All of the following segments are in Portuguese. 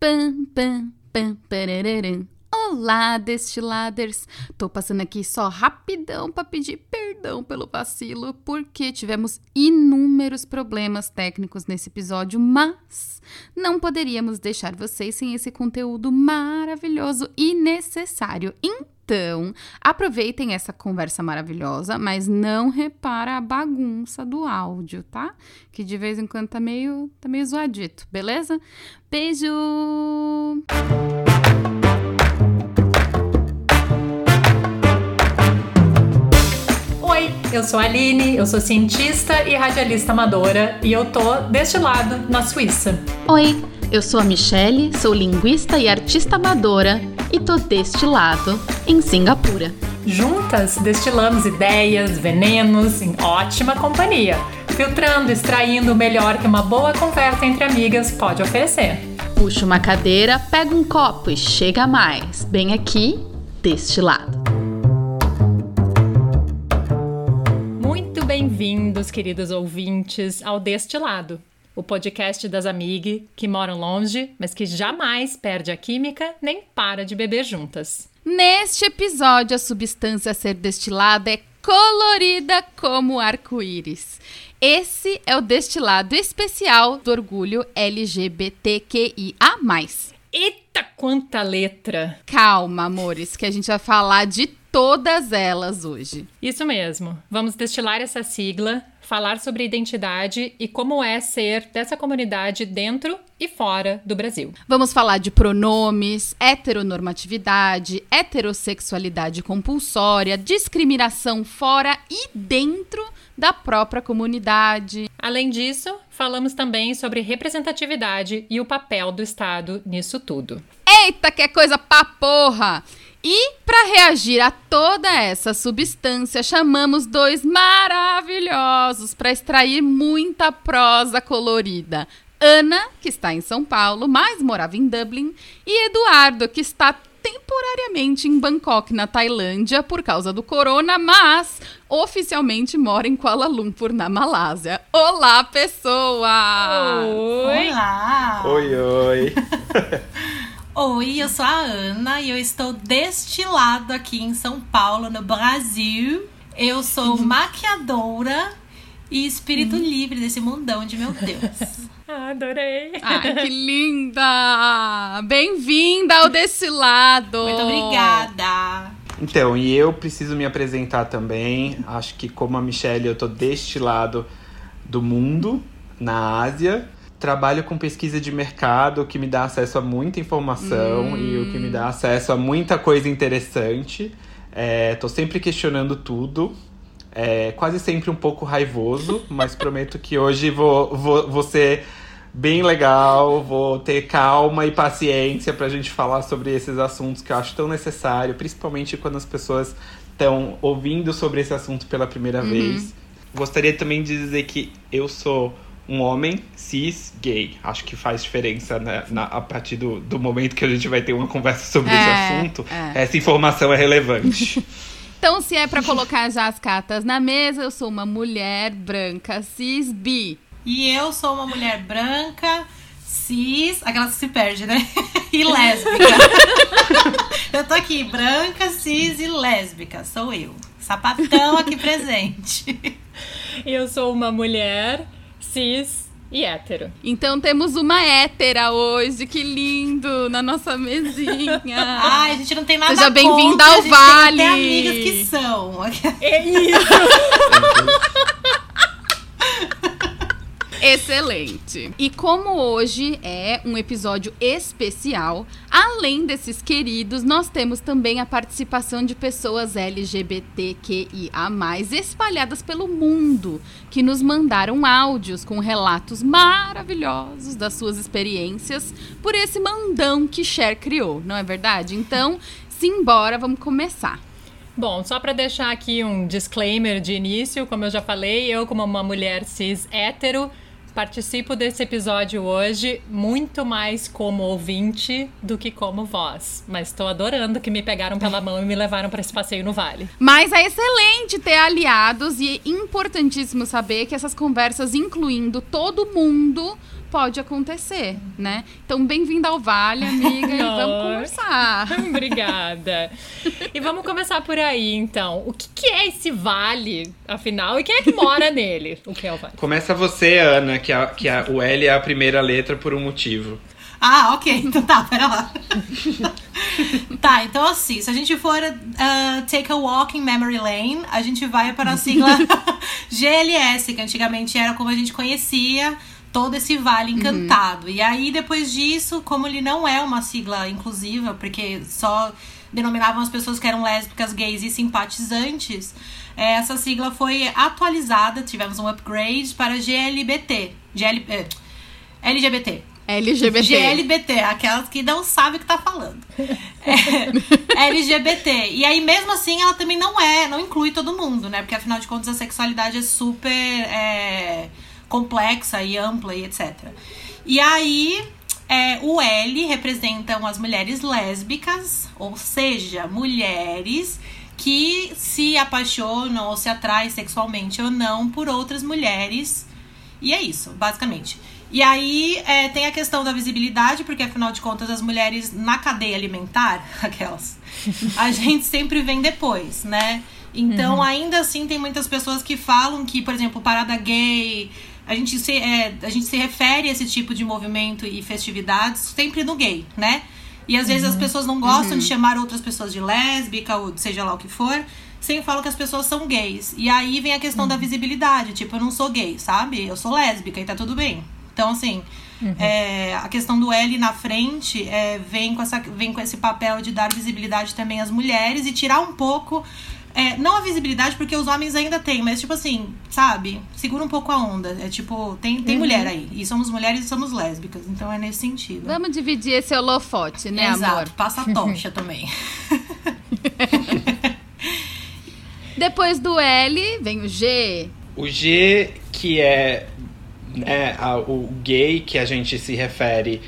Boom, boom, boom, ba-da-da-dum. Olá, destiladers! Tô passando aqui só rapidão para pedir perdão pelo vacilo, porque tivemos inúmeros problemas técnicos nesse episódio, mas não poderíamos deixar vocês sem esse conteúdo maravilhoso e necessário. Então, aproveitem essa conversa maravilhosa, mas não repara a bagunça do áudio, tá? Que de vez em quando tá meio, tá meio zoadito, beleza? Beijo! Eu sou a Aline, eu sou cientista e radialista amadora e eu tô deste lado, na Suíça. Oi, eu sou a Michelle, sou linguista e artista amadora e tô deste lado, em Singapura. Juntas destilamos ideias, venenos em ótima companhia, filtrando, extraindo o melhor que uma boa conversa entre amigas pode oferecer. Puxa uma cadeira, pega um copo e chega mais, bem aqui, deste lado. Bem-vindos, queridos ouvintes, ao Destilado, o podcast das amigas que moram longe, mas que jamais perde a química nem para de beber juntas. Neste episódio, a substância a ser destilada é colorida como arco-íris. Esse é o destilado especial do orgulho LGBTQIA. Eita, quanta letra! Calma, amores, que a gente vai falar de todas elas hoje. Isso mesmo. Vamos destilar essa sigla, falar sobre identidade e como é ser dessa comunidade dentro e fora do Brasil. Vamos falar de pronomes, heteronormatividade, heterossexualidade compulsória, discriminação fora e dentro da própria comunidade. Além disso, falamos também sobre representatividade e o papel do Estado nisso tudo. Eita, que coisa pra porra! E para reagir a toda essa substância, chamamos dois maravilhosos para extrair muita prosa colorida. Ana, que está em São Paulo, mas morava em Dublin, e Eduardo, que está temporariamente em Bangkok, na Tailândia, por causa do corona, mas oficialmente mora em Kuala Lumpur, na Malásia. Olá, pessoa! Oi! Olá! Oi, oi. Oi, eu sou a Ana e eu estou destilado aqui em São Paulo, no Brasil. Eu sou maquiadora e espírito livre desse mundão de meu Deus. Ah, adorei! Ai, que linda! Bem-vinda ao Destilado! Muito obrigada! Então, e eu preciso me apresentar também. Acho que como a Michelle, eu tô deste lado do mundo, na Ásia. Trabalho com pesquisa de mercado, o que me dá acesso a muita informação e o que me dá acesso a muita coisa interessante. É, tô sempre questionando tudo. É, quase sempre um pouco raivoso, mas prometo que hoje vou, vou, vou ser bem legal, vou ter calma e paciência pra gente falar sobre esses assuntos que eu acho tão necessário, principalmente quando as pessoas estão ouvindo sobre esse assunto pela primeira vez. Gostaria também de dizer que eu sou um homem cis gay. Acho que faz diferença né, na- a partir do, do momento que a gente vai ter uma conversa sobre esse É, assunto. é. Essa informação é relevante. Então, se é pra colocar já as cartas na mesa, eu sou uma mulher branca, cis, bi. E eu sou uma mulher branca, cis, aquela que se perde, né? e lésbica. eu tô aqui, branca, cis e lésbica. Sou eu. Sapatão aqui presente. Eu sou uma mulher cis e hétero. Então temos uma hétera hoje, que lindo, na nossa mesinha. Ai, a gente não tem nada Seja bem-vinda ao a gente Vale. Tem até amigas que são. É isso! Excelente. E como hoje é um episódio especial, além desses queridos, nós temos também a participação de pessoas LGBTQIA+, espalhadas pelo mundo, que nos mandaram áudios com relatos maravilhosos das suas experiências por esse mandão que Cher criou, não é verdade? Então, simbora, vamos começar. Bom, só para deixar aqui um disclaimer de início, como eu já falei, eu como uma mulher cis hétero participo desse episódio hoje muito mais como ouvinte do que como voz, mas estou adorando que me pegaram pela mão e me levaram para esse passeio no vale. Mas é excelente ter aliados e é importantíssimo saber que essas conversas, incluindo todo mundo, pode acontecer, né? Então, bem-vinda ao Vale, amiga, e vamos conversar. Obrigada. e vamos começar por aí, então. O que, que é esse Vale, afinal, e quem é que mora nele? O que é o Vale? Começa você, Ana, que, a, que a, o L é a primeira letra por um motivo. Ah, ok. Então tá, pera lá. tá, então assim, se a gente for uh, take a walk in memory lane, a gente vai para a sigla GLS, que antigamente era como a gente conhecia todo esse vale encantado. Uhum. E aí, depois disso, como ele não é uma sigla inclusiva, porque só denominavam as pessoas que eram lésbicas, gays e simpatizantes, é, essa sigla foi atualizada, tivemos um upgrade para GLBT. GL, eh, LGBT. LGBT. GLBT, aquelas que não sabem o que tá falando. É, LGBT. E aí, mesmo assim, ela também não é, não inclui todo mundo, né? Porque afinal de contas a sexualidade é super é, complexa e ampla e etc. E aí, é, o L representam as mulheres lésbicas, ou seja, mulheres que se apaixonam ou se atraem sexualmente ou não por outras mulheres. E é isso, basicamente. E aí é, tem a questão da visibilidade, porque afinal de contas as mulheres na cadeia alimentar, aquelas, a gente sempre vem depois, né? Então, uhum. ainda assim, tem muitas pessoas que falam que, por exemplo, parada gay, a gente se, é, a gente se refere a esse tipo de movimento e festividades sempre no gay, né? E às vezes as uhum. pessoas não gostam uhum. de chamar outras pessoas de lésbica, ou seja lá o que for, sem falam que as pessoas são gays. E aí vem a questão da visibilidade, tipo, eu não sou gay, sabe? Eu sou lésbica e tá tudo bem. Então, assim, uhum. é, a questão do L na frente é, vem, com essa, vem com esse papel de dar visibilidade também às mulheres e tirar um pouco. É, não a visibilidade, porque os homens ainda têm, mas tipo assim, sabe? Segura um pouco a onda. É tipo, tem, tem uhum. mulher aí. E somos mulheres e somos lésbicas. Então é nesse sentido. Vamos dividir esse holofote, né, Exato, amor? Passa a tocha também. Depois do L, vem o G. O G, que é né, a, o gay que a gente se refere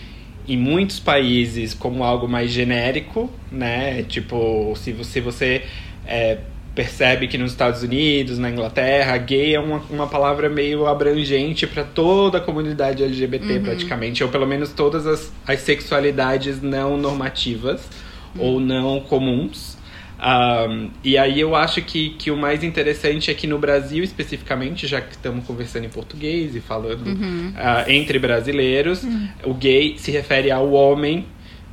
em muitos países como algo mais genérico, né? Tipo, se você, você é, percebe que nos Estados Unidos, na Inglaterra, gay é uma, uma palavra meio abrangente para toda a comunidade LGBT uhum. praticamente, ou pelo menos todas as, as sexualidades não normativas uhum. ou não comuns. Um, e aí eu acho que, que o mais interessante é que no Brasil, especificamente, já que estamos conversando em português e falando uhum. uh, entre brasileiros, uhum. o gay se refere ao homem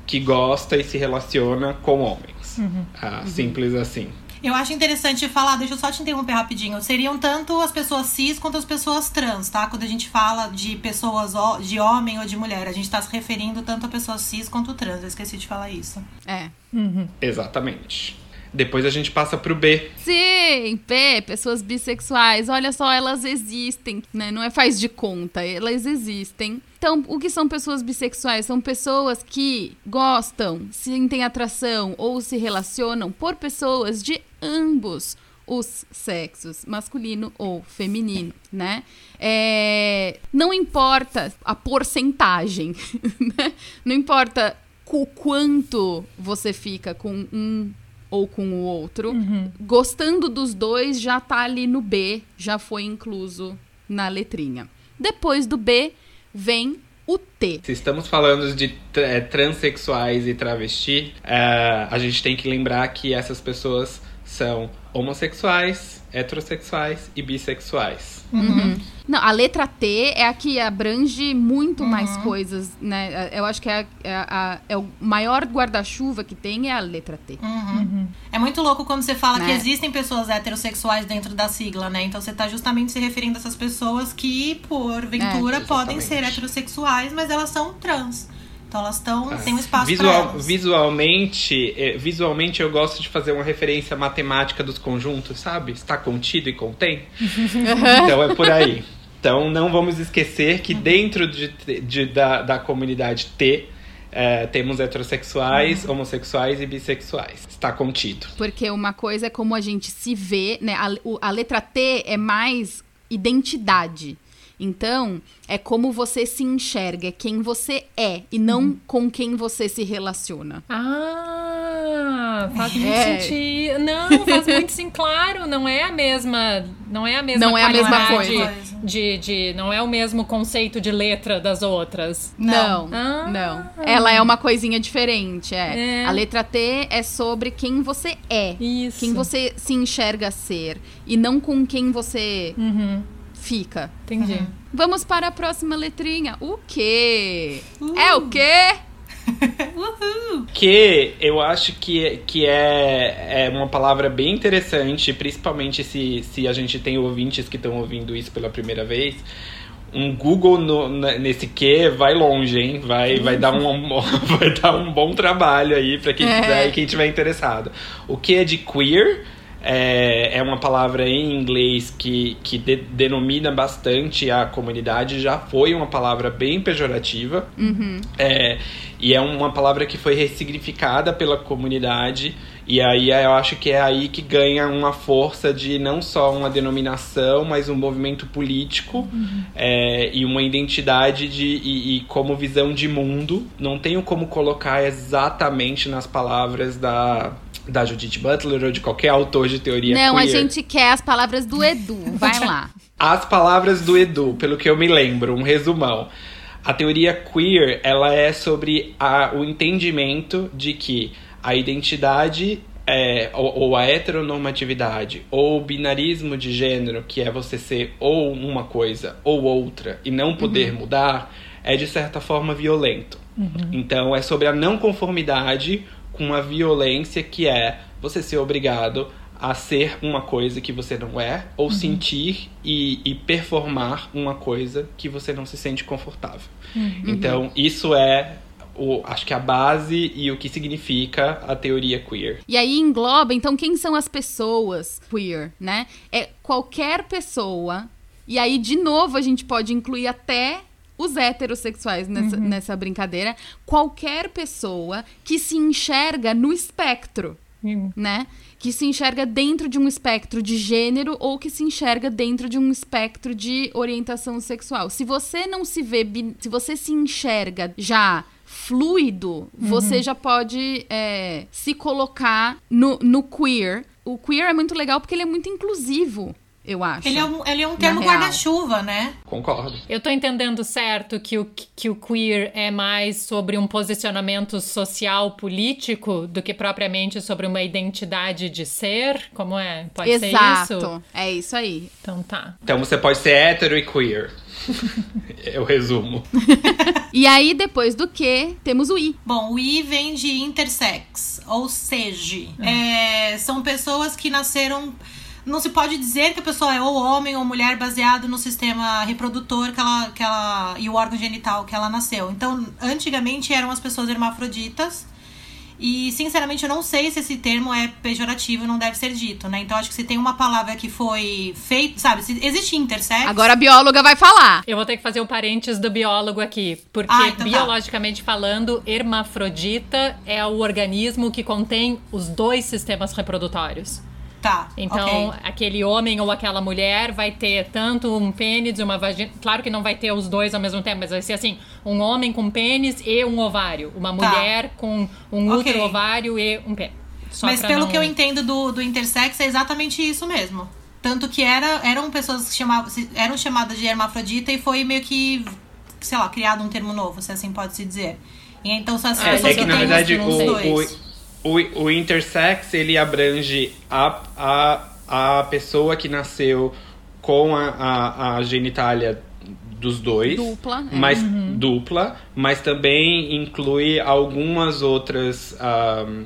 que gosta e se relaciona com homens. Uh, simples assim. Eu acho interessante falar, deixa eu só te interromper rapidinho. Seriam tanto as pessoas cis quanto as pessoas trans, tá? Quando a gente fala de pessoas de homem ou de mulher, a gente tá se referindo tanto a pessoas cis quanto trans. Eu esqueci de falar isso. É. Uhum. Exatamente. Depois a gente passa pro B. Sim, B, pessoas bissexuais. Olha só, elas existem, né? Não é faz de conta, elas existem. Então, o que são pessoas bissexuais? São pessoas que gostam, sentem atração ou se relacionam por pessoas de ambos os sexos, masculino ou feminino, né? É, não importa a porcentagem, né? Não importa o quanto você fica com um ou com o outro. Uhum. Gostando dos dois já tá ali no B, já foi incluso na letrinha. Depois do B vem o T. Se estamos falando de é, transexuais e travesti, é, a gente tem que lembrar que essas pessoas são homossexuais, heterossexuais e bissexuais. Uhum. Não, a letra T é a que abrange muito uhum. mais coisas, né? Eu acho que é, a, é, a, é o maior guarda-chuva que tem é a letra T. Uhum. uhum. É muito louco quando você fala né? que existem pessoas heterossexuais dentro da sigla, né? Então você está justamente se referindo a essas pessoas que, porventura, é, podem ser heterossexuais, mas elas são trans. Então elas estão ah, tem um espaço Visual, elas. Visualmente, é, visualmente eu gosto de fazer uma referência matemática dos conjuntos, sabe? Está contido e contém. então é por aí. Então não vamos esquecer que dentro de, de da, da comunidade T é, temos heterossexuais, uhum. homossexuais e bissexuais. Está contido. Porque uma coisa é como a gente se vê, né? A, a letra T é mais identidade. Então, é como você se enxerga, é quem você é e não uhum. com quem você se relaciona. Ah! Faz muito É. sentido. Não, faz muito sim, claro, não é a mesma, não é a mesma Não é a mesma qualidade coisa. De, de, não é o mesmo conceito de letra das outras. Não, Ah. não. Ela é uma coisinha diferente, é. É. A letra T é sobre quem você é. Isso. Quem você se enxerga ser. E não com quem você Uhum, fica. entendi. Vamos para a próxima letrinha. O quê? É o quê? Uhul. Que eu acho que, que é, é uma palavra bem interessante, principalmente se, se a gente tem ouvintes que estão ouvindo isso pela primeira vez. Um Google no- nesse que vai longe, hein? Vai, vai, dar um, vai dar um bom trabalho aí pra quem É. quiser e quem tiver interessado. O que é de queer é, é uma palavra em inglês que, que de- denomina bastante a comunidade, já foi uma palavra bem pejorativa. É, e é uma palavra que foi ressignificada pela comunidade. E aí eu acho que é aí que ganha uma força de não só uma denominação, mas um movimento político é, e uma identidade de, e, e como visão de mundo. Não tenho como colocar exatamente nas palavras da, da Judith Butler ou de qualquer autor de teoria não, a queer. gente quer as palavras do Edu. Vai lá. As palavras do Edu, pelo que eu me lembro, um resumão. A teoria queer, ela é sobre a- o entendimento de que a identidade é, ou, ou a heteronormatividade ou o binarismo de gênero, que é você ser ou uma coisa ou outra e não poder mudar, é de certa forma violento. Então é sobre a não conformidade com a violência que é você ser obrigado a ser uma coisa que você não é, ou sentir e, e performar uma coisa que você não se sente confortável. Então, isso é o, acho que a base e o que significa a teoria queer. E aí engloba, então, quem são as pessoas queer, né? É qualquer pessoa. E aí, de novo, a gente pode incluir até os heterossexuais nessa, nessa brincadeira. Qualquer pessoa que se enxerga no espectro, Hum. né? Que se enxerga dentro de um espectro de gênero ou que se enxerga dentro de um espectro de orientação sexual. Se você não se vê, se você se enxerga já fluido, você já pode é, se colocar no, no queer. O queer é muito legal porque ele é muito inclusivo, eu acho. Ele é um, ele é um termo guarda-chuva, né? Concordo. Eu tô entendendo certo que o, que o queer é mais sobre um posicionamento social político do que propriamente sobre uma identidade de ser? Como é? Pode ser isso? Exato. É isso aí. Então tá. Então você pode ser hétero e queer. Eu resumo. E aí, depois do que, temos o I. Bom, o I vem de intersex, ou seja, é, são pessoas que nasceram. Não se pode dizer que a pessoa é ou homem ou mulher baseado no sistema reprodutor que ela, que ela, e o órgão genital que ela nasceu. Então, antigamente eram as pessoas hermafroditas. E, sinceramente, eu não sei se esse termo é pejorativo e não deve ser dito, né? Então, acho que se tem uma palavra que foi feita, sabe? Se existe intersex. Agora a bióloga vai falar. Eu vou ter que fazer o parênteses do biólogo aqui, porque Ah, então tá. biologicamente falando, hermafrodita é o organismo que contém os dois sistemas reprodutórios. Tá. Então, ok. aquele homem ou aquela mulher vai ter tanto um pênis e uma vagina. Claro que não vai ter os dois ao mesmo tempo, mas vai ser assim: um homem com pênis e um ovário. Uma Tá. mulher com um Ok. útero ovário e um pênis. Só Mas pelo não- que eu entendo do, do intersex, é exatamente isso mesmo. Tanto que era, eram pessoas que chamavam, se- eram chamadas de hermafrodita e foi meio que, sei lá, criado um termo novo, se assim pode se dizer. E então são as É, pessoas É que que na têm verdade os o, dois. O, o, intersex ele abrange a, a, a pessoa que nasceu com a, a, a genitália dos dois. Dupla, é. Mas dupla, mas também inclui algumas outras ahm,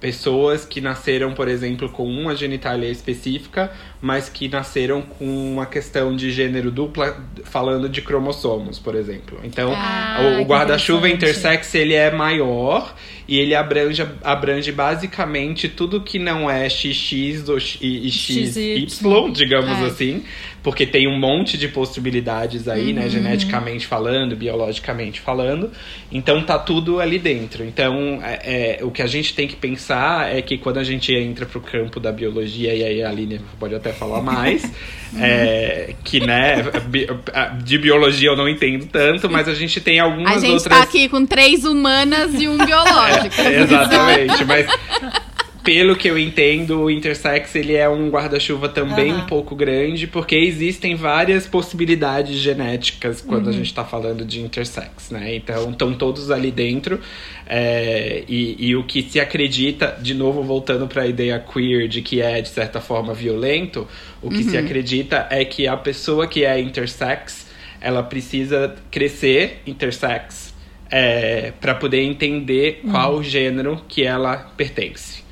pessoas que nasceram, por exemplo, com uma genitália específica, mas que nasceram com uma questão de gênero dupla, falando de cromossomos, por exemplo. Então, Ah, o- guarda-chuva intersex ele é maior e ele abrange, abrange basicamente tudo que não é XX ou, e, e XY, XY, digamos É. assim, porque tem um monte de possibilidades aí, né, geneticamente falando, biologicamente falando. Então tá tudo ali dentro. Então, é, é, o que a gente tem que pensar é que quando a gente entra pro campo da biologia, e aí a Aline pode até falar mais, é, que, né, de biologia eu não entendo tanto, mas a gente tem algumas A gente outras. tá aqui com três humanas e um biológico. É, exatamente, mas pelo que eu entendo, o intersex ele é um guarda-chuva também Aham. um pouco grande, porque existem várias possibilidades genéticas quando a gente tá falando de intersex, né? Então, estão todos ali dentro. é, e, e o que se acredita, de novo voltando para a ideia queer de que é de certa forma violento, o que se acredita é que a pessoa que é intersex, ela precisa crescer intersex é, para poder entender qual gênero que ela pertence.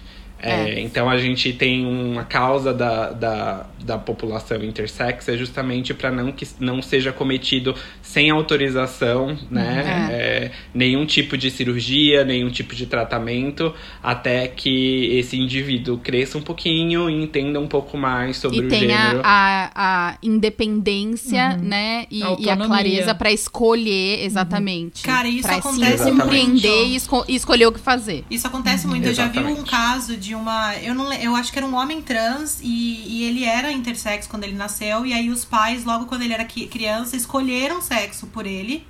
É, Então a gente tem uma causa da, da, da população intersex é justamente para não que não seja cometido sem autorização, né? é, nenhum tipo de cirurgia, nenhum tipo de tratamento, até que esse indivíduo cresça um pouquinho e entenda um pouco mais sobre E o tem a, gênero. a, a independência, né? E, A e a clareza pra escolher exatamente. Cara, isso pra acontece compreender muito. e, esco- e escolher o que fazer. Isso acontece muito. Eu já vi um Exatamente. caso de uma. Eu, não, eu acho que era um homem trans e, e ele era intersex quando ele nasceu. E aí os pais, logo quando ele era criança, escolheram sexo por ele.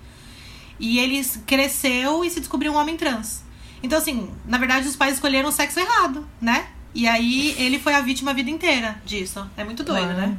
E ele cresceu e se descobriu um homem trans. Então, assim, na verdade, os pais escolheram o sexo errado, né? E aí ele foi a vítima a vida inteira disso. É muito doido, né?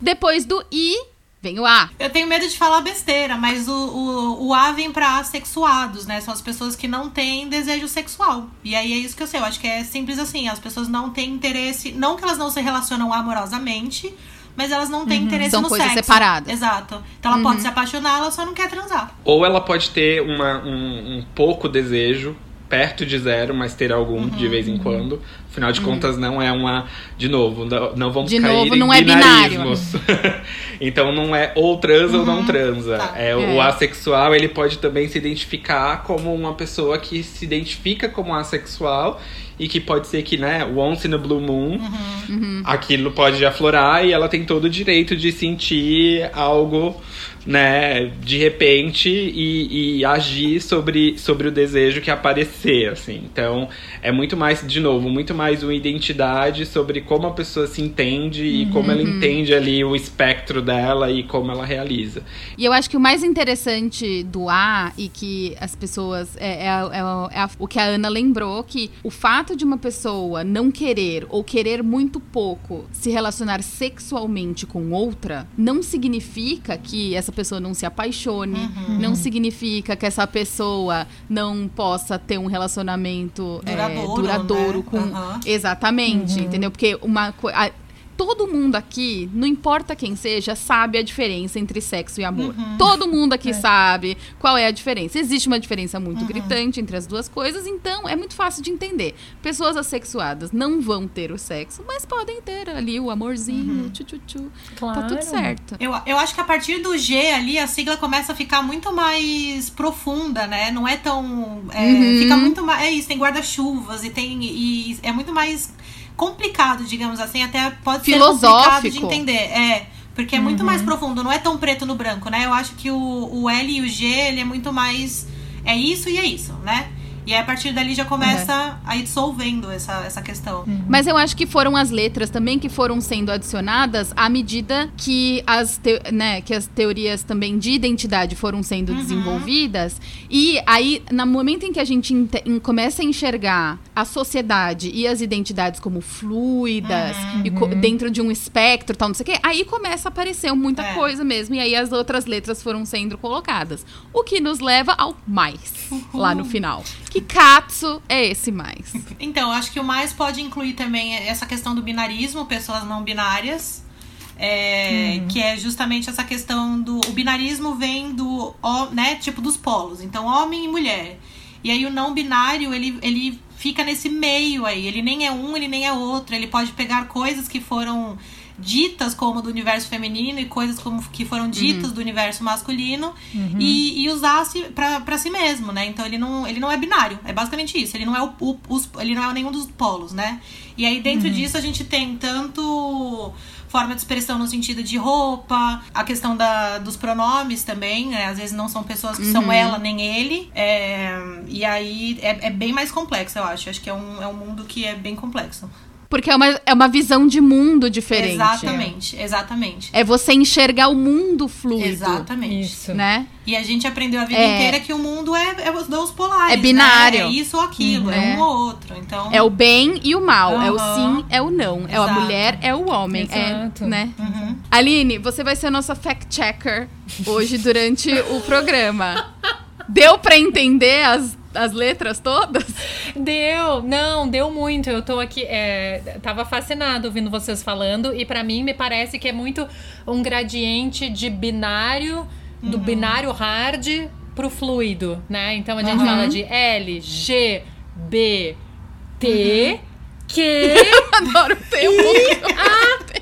Depois do I, vem o A. Eu tenho medo de falar besteira, mas o, o, o A vem pra assexuados, né? São as pessoas que não têm desejo sexual. E aí é isso que eu sei. Eu acho que é simples assim. As pessoas não têm interesse. Não que elas não se relacionam amorosamente, mas elas não têm interesse São no coisas sexo. separadas. Exato. Então ela pode se apaixonar, ela só não quer transar. Ou ela pode ter uma, um, um pouco desejo, perto de zero, mas ter algum de vez em quando. Afinal de contas, não é uma. De novo, não, não vamos De cair novo, em não é binário. binarismos. então não é ou transa ou não transa. Tá. É, O É. assexual, ele pode também se identificar como uma pessoa que se identifica como assexual. E que pode ser que, né, once in a blue moon, aquilo pode aflorar e ela tem todo o direito de sentir algo, né, de repente e, e agir sobre, sobre o desejo que aparecer, assim. Então, é muito mais, de novo, muito mais uma identidade sobre como a pessoa se entende e como ela entende ali o espectro dela e como ela realiza. E eu acho que o mais interessante do A e que as pessoas. É, é, é- é a- o que a Ana lembrou: que o fato de uma pessoa não querer ou querer muito pouco se relacionar sexualmente com outra não significa que essa pessoa não se apaixone, não significa que essa pessoa não possa ter um relacionamento é, Duradouro, duradouro né? com. Aham. Exatamente, entendeu? Porque uma coisa. Todo mundo aqui, não importa quem seja, sabe a diferença entre sexo e amor. Todo mundo aqui sabe qual é a diferença. Existe uma diferença muito gritante entre as duas coisas, então é muito fácil de entender. Pessoas assexuadas não vão ter o sexo, mas podem ter ali o amorzinho, tchu-tchu-tchu. Tá Claro. tudo certo. Eu, eu acho que a partir do G ali, a sigla começa a ficar muito mais profunda, né? Não é tão. é, Uhum. Fica muito mais. É isso, tem guarda-chuvas e tem. E é muito mais complicado, digamos assim. Até pode ser complicado de Filosófico. entender. É. Porque é muito mais profundo, não é tão preto no branco, né? Eu acho que o, o L e o G, ele é muito mais. É isso e é isso, né? E aí, a partir dali já começa a ir dissolvendo essa, essa questão. Mas eu acho que foram as letras também que foram sendo adicionadas à medida que as, te- né, que as teorias também de identidade foram sendo desenvolvidas. E aí, no momento em que a gente começa a enxergar a sociedade e as identidades como fluidas, e co- dentro de um espectro, tal, não sei o quê, aí começa a aparecer muita É. coisa mesmo. E aí as outras letras foram sendo colocadas. O que nos leva ao mais, lá no final. Que Katsu é esse mais? Então, acho que o mais pode incluir também essa questão do binarismo, pessoas não binárias. é, Que é justamente essa questão do. O binarismo vem do. né, tipo dos polos. Então, homem e mulher. E aí o não binário, ele, ele fica nesse meio aí. Ele nem é um, ele nem é outro. Ele pode pegar coisas que foram ditas como do universo feminino e coisas como que foram ditas do universo masculino e, e usar se, pra, pra si mesmo, né? Então ele não, ele não é binário, é basicamente isso. Ele não é, o, o- os, ele não é nenhum dos polos, né? E aí dentro disso a gente tem tanto forma de expressão no sentido de roupa, a questão da, dos pronomes também, né? Às vezes não são pessoas que são ela nem ele. é, e aí é, é bem mais complexo, eu acho. Acho que é um, é um mundo que é bem complexo. Porque é uma, é uma visão de mundo diferente. Exatamente, exatamente. É você enxergar o mundo fluido. Exatamente. Isso. Né? E a gente aprendeu a vida É. inteira que o mundo é, é os dois polares. É binário. né? É isso ou aquilo, é. É. um ou outro. Então. É o bem e o mal. É o sim, é o não. É a Exato. mulher, é o homem. Exato. É, né? Uhum. Aline, você vai ser a nossa fact-checker hoje durante o programa. Deu pra entender as, as letras todas? Deu, não, deu muito. Eu tô aqui, é, tava fascinado ouvindo vocês falando e pra mim me parece que é muito um gradiente de binário, do Uhum. binário hard pro fluido, né? Então a gente Uhum. fala de L, G, B, T, Uhum. Q, Adoro o tempo.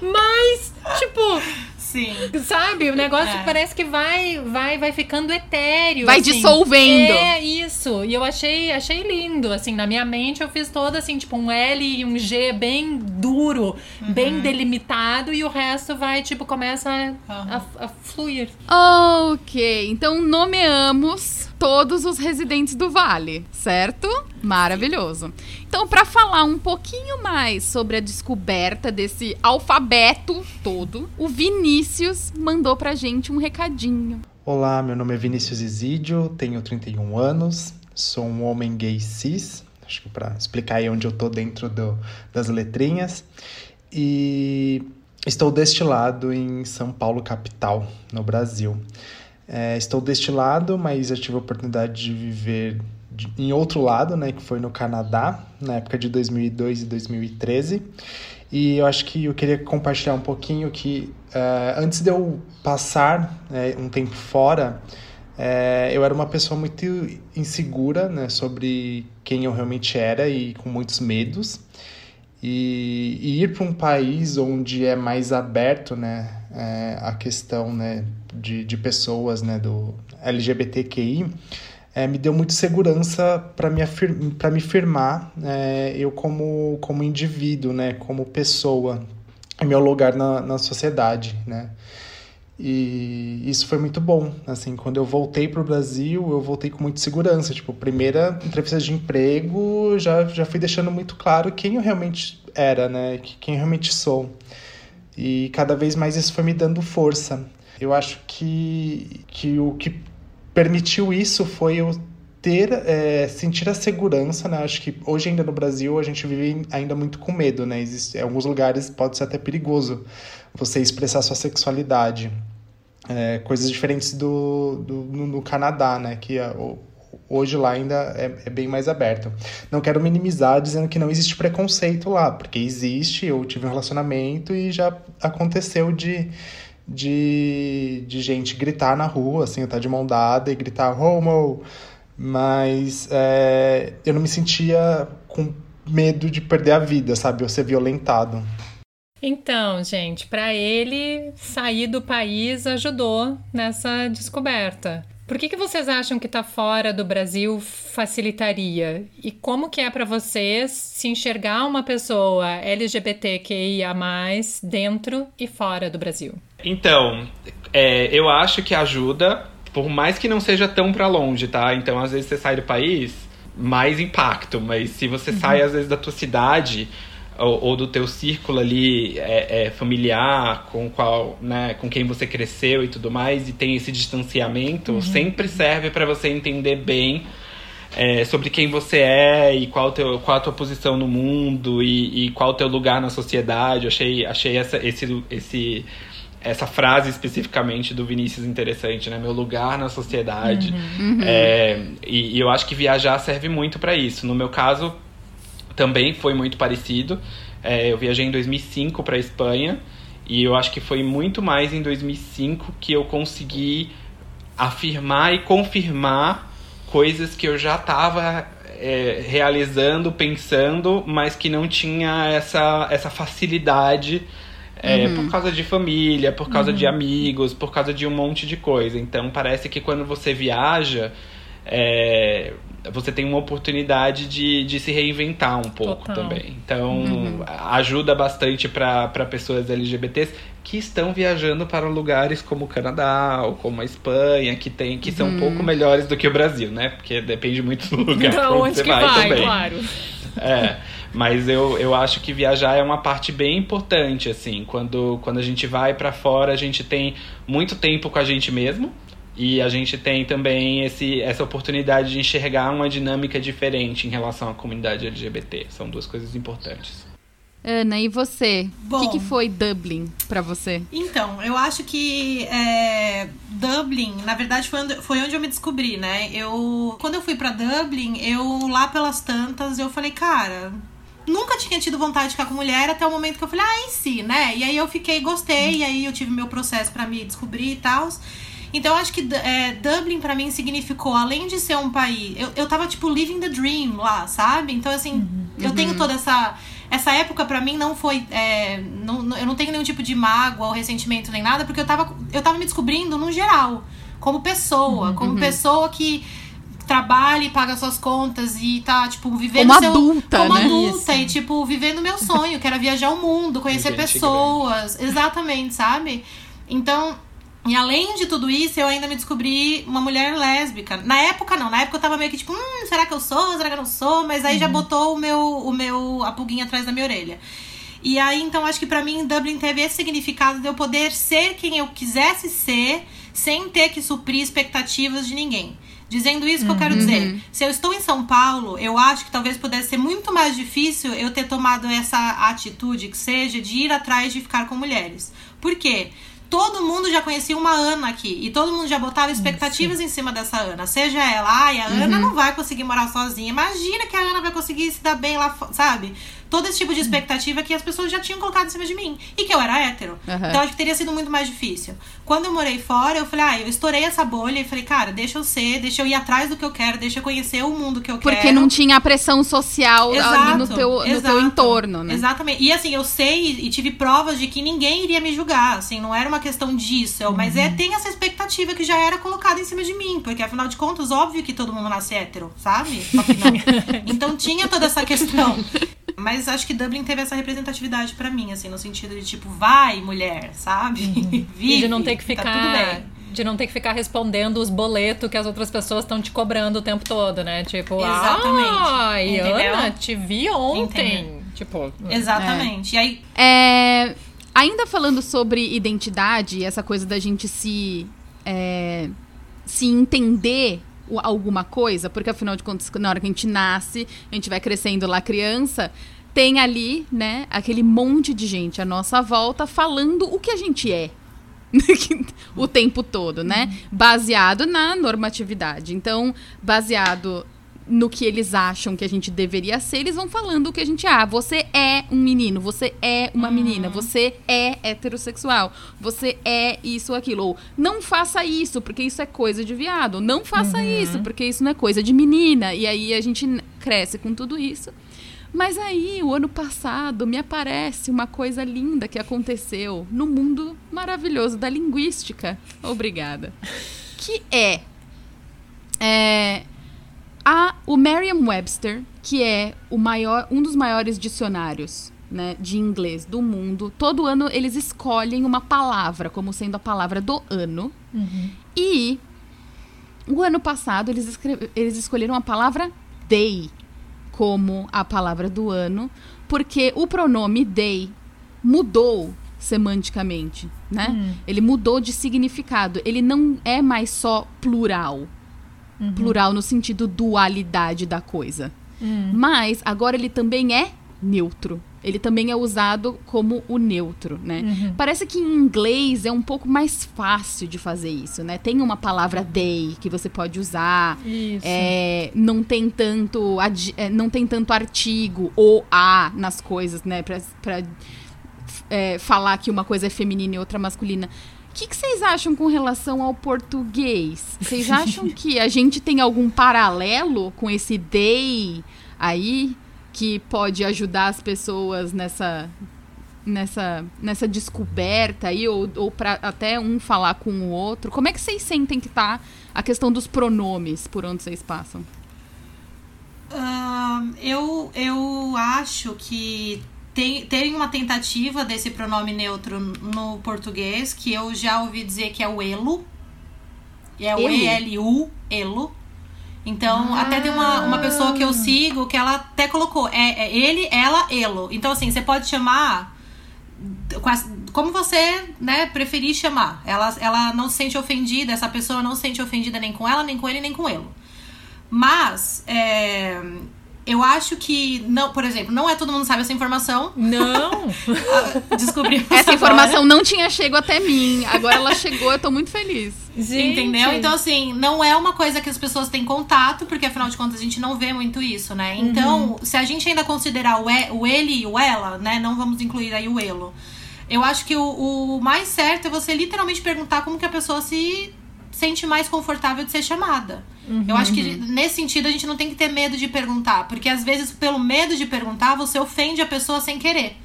mas, tipo, Sim. sabe? O negócio É. parece que vai, vai, vai ficando etéreo. Vai assim. dissolvendo. É isso. E eu achei, achei lindo. Assim, na minha mente eu fiz todo assim, tipo um L e um G bem duro, Uhum. bem delimitado, e o resto vai, tipo, começa a, Aham. a, a fluir. Ok, então nomeamos todos os residentes do Vale, certo? Maravilhoso. Então, para falar um pouquinho mais sobre a descoberta desse alfabeto todo, o Vinícius mandou pra gente um recadinho. Olá, meu nome é Vinícius Isídio, tenho 31 anos, sou um homem gay cis, acho que para explicar aí onde eu tô dentro do- das letrinhas, e estou destilado em São Paulo, capital, no Brasil. É, estou destilado, mas já tive a oportunidade de viver em outro lado, né, que foi no Canadá, na época de 2002 e 2013. E eu acho que eu queria compartilhar um pouquinho que eh, antes de eu passar né, um tempo fora, eh, eu era uma pessoa muito insegura né, sobre quem eu realmente era e com muitos medos. E, e ir para um país onde é mais aberto né, eh, a questão né, de, de pessoas né, do LGBTQI eh, me deu muito segurança para me, afir pra me firmar eh, eu como, como indivíduo, né, como pessoa, meu lugar na, na sociedade, né. E isso foi muito bom, assim, quando eu voltei pro Brasil, eu voltei com muita segurança, tipo, primeira entrevista de emprego, já, já fui deixando muito claro quem eu realmente era, né, que- quem eu realmente sou. E cada vez mais isso foi me dando força. Eu acho que, que o que permitiu isso foi eu ter, é, sentir a segurança, né? Acho que hoje ainda no Brasil a gente vive ainda muito com medo, né? Existe, em alguns lugares pode ser até perigoso você expressar sua sexualidade. É, coisas diferentes do, do no, no Canadá, né? Que a- o- hoje lá ainda é, é bem mais aberto. Não quero minimizar dizendo que não existe preconceito lá, porque existe. Eu tive um relacionamento e já aconteceu de, de, de gente gritar na rua, assim, eu tá de mão dada e gritar homo. Mas é, eu não me sentia com medo de perder a vida, sabe? Ou ser violentado. Então, gente, pra ele sair do país ajudou nessa descoberta. Por que, que vocês acham que tá fora do Brasil facilitaria? E como que é pra vocês se enxergar uma pessoa LGBTQIA+, dentro e fora do Brasil? Então, é, eu acho que ajuda, por mais que não seja tão pra longe, tá? Então, às vezes você sai do país, mais impacto. Mas se você sai, às vezes, da tua cidade ou, ou do teu círculo ali é, é, familiar, com qual, né, com quem você cresceu e tudo mais, e tem esse distanciamento, sempre serve pra você entender bem é, sobre quem você é e qual, teu, qual a tua posição no mundo e, e qual o teu lugar na sociedade. Eu achei, achei essa, esse, esse, essa frase especificamente do Vinícius interessante, né? Meu lugar na sociedade. É, e, e eu acho que viajar serve muito para isso. No meu caso, também foi muito parecido. É, eu viajei em 2005 para Espanha e eu acho que foi muito mais em 2005 que eu consegui afirmar e confirmar coisas que eu já estava é, realizando, pensando, mas que não tinha essa, essa facilidade é, por causa de família, por causa de amigos, por causa de um monte de coisa. Então parece que quando você viaja, é, você tem uma oportunidade de, de se reinventar um pouco Total. também. Então ajuda bastante para pessoas LGBTs que estão viajando para lugares como o Canadá ou como a Espanha, que, tem, que são um pouco melhores do que o Brasil, né? Porque depende muito do lugar pra onde onde você vai, vai, também. claro. É, Mas eu, eu acho que viajar é uma parte bem importante, assim. Quando, quando a gente vai para fora, a gente tem muito tempo com a gente mesmo. E a gente tem também esse, essa oportunidade de enxergar uma dinâmica diferente em relação à comunidade LGBT. São duas coisas importantes. Ana, e você? O que, que, foi Dublin para você? Então, eu acho que é, Dublin, na verdade, foi onde, foi onde eu me descobri, né? Eu, quando eu fui para Dublin, eu lá pelas tantas, eu falei, cara, nunca tinha tido vontade de ficar com mulher até o momento que eu falei, ah, em si, né? E aí eu fiquei, gostei, e aí eu tive meu processo para me descobrir e tal. Então eu acho que é, Dublin para mim significou, além de ser um país, eu, eu tava tipo living the dream lá, sabe? Então assim, uhum. eu tenho toda essa essa época para mim não foi. É, não, eu não tenho nenhum tipo de mágoa ou ressentimento nem nada, porque eu tava, eu tava me descobrindo no geral, como pessoa, uhum, como uhum. pessoa que trabalha e paga suas contas e tá, tipo, vivendo como seu, adulta, como né? adulta Isso. e tipo, vivendo meu sonho, que era viajar o mundo, conhecer pessoas, grande. exatamente, sabe? Então, e além de tudo isso, eu ainda me descobri uma mulher lésbica. Na época, não. Na época eu tava meio que tipo, hum, será que eu sou? Será que eu não sou? Mas aí uhum. já botou o meu, o meu, a pulguinha atrás da minha orelha. E aí, então, acho que para mim, Dublin teve esse significado de eu poder ser quem eu quisesse ser, sem ter que suprir expectativas de ninguém. Dizendo isso que eu quero dizer. Uhum. Se eu estou em São Paulo, eu acho que talvez pudesse ser muito mais difícil eu ter tomado essa atitude que seja de ir atrás de ficar com mulheres. Por quê? todo mundo já conhecia uma Ana aqui. E todo mundo já botava expectativas Isso. em cima dessa Ana. Seja ela, ai, a uhum. Ana não vai conseguir morar sozinha. Imagina que a Ana vai conseguir se dar bem lá, sabe? Todo esse tipo de expectativa que as pessoas já tinham colocado em cima de mim. E que eu era hétero. Uhum. Então acho que teria sido muito mais difícil. Quando eu morei fora, eu falei, ah, eu estourei essa bolha e falei, cara, deixa eu ser, deixa eu ir atrás do que eu quero, deixa eu conhecer o mundo que eu Porque quero. Porque não tinha a pressão social exato, ali no teu, no teu entorno, né? Exatamente. E assim, eu sei e tive provas de que ninguém iria me julgar, assim, não era uma questão disso. Uhum. Mas é, tem essa expectativa que já era colocada em cima de mim. Porque afinal de contas, óbvio que todo mundo nasce hétero, sabe? então tinha toda essa questão. Mas acho que Dublin teve essa representatividade para mim, assim, no sentido de tipo, vai, mulher, sabe? Uhum. Vive, e de não ter que ficar. Tá tudo bem. De não ter que ficar respondendo os boletos que as outras pessoas estão te cobrando o tempo todo, né? Tipo, Exatamente. ah, e Ana, te vi ontem. Entendeu? Tipo. Exatamente. É. E aí. É, ainda falando sobre identidade, essa coisa da gente se. É, se entender alguma coisa, porque afinal de contas, na hora que a gente nasce, a gente vai crescendo lá criança, tem ali, né, aquele monte de gente à nossa volta falando o que a gente é. o tempo todo, né? Baseado na normatividade. Então, baseado no que eles acham que a gente deveria ser, eles vão falando o que a gente é. Ah, você é um menino, você é uma uhum. menina, você é heterossexual, você é isso ou aquilo. Ou não faça isso, porque isso é coisa de viado. Não faça uhum. isso, porque isso não é coisa de menina. E aí a gente cresce com tudo isso. Mas aí, o ano passado, me aparece uma coisa linda que aconteceu no mundo maravilhoso da linguística. Obrigada. Que é, é Há o Merriam-Webster, que é o maior, um dos maiores dicionários né, de inglês do mundo. Todo ano eles escolhem uma palavra como sendo a palavra do ano. Uhum. E o ano passado eles, eles escolheram a palavra day como a palavra do ano, porque o pronome they mudou semanticamente, né? Uhum. Ele mudou de significado. Ele não é mais só plural. Uhum. Plural no sentido dualidade da coisa. Uhum. Mas agora ele também é neutro. Ele também é usado como o neutro, né? Uhum. Parece que em inglês é um pouco mais fácil de fazer isso, né? Tem uma palavra they que você pode usar. Isso. É, não tem tanto é, não tem tanto artigo ou a nas coisas, né? Pra é, falar que uma coisa é feminina e outra masculina. O que, que, vocês acham com relação ao português? Vocês acham que a gente tem algum paralelo com esse day aí que pode ajudar as pessoas nessa nessa nessa descoberta aí ou, ou para até um falar com o outro? Como é que vocês sentem que tá a questão dos pronomes por onde vocês passam? Uh, eu, eu acho que tem, tem uma tentativa desse pronome neutro no português, que eu já ouvi dizer que é o elo. É o E-L-U, elo. Então, até tem uma, uma pessoa que eu sigo que ela até colocou, é, é ele, ela, elo. Então, assim, você pode chamar como você, né, preferir chamar. Ela, ela não se sente ofendida, essa pessoa não se sente ofendida nem com ela, nem com ele, nem com ele. Mas, é, eu acho que, não, por exemplo, não é todo mundo sabe essa informação. Não! Descobrimos Essa agora. informação não tinha chego até mim. Agora ela chegou, eu tô muito feliz. Gente. Entendeu? Então, assim, não é uma coisa que as pessoas têm contato, porque afinal de contas a gente não vê muito isso, né? Então, se a gente ainda considerar o, e, o ele e o ela, né? Não vamos incluir aí o elo. Eu acho que o, o mais certo é você literalmente perguntar como que a pessoa se sente mais confortável de ser chamada. Eu acho que nesse sentido a gente não tem que ter medo de perguntar, porque às vezes pelo medo de perguntar você ofende a pessoa sem querer.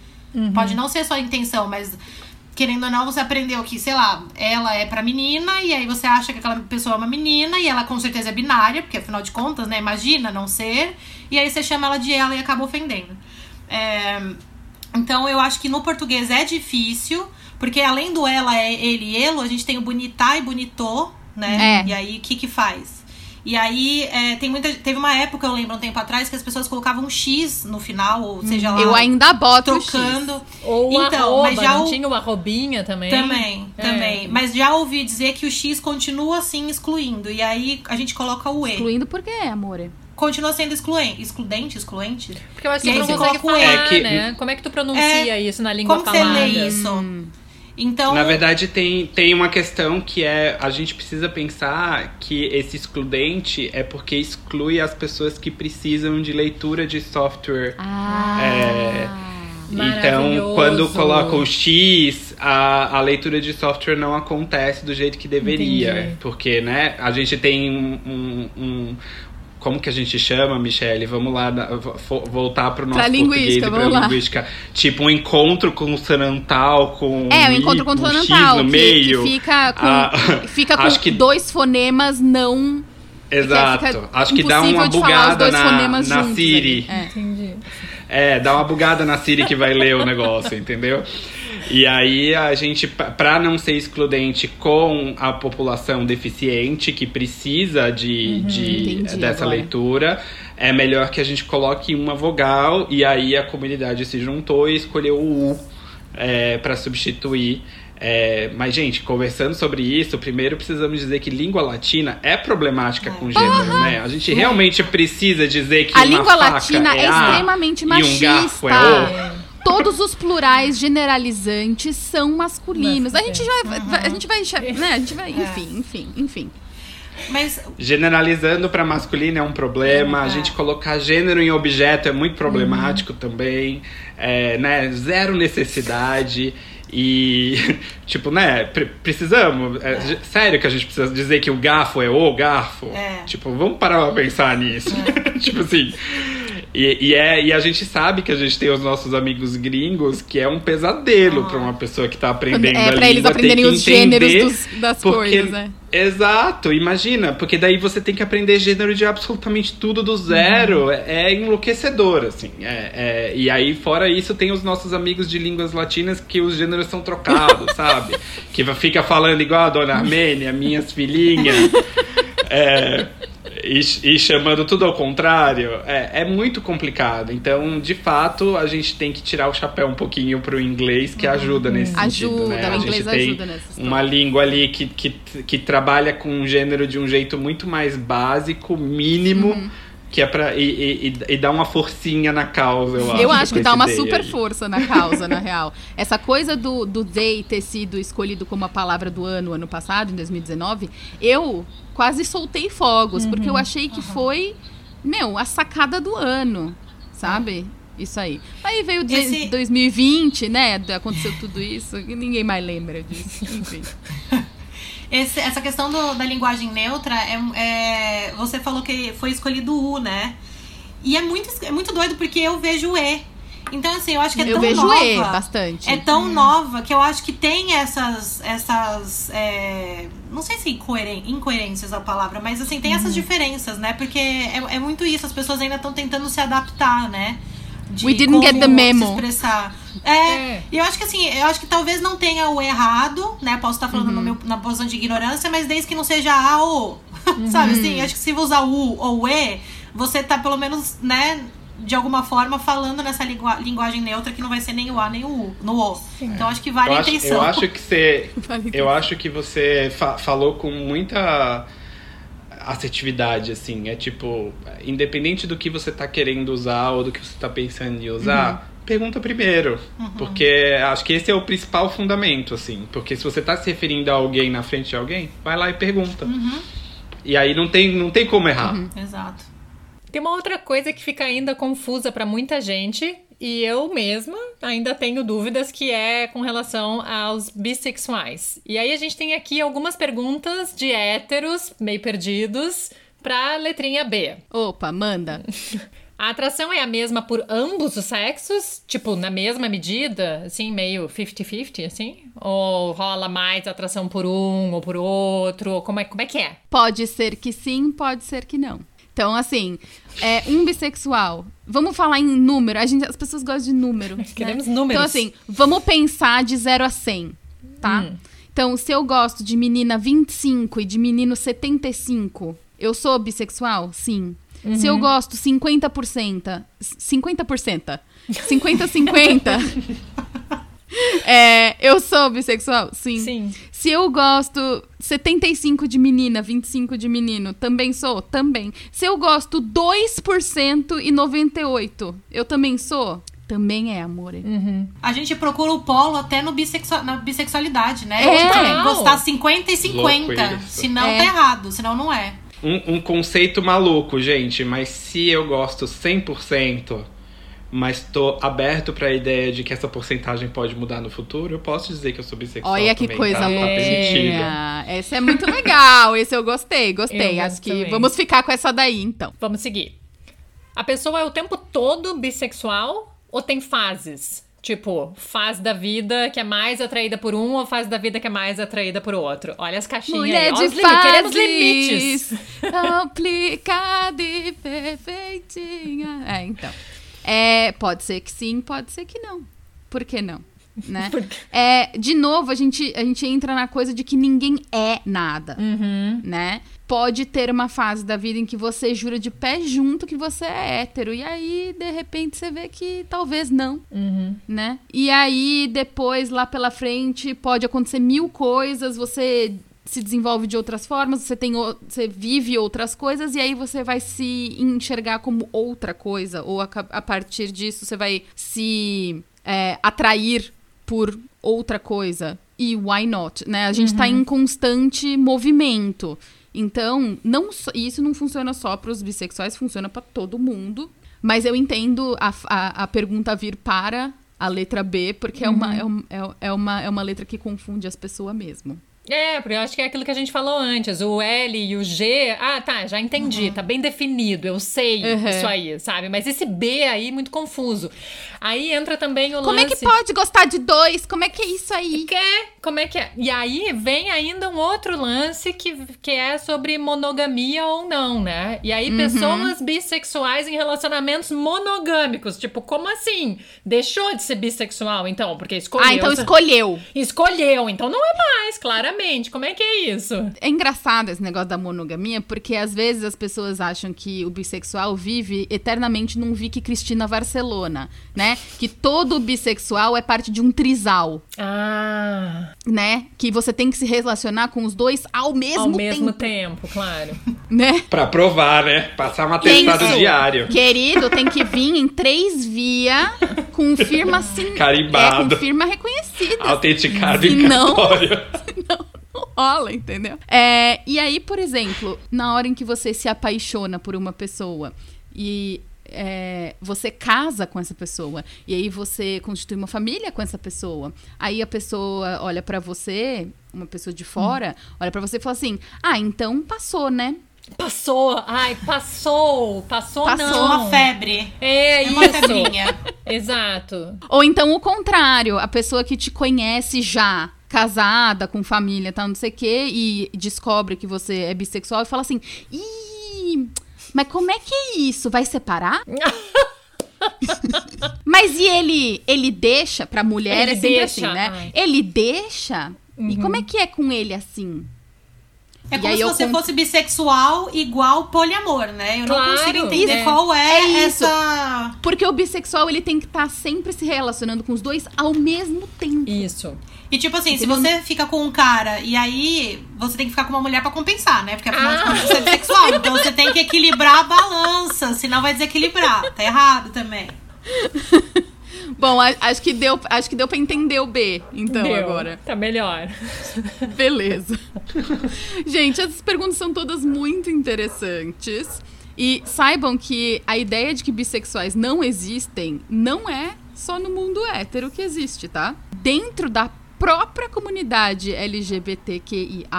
Pode não ser sua intenção, mas querendo ou não você aprendeu que, sei lá, ela é pra menina e aí você acha que aquela pessoa é uma menina e ela com certeza é binária, porque afinal de contas, né, imagina não ser, e aí você chama ela de ela e acaba ofendendo. É, então eu acho que no português é difícil, porque além do ela, é ele e elo, a gente tem o bonitá e bonitô, né? É. E aí o que que faz? E aí é, tem muita, teve uma época, eu lembro um tempo atrás, que as pessoas colocavam um X no final, ou seja lá, Eu ainda boto o X. trocando. Ou Então, arroba, mas já não o- tinha o arrobinha também? Também, É. também. Mas já ouvi dizer que o X continua assim excluindo. E aí a gente coloca o E. Excluindo por quê, amor? Continua sendo excluente. Excludente? Excluente? Porque eu acho que E tu aí não você consegue coloca o falar, E. É que- né? Como é que tu pronuncia isso na língua Como que você falada? lê isso? Hum. Então. Na verdade, tem, tem uma questão que é a gente precisa pensar que esse excludente é porque exclui as pessoas que precisam de leitura de software. Ah. É, Então, quando coloca o X, a, a leitura de software não acontece do jeito que deveria. Entendi. Porque, né, a gente tem um- um- como que a gente chama, Michele? Vamos lá, vo- voltar pro nosso Pra português linguística, e pra lá. linguística. Tipo, um encontro consonantal com É, o um encontro I, um X consonantal, no que, meio. que fica com, Ah, fica com acho que- dois fonemas não. Exato. Acho que dá uma bugada na, na juntos Siri. É. Entendi. É, dá uma bugada na Siri que vai ler o negócio, entendeu? E aí a gente, pa- pra não ser excludente com a população deficiente que precisa de, de- Uhum, entendi dessa agora. leitura, é melhor que a gente coloque uma vogal e aí a comunidade se juntou e escolheu o U é, para substituir. É, mas, gente, conversando sobre isso, primeiro precisamos dizer que língua latina é problemática com gênero, né? A gente realmente precisa dizer que A língua latina é, é extremamente e um machista. garfo é O. Todos os plurais generalizantes são masculinos. A gente vai, vai- a gente vai, né? A gente vai, enfim, enfim, enfim. Mas Generalizando para masculino é um problema. A É. gente colocar gênero em objeto é muito problemático também. É, né? Zero necessidade. E, tipo, né? pre- precisamos. é, j- Sério que a gente precisa dizer que o garfo é o garfo? É. Tipo, vamos parar pra pensar nisso. tipo assim. E, e é, e a gente sabe que a gente tem os nossos amigos gringos, que é um pesadelo Ah. pra uma pessoa que tá aprendendo É a pra eles língua, ter aprenderem que os gêneros dos- das porque- coisas, né? Exato, imagina, porque daí você tem que aprender gênero de absolutamente tudo do zero. É, é enlouquecedor, assim. É, é- e aí, fora isso, tem os nossos amigos de línguas latinas que os gêneros são trocados, sabe? Que fica falando igual a dona Armênia, minhas filhinhas. É, e, e chamando tudo ao contrário, é, é muito complicado. Então, de fato, a gente tem que tirar o chapéu um pouquinho pro inglês, que ajuda nesse sentido. Ajuda, né? o A inglês gente tem ajuda nessa situação. uma língua ali que, que, que trabalha com um gênero de um jeito muito mais básico, mínimo, Uhum. Que é pra. E, e, e- e dar uma forcinha na causa, eu acho. Eu acho que dá uma super aí. força na causa, na real. Essa coisa do, do they ter sido escolhido como a palavra do ano, ano passado, em 2019, eu quase soltei fogos, porque eu achei que foi, meu, a sacada do ano, sabe? Isso aí. Aí veio de- Esse- 2020, né? Aconteceu tudo isso, e ninguém mais lembra disso. Enfim. esse- essa questão do- da linguagem neutra, é, é- você falou que foi escolhido o U, né? E é muito, é muito doido porque eu vejo o E. Então, assim, eu acho que é eu tão vejo nova. E bastante. É tão nova que eu acho que tem essas. essas é, não sei se incoeren incoerências a palavra, mas assim, tem Uhum. essas diferenças, né? Porque é, é muito isso, as pessoas ainda estão tentando se adaptar, né? De We didn't get como the memo. Se expressar. É, É. e eu acho que assim, eu acho que talvez não tenha o errado, né? Posso estar falando Uhum. no meu- na posição de ignorância, mas desde que não seja A ou O. Sabe assim? Acho que se usar o U ou E, você tá pelo menos, né, de alguma forma falando nessa lingu- linguagem neutra que não vai ser nem o A nem o U, no O. Então acho que vale Eu a acho, intenção. eu acho que você. Vale Eu acho que você fa- falou com muita assertividade, assim. É tipo, independente do que você tá querendo usar ou do que você tá pensando em usar, pergunta primeiro. Porque acho que esse é o principal fundamento, assim. Porque se você tá se referindo a alguém na frente de alguém, vai lá e pergunta. E aí não tem, não tem como errar. Exato. Tem uma outra coisa que fica ainda confusa pra muita gente, e eu mesma ainda tenho dúvidas, que é com relação aos bissexuais. E aí a gente tem aqui algumas perguntas de héteros, meio perdidos, pra letrinha B. Opa, manda. A atração é a mesma por ambos os sexos? Tipo, na mesma medida? Assim, meio 50-50, assim? Ou rola mais atração por um ou por outro? Ou Como é, como é que é? Pode ser que sim, pode ser que não. Então, assim, é um bissexual. Vamos falar em número. A gente, as pessoas gostam de número. né? Queremos números. Então, assim, vamos pensar de 0 a 100, tá? Hum. Então, se eu gosto de menina 25 e de menino 75, eu sou bissexual? Sim. Se Uhum. eu gosto 50%, 50%, 50-50, é, eu sou bissexual? Sim. Sim. Se eu gosto 75 de menina, 25 de menino, também sou? Também. Se eu gosto 2% e 98, eu também sou? Também é, amor. A gente procura o polo até no bissexual, na bissexualidade, né? É. Tipo, gostar 50 e Louco 50. isso. Senão É. tá errado, senão não é. Um, um conceito maluco, gente, mas se eu gosto 100%, mas tô aberto pra ideia de que essa porcentagem pode mudar no futuro, eu posso dizer que eu sou bissexual Olha que também, coisa tá? Tá permitido. boa. Esse é muito legal. Esse eu gostei, gostei. Eu Acho que também. vamos ficar com essa daí, então. Vamos seguir. A pessoa é o tempo todo bissexual ou tem fases? Tipo, fase da vida que é mais atraída por um ou fase da vida que é mais atraída por outro? Olha as caixinhas Mulher aí. de Olha os limites. Queremos limites. fases, complicada e perfeitinha. É, então. É, pode ser que sim, pode ser que não. Por que não? Né? É, de novo, a gente, a gente entra na coisa de que ninguém é nada, Uhum. né? Pode ter uma fase da vida em que você jura de pé junto que você é hétero. E aí, de repente, você vê que talvez não Uhum. né? E aí, depois, lá pela frente, pode acontecer mil coisas, você se desenvolve de outras formas, você tem você vive outras coisas e aí você vai se enxergar como outra coisa ou a, a partir disso você vai se é, atrair por outra coisa e why not, né? A gente tá em constante movimento. Então, não e isso não funciona só para os bissexuais, funciona para todo mundo. Mas eu entendo a, a, a pergunta vir para a letra B, porque é, uma, é, um- é, é uma, é uma letra que confunde as pessoas mesmo. É, porque eu acho que é aquilo que a gente falou antes. O L e o G. Ah, tá, já entendi. Tá bem definido. Eu sei Uhum. isso aí, sabe? Mas esse B aí, muito confuso. Aí entra também o Como é que lance. pode gostar de dois? Como é que é isso aí? Que é? Como é que é? E aí vem ainda um outro lance que, que é sobre monogamia ou não, né? E aí pessoas bissexuais em relacionamentos monogâmicos. Tipo, como assim? Deixou de ser bissexual, então? Porque escolheu. Ah, então escolheu. Escolheu, então não é mais, claramente. Como é que é isso? É engraçado esse negócio da monogamia, porque às vezes as pessoas acham que o bissexual vive eternamente num Vicky Cristina Barcelona, né? Que todo bissexual é parte de um trisal, Ah, né? Que você tem que se relacionar com os dois ao mesmo ao tempo, mesmo tempo, claro. né? Pra provar, né? Passar um atestado Isso. diário. Querido, tem que vir em três via com firma assim. Carimbado. É, com firma reconhecida. Autenticado em não- cartório. não, não rola, entendeu? É, e aí, por exemplo, na hora em que você se apaixona por uma pessoa e é, você casa com essa pessoa e aí você constitui uma família com essa pessoa, aí a pessoa olha pra você, uma pessoa de fora, olha pra você e fala assim: Ah, então passou, né? Passou, ai, passou, passou, Passou não. Uma febre. É, É uma febrinha. Exato. Ou então o contrário, a pessoa que te conhece já, casada, com família, tal, não sei o quê, e descobre que você é bissexual e fala assim: Ih, mas como é que é isso? Vai separar? mas e ele, ele deixa pra mulher, Ele é sempre deixa, assim, né? ai. Ele deixa? E como é que é com ele assim? É E como se você conto- fosse bissexual igual poliamor, né? Eu Claro, não consigo entender é. qual é, É isso. essa. Porque o bissexual, ele tem que estar sempre se relacionando com os dois ao mesmo tempo. Isso. E tipo assim, se você fica com um cara e aí você tem que ficar com uma mulher pra compensar, né? Porque afinal de Ah. contas você é bissexual. Então você tem que equilibrar a balança, senão vai desequilibrar. Tá errado também. Bom, acho que deu, acho que deu para entender o B, então Deu. agora. Tá melhor. Beleza. Gente, essas perguntas são todas muito interessantes. E saibam que a ideia de que bissexuais não existem não é só no mundo hétero que existe, tá? Dentro da própria comunidade LGBTQIA,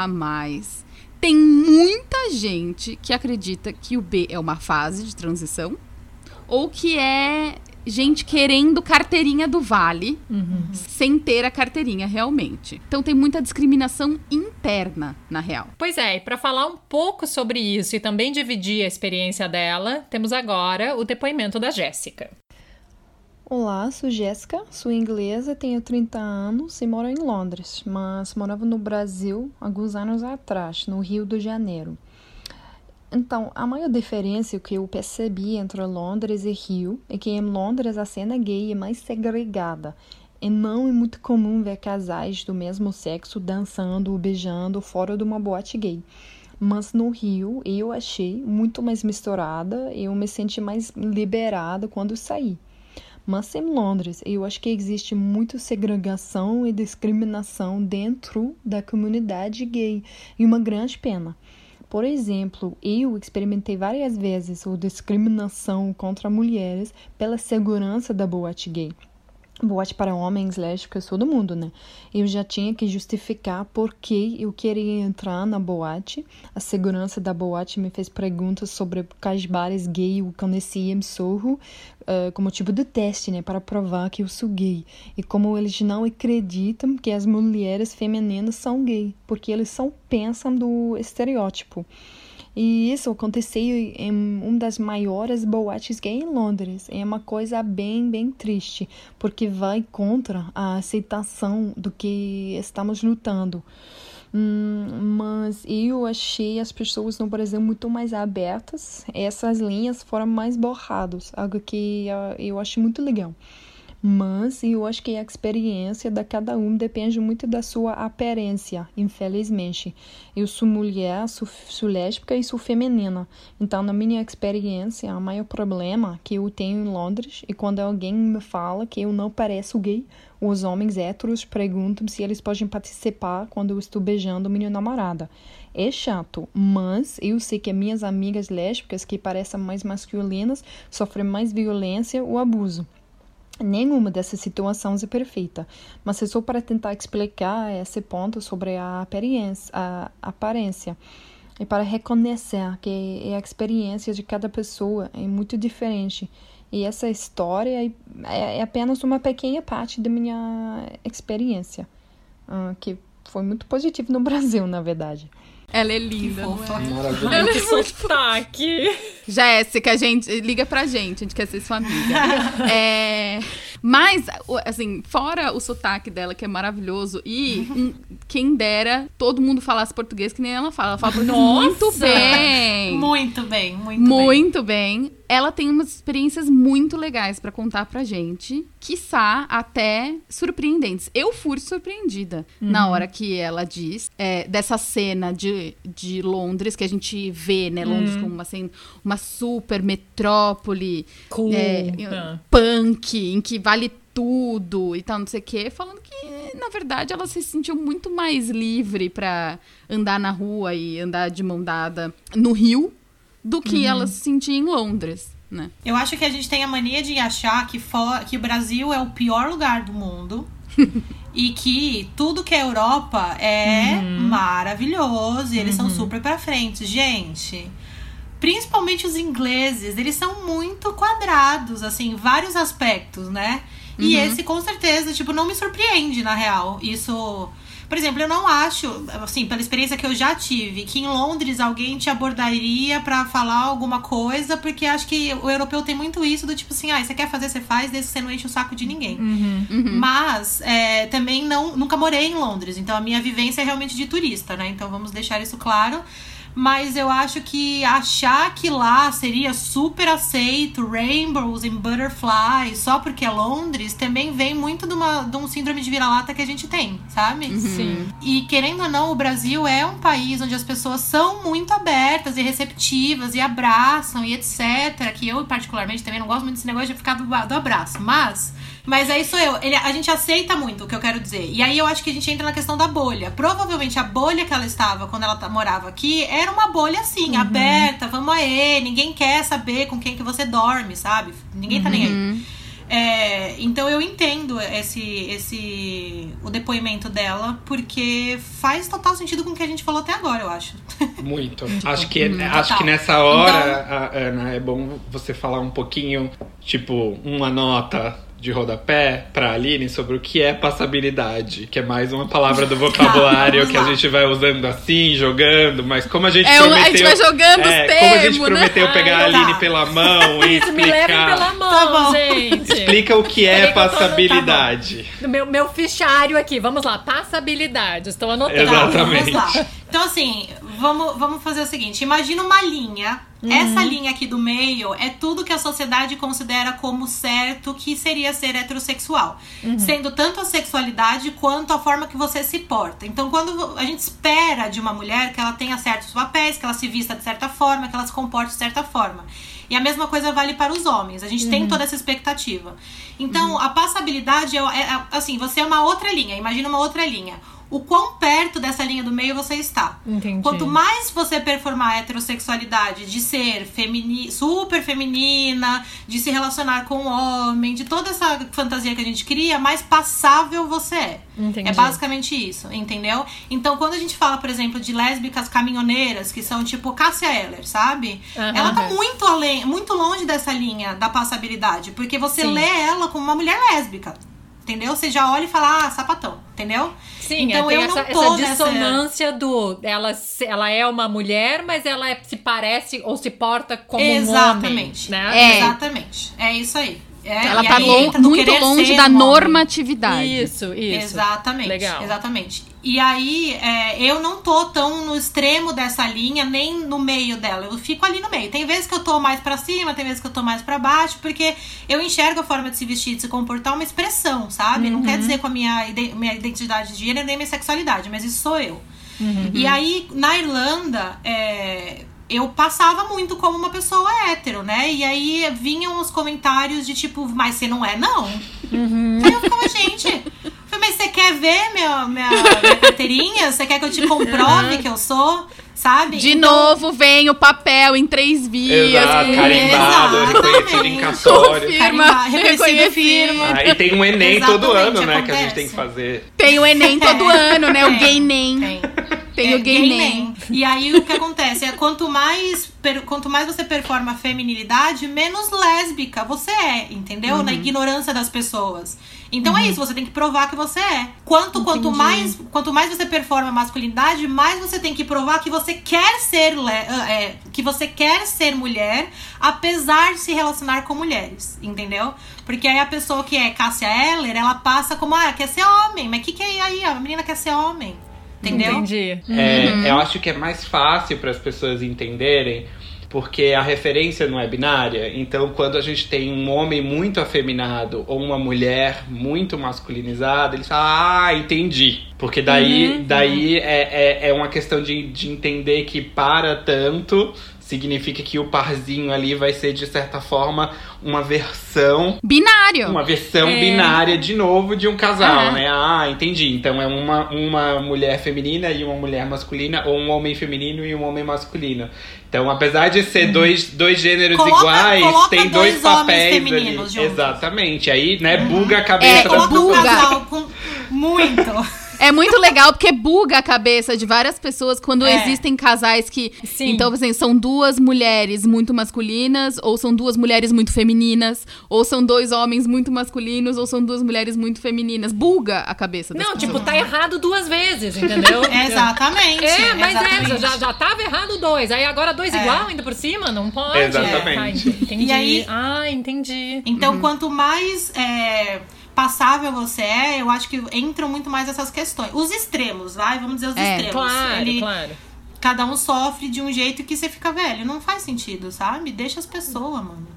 tem muita gente que acredita que o B é uma fase de transição ou que é gente querendo carteirinha do Vale sem ter a carteirinha realmente. Então tem muita discriminação interna, na real. Pois é, e para falar um pouco sobre isso e também dividir a experiência dela, temos agora o depoimento da Jéssica. Olá, sou Jéssica, sou inglesa, tenho 30 anos e moro em Londres, mas morava no Brasil alguns anos atrás, no Rio de Janeiro. Então, a maior diferença que eu percebi entre Londres e Rio é que em Londres a cena gay é mais segregada e não é muito comum ver casais do mesmo sexo dançando ou beijando fora de uma boate gay. Mas no Rio eu achei muito mais misturada eu me senti mais liberada quando saí. Mas em Londres, eu acho que existe muita segregação e discriminação dentro da comunidade gay, e uma grande pena. Por exemplo, eu experimentei várias vezes a discriminação contra mulheres pela segurança da boate gay. Boate para homens, lésbicas, todo mundo, né? Eu já tinha que justificar por que eu queria entrar na boate. A segurança da boate me fez perguntas sobre quais bares gay eu conhecia em Sorro, uh, como tipo de teste, né? Para provar que eu sou gay. E como eles não acreditam que as mulheres femininas são gay, porque eles só pensam do estereótipo. E isso aconteceu em uma das maiores boates gay em Londres. É uma coisa bem, bem triste, porque vai contra a aceitação do que estamos lutando. Hum, mas eu achei as pessoas no Brasil muito mais abertas. Essas linhas foram mais borradas, algo que uh, eu acho muito legal. Mas eu acho que a experiência de cada um depende muito da sua aparência, infelizmente. Eu sou mulher, sou, sou lésbica e sou feminina. Então, na minha experiência, o maior problema que eu tenho em Londres é quando alguém me fala que eu não pareço gay, os homens héteros perguntam se eles podem participar quando eu estou beijando minha namorada. É chato, mas eu sei que minhas amigas lésbicas que parecem mais masculinas sofrem mais violência ou abuso. Nenhuma dessas situações é perfeita, mas é só para tentar explicar esse ponto sobre a aparência, a aparência e para reconhecer que a experiência de cada pessoa é muito diferente. E essa história é, é apenas uma pequena parte da minha experiência, uh, que foi muito positiva no Brasil, na verdade. Ela é linda, não fofa. é? Maravilhoso. Ai, que sotaque! Jéssica, gente, liga pra gente, a gente quer ser sua amiga. É, mas, assim, fora o sotaque dela, que é maravilhoso, e um, quem dera todo mundo falasse português que nem ela fala. Ela fala português muito bem. Muito bem, muito, bem. Muito bem. Ela tem umas experiências muito legais pra contar pra gente, quiçá até surpreendentes. Eu fui surpreendida na hora que ela diz é, dessa cena de, de Londres, que a gente vê, né, Londres como uma, assim, uma super metrópole Cool. é, Ah. punk, em que vale tudo e tal, não sei o quê, falando que, na verdade, ela se sentiu muito mais livre pra andar na rua e andar de mão dada no Rio do que Uhum. ela se sentia em Londres, né? Eu acho que a gente tem a mania de achar que, for, que o Brasil é o pior lugar do mundo. e que tudo que é Europa é maravilhoso e eles são super pra frente. Gente, principalmente os ingleses, eles são muito quadrados, assim, em vários aspectos, né? E esse, com certeza, tipo, não me surpreende, na real. Isso. Por exemplo, eu não acho, assim, pela experiência que eu já tive, que em Londres alguém te abordaria pra falar alguma coisa, porque acho que o europeu tem muito isso do tipo assim, ah, você quer fazer, você faz, desde que você não enche o saco de ninguém. Mas é, também não, nunca morei em Londres, então a minha vivência é realmente de turista, né? Então vamos deixar isso claro. Mas eu acho que achar que lá seria super aceito, rainbows and butterflies, só porque é Londres, também vem muito de, uma, de um síndrome de vira-lata que a gente tem, sabe? Sim. E querendo ou não, o Brasil é um país onde as pessoas são muito abertas e receptivas e abraçam e etc. Que eu, particularmente, também não gosto muito desse negócio de ficar do, do abraço. Mas. Mas aí sou eu. Ele, a gente aceita muito o que eu quero dizer. E aí eu acho que a gente entra na questão da bolha. Provavelmente a bolha que ela estava quando ela morava aqui era uma bolha assim, aberta, vamos aí, ninguém quer saber com quem que você dorme, sabe? Ninguém tá nem aí. É, então eu entendo esse, esse o depoimento dela, porque faz total sentido com o que a gente falou até agora, eu acho. Muito. Acho que, hum, acho total. que nessa hora, a- Ana, é bom você falar um pouquinho, tipo, uma nota de rodapé pra Aline sobre o que é passabilidade, que é mais uma palavra do vocabulário que a gente vai usando assim, jogando, mas como a gente É, um- a prometeu... gente vai jogando os é, Como a gente termos, né? prometeu pegar a Ai, tá. Aline pela mão e Isso, me levem pela explicar... mão, Tá gente. Explica o que é tá passabilidade. No meu, meu fichário aqui, vamos lá, passabilidade. Estou anotando. Exatamente. Tá, vamos lá. Então, assim, vamos, vamos fazer o seguinte: imagina uma linha. Essa linha aqui do meio é tudo que a sociedade considera como certo que seria ser heterossexual. Sendo tanto a sexualidade quanto a forma que você se porta. Então, quando a gente espera de uma mulher que ela tenha certos papéis, que ela se vista de certa forma, que ela se comporte de certa forma. E a mesma coisa vale para os homens. A gente tem toda essa expectativa. Então, a passabilidade é, é- assim, você é uma outra linha. Imagina uma outra linha. O quão perto dessa linha do meio você está. Entendi. Quanto mais você performar a heterossexualidade de ser femini super feminina, de se relacionar com o homem, de toda essa fantasia que a gente cria, mais passável você é. Entendi. É basicamente isso, entendeu? Então, quando a gente fala, por exemplo, de lésbicas caminhoneiras, que são tipo Cássia Eller, sabe? Aham. Ela tá muito além, muito longe dessa linha da passabilidade, porque você Sim. lê ela como uma mulher lésbica. Entendeu? Você já olha e fala, ah, sapatão, entendeu? Sim, então é, tem eu essa, não tô essa nessa- dissonância do. Ela, se- ela é uma mulher, mas ela é- se parece ou se porta como um homem. Exatamente. Né? É. Exatamente. É isso aí. É, Ela tá muito longe da homem. normatividade. Isso, isso. Exatamente. Legal. Exatamente. E aí, é, eu não tô tão no extremo dessa linha, nem no meio dela. Eu fico ali no meio. Tem vezes que eu tô mais pra cima, tem vezes que eu tô mais pra baixo, porque eu enxergo a forma de se vestir, de se comportar uma expressão, sabe? Não quer dizer com a minha, minha identidade de gênero nem minha sexualidade, mas isso sou eu. E aí, na Irlanda, é, eu passava muito como uma pessoa hétero, né? E aí vinham os comentários de tipo, mas você não é, não? Aí eu ficava, gente. Mas você quer ver minha, minha, minha carteirinha? Você quer que eu te comprove que eu sou? Sabe? De Então, novo vem o papel em três vias. Exato, carimbado, reconhecido em cartório. Confirma, reconhecido firma. Ah, e tem um Enem todo Exatamente, ano, né? Que a gente tem que fazer. Tem o Enem todo ano, né? O Gay Nem. Tem. Tem É, o Gay Nem. E aí o que acontece é quanto mais, per- quanto mais você performa a feminilidade, menos lésbica você é, entendeu? Uhum. Na ignorância das pessoas. Então é isso, você tem que provar que você é. Quanto, quanto, mais, quanto mais você performa a masculinidade, mais você tem que provar que você quer ser ah, é, que você quer ser mulher, apesar de se relacionar com mulheres, entendeu? Porque aí a pessoa que é Cássia Eller, ela passa como, ah, quer ser homem, mas o que, que é aí? A menina quer ser homem. Entendeu? Entendi. É, eu acho que é mais fácil para as pessoas entenderem, porque a referência não é binária. Então, quando a gente tem um homem muito afeminado ou uma mulher muito masculinizada, eles falam, ah, entendi. Porque daí, daí é, é, é uma questão de, de entender que para tanto significa que o parzinho ali vai ser, de certa forma, uma versão Binário. uma versão É. binária de novo de um casal, Aham. né? Ah, entendi. Então é uma, uma mulher feminina e uma mulher masculina, ou um homem feminino e um homem masculino. Então, apesar de ser dois, dois gêneros Coloca- iguais, coloca tem dois, dois papéis ali. Exatamente. Aí, né, buga a cabeça É, das Coloca um buga. casal com muito. É muito legal porque buga a cabeça de várias pessoas quando É. existem casais que. Sim. Então, assim, são duas mulheres muito masculinas, ou são duas mulheres muito femininas, ou são dois homens muito masculinos, ou são duas mulheres muito femininas. Buga a cabeça das Não, pessoas. tipo, tá errado duas vezes, entendeu? Exatamente. É, mas exatamente. é, já, já tava errado dois. Aí agora dois É. igual ainda por cima? Não pode. Exatamente. É, tá, entendi. E aí- Ah, entendi. Então, quanto mais é, passável você é, eu acho que entram muito mais essas questões. Os extremos, vai? Vamos dizer os É, extremos. Claro, Ele- claro. Cada um sofre de um jeito que você fica velho. Não faz sentido, sabe? Deixa as pessoas, mano.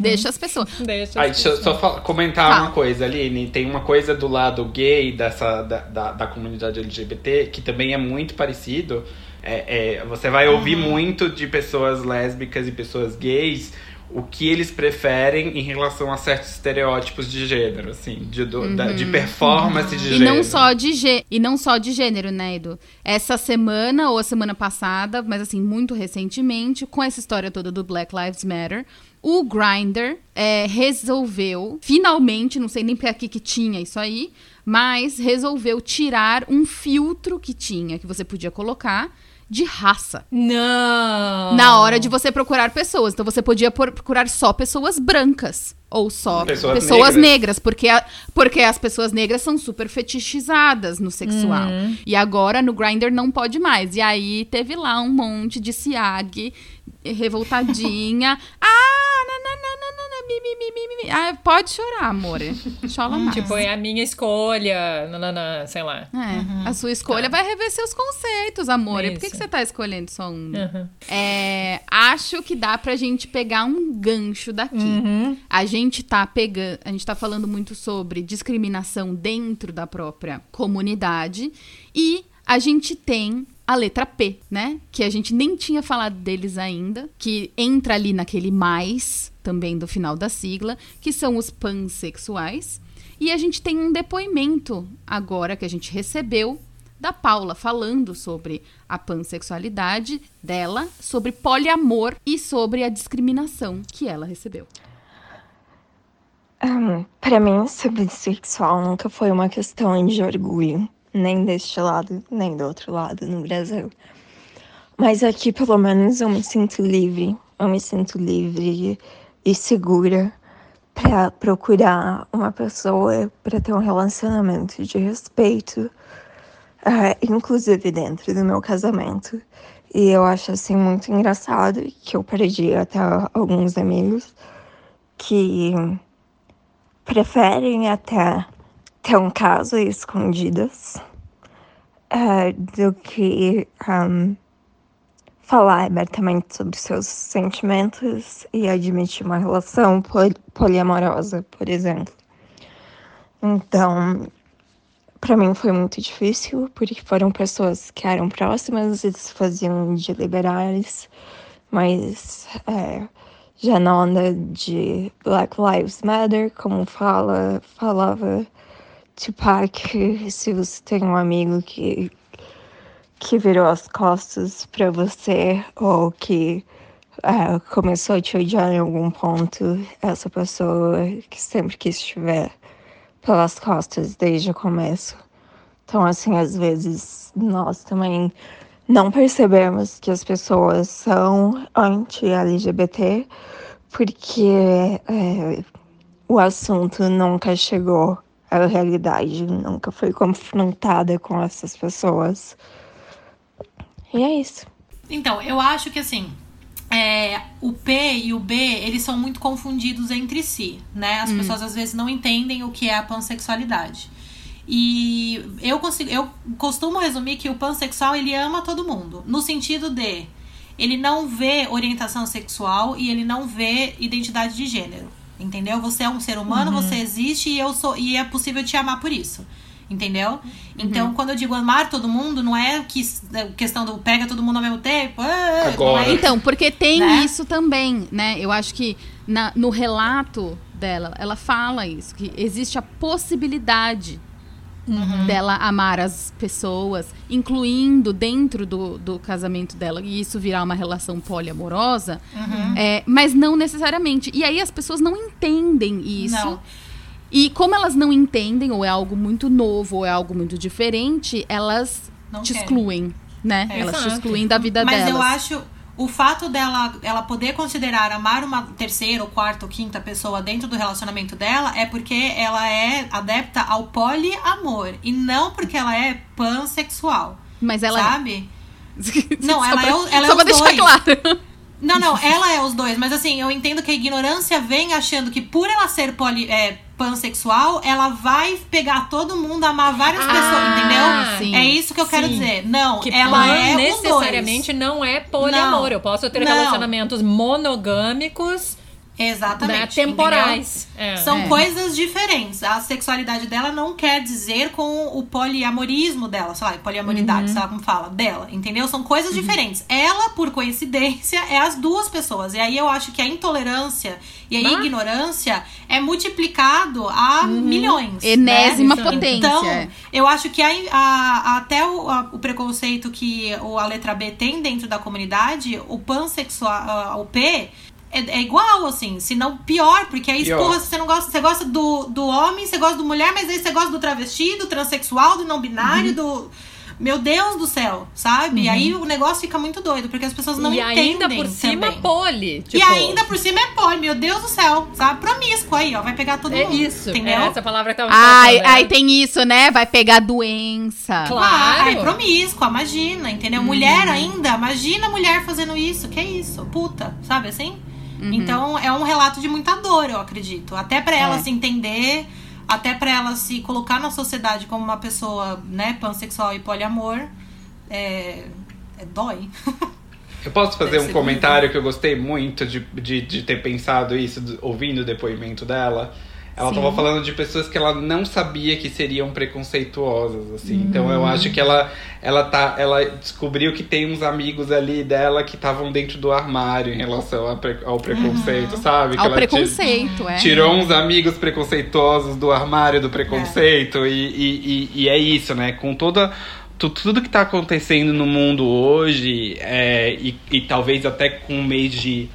Deixa as pessoas. Deixa. Aí, deixa eu só fa- comentar Fala. uma coisa, Aline. Tem uma coisa do lado gay dessa, da, da, da comunidade LGBT que também é muito parecido. É, é, você vai ouvir muito de pessoas lésbicas e pessoas gays o que eles preferem em relação a certos estereótipos de gênero, assim, de, do- da- de performance de Uhum. E gênero. não só de gê e não só de gênero, né, Edu? Essa semana ou a semana passada, mas assim, muito recentemente, com essa história toda do Black Lives Matter, o Grindr é, resolveu, finalmente, não sei nem pra que que tinha isso aí, mas resolveu tirar um filtro que tinha, que você podia colocar, de raça. Não. Na hora de você procurar pessoas. Então você podia por- procurar só pessoas brancas. Ou só Pessoas pessoas, negras. negras. porque, a- porque as pessoas negras são super fetichizadas no sexual. E agora no Grindr não pode mais. E aí teve lá um monte de ciag revoltadinha. ah, nananana, Ah, pode chorar, amor. Chola mais. Tipo, é a minha escolha. Nanana, sei lá. É, a sua escolha vai rever seus conceitos, amor. Por que, que você tá escolhendo só um? Uhum. É, acho que dá pra gente pegar um gancho daqui. Uhum. A gente tá pegando, a gente tá falando muito sobre discriminação dentro da própria comunidade e a gente tem a letra P, né? Que a gente nem tinha falado deles ainda, que entra ali naquele mais também do final da sigla, que são os pansexuais. E a gente tem um depoimento agora que a gente recebeu da Paula falando sobre a pansexualidade dela, sobre poliamor e sobre a discriminação que ela recebeu. Ahn, Pra mim, ser bissexual nunca foi uma questão de orgulho, nem deste lado, nem do outro lado no Brasil. Mas aqui, pelo menos, eu me sinto livre. Eu me sinto livre e segura pra procurar uma pessoa pra ter um relacionamento de respeito, ah, inclusive dentro do meu casamento. E eu acho assim muito engraçado que eu perdi até alguns amigos que preferem até ter um caso escondidas eh, do que ahm, falar abertamente sobre seus sentimentos e admitir uma relação pol- poliamorosa, por exemplo. Então, para mim foi muito difícil, porque foram pessoas que eram próximas e se faziam de liberais, mas eh, já na onda de Black Lives Matter, como fala, falava Tupac, se você tem um amigo que, que virou as costas para você ou que ah, começou a te odiar em algum ponto, essa pessoa que sempre quis te ver pelas costas desde o começo. Então, assim, às vezes nós também não percebemos que as pessoas são anti-LGBT porque é, o assunto nunca chegou à realidade, nunca foi confrontada com essas pessoas. E é isso. Então, eu acho que assim, é, o P e o B, eles são muito confundidos entre si, né? As pessoas às vezes não entendem o que é a pansexualidade. E eu consigo, eu costumo resumir que o pansexual ele ama todo mundo, no sentido de ele não vê orientação sexual e ele não vê identidade de gênero. Entendeu? Você é um ser humano, você existe e eu sou e é possível te amar por isso. Entendeu? Então, quando eu digo amar todo mundo, não é que é questão do pega todo mundo ao mesmo tempo. ah, Agora. não é Então, porque tem Né? isso também, né? Eu acho que na- no relato dela, ela fala isso, que existe a possibilidade dela amar as pessoas, incluindo dentro do, do casamento dela, e isso virar uma relação poliamorosa, é, mas não necessariamente. E aí as pessoas não entendem isso. Não. E como elas não entendem, ou é algo muito novo, ou é algo muito diferente, elas Não te querem. excluem, né? É, elas te exato. excluem da vida Mas delas. eu acho o fato dela ela poder considerar amar uma terceira, ou quarta ou quinta pessoa dentro do relacionamento dela é porque ela é adepta ao poliamor e não porque ela é pansexual. Mas ela. Sabe? Não, ela pra- é o- ela é Só os deixar dois. claro. Não, não, ela é os dois, mas assim, eu entendo que a ignorância vem achando que por ela ser poli, é, pansexual, ela vai pegar todo mundo, amar várias Ah, pessoas, entendeu? sim. É isso que eu quero Sim. dizer. Não, Que ela é necessariamente não é poliamor. Não. Eu posso ter Não. relacionamentos monogâmicos. Exatamente. né, temporais. É. São É. coisas diferentes. A sexualidade dela não quer dizer com o poliamorismo dela, sei lá, poliamoridade, sei lá como fala, dela, entendeu? São coisas diferentes. Ela, por coincidência, é as duas pessoas. E aí eu acho que a intolerância e a Ah. ignorância é multiplicado a milhões. Enésima né? potência. Então, eu acho que a- a- até o, a- o preconceito que o- a letra B tem dentro da comunidade, o pansexual, o P, é, é igual, assim, se não pior, porque aí, Pior. porra, você não gosta, você gosta do, do homem, você gosta do mulher, mas aí você gosta do travesti, do transexual, do não binário, Uhum. do. Meu Deus do céu, sabe? E aí o negócio fica muito doido, porque as pessoas não e entendem. ainda por cima, também. poli. E tipo, ainda por cima é poli, meu Deus do céu, sabe? Promíscuo aí, ó, vai pegar todo É mundo. isso. Entendeu? É essa palavra que tava Ai, faltando, aí né? tem isso, né? Vai pegar doença. Claro. Ai, promíscua, imagina, entendeu? Mulher ainda, imagina mulher fazendo isso, que é isso, puta, sabe assim? Então é um relato de muita dor, eu acredito. Até pra ela É. se entender, até pra ela se colocar na sociedade como uma pessoa, né, pansexual e poliamor, é, é dói. Eu posso fazer Deve um ser comentário que eu gostei muito de, de, de ter pensado isso, do- ouvindo o depoimento dela. Ela Sim. tava falando de pessoas que ela não sabia que seriam preconceituosas, assim. Então eu acho que ela, ela, tá, ela descobriu que tem uns amigos ali dela que estavam dentro do armário em relação a pre- ao preconceito, sabe? Que Ao preconceito, é. Tirou uns amigos preconceituosos do armário do preconceito e, e, e, e é isso, né? Com toda tu- tudo que tá acontecendo no mundo hoje é, e, e talvez até com o mês de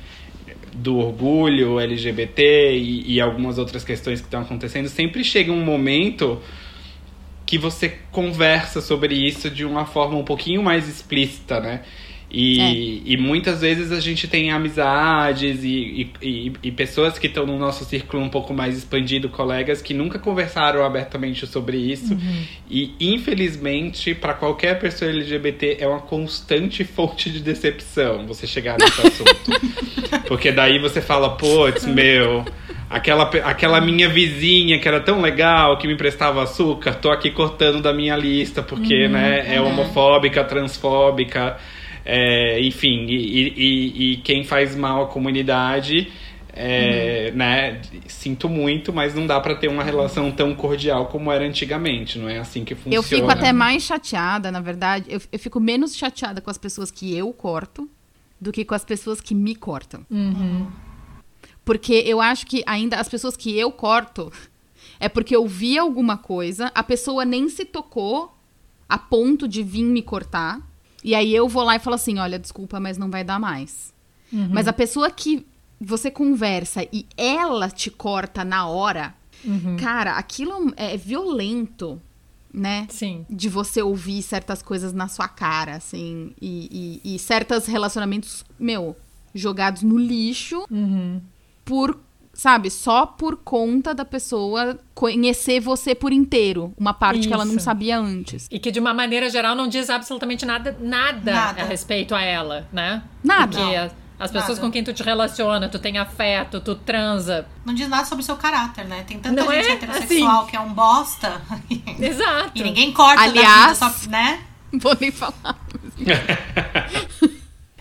do orgulho LGBT e, e algumas outras questões que estão acontecendo, sempre chega um momento que você conversa sobre isso de uma forma um pouquinho mais explícita, né? E, e muitas vezes a gente tem amizades e, e, e, pessoas que estão no nosso círculo um pouco mais expandido, colegas que nunca conversaram abertamente sobre isso. E infelizmente, para qualquer pessoa LGBT, é uma constante fonte de decepção você chegar nesse assunto. Porque daí você fala, putz, meu, aquela, aquela minha vizinha que era tão legal, que me prestava açúcar, tô aqui cortando da minha lista, porque, né, é homofóbica, transfóbica, é, enfim, e, e- e- quem faz mal à comunidade. é, né, sinto muito, mas não dá pra ter uma relação tão cordial como era antigamente, não é assim que funciona. Eu fico até mais chateada, na verdade. Eu, eu fico menos chateada com as pessoas que eu corto do que com as pessoas que me cortam. Porque eu acho que ainda as pessoas que eu corto é porque eu vi alguma coisa, a pessoa nem se tocou a ponto de vir me cortar. E aí eu vou lá e falo assim: olha, desculpa, mas não vai dar mais. Mas a pessoa que você conversa e ela te corta na hora, cara, aquilo é violento, né? Sim. de você ouvir certas coisas na sua cara, assim, e, e, e certos relacionamentos, meu, jogados no lixo por, sabe, só por conta da pessoa conhecer você por inteiro, uma parte que ela não Isso. sabia antes. E que de uma maneira geral não diz absolutamente nada, nada, Nada. a respeito a ela, né? Nada. Porque as, as pessoas Nada. com quem tu te relaciona, tu tem afeto, tu transa. Não diz nada sobre o seu caráter, né? Tem tanta Não gente é? heterossexual que é um bosta. Exato. e ninguém corta Aliás- da vida, só, né? Não vou nem falar.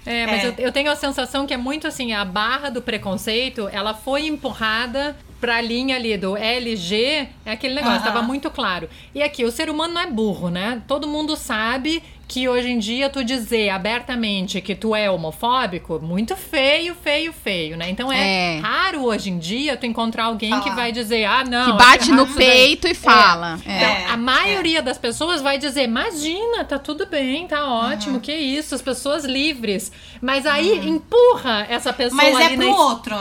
É, mas É. Eu, eu tenho a sensação que é muito assim, a barra do preconceito, ela foi empurrada pra linha ali do LG, é aquele negócio, tava muito claro. E aqui, o ser humano não é burro, né? Todo mundo sabe que hoje em dia tu dizer abertamente que tu é homofóbico, muito feio, feio, feio, né? Então é, É. raro hoje em dia tu encontrar alguém que Falar. vai dizer, ah, não. que bate no errado isso daí. peito e fala. É. Então, É, a maioria das pessoas vai dizer: imagina, tá tudo bem, tá ótimo, que isso, as pessoas livres. Mas aí empurra essa pessoa Mas ali é pro na outro.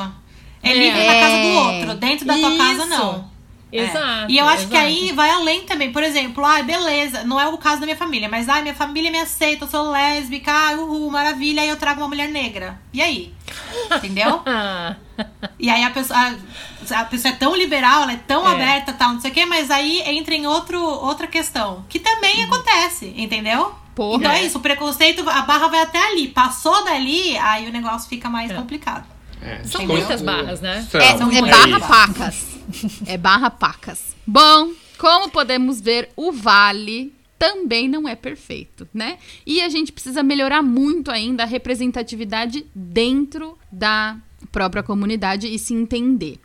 É É. livre na casa do É. outro. Dentro da tua casa, Isso. É. Exato. E eu acho que exato. aí vai além também. Por exemplo, ah, beleza, não é o caso da minha família, mas ah, minha família me aceita, eu sou lésbica, ah, uhul, maravilha, aí eu trago uma mulher negra. E aí? Entendeu? Ah, E aí a pessoa, a, a pessoa é tão liberal, ela é tão É. aberta, tal, não sei o quê, mas aí entra em outro, outra questão, que também acontece, entendeu? Porra. Então é isso, o preconceito, a barra vai até ali. Passou dali, aí o negócio fica mais É. complicado. É, São muitas barras, né? São, É, São é barra pacas. É barra pacas. Bom, como podemos ver, o Vale também não é perfeito, né? E a gente precisa melhorar muito ainda a representatividade dentro da própria comunidade e se entender.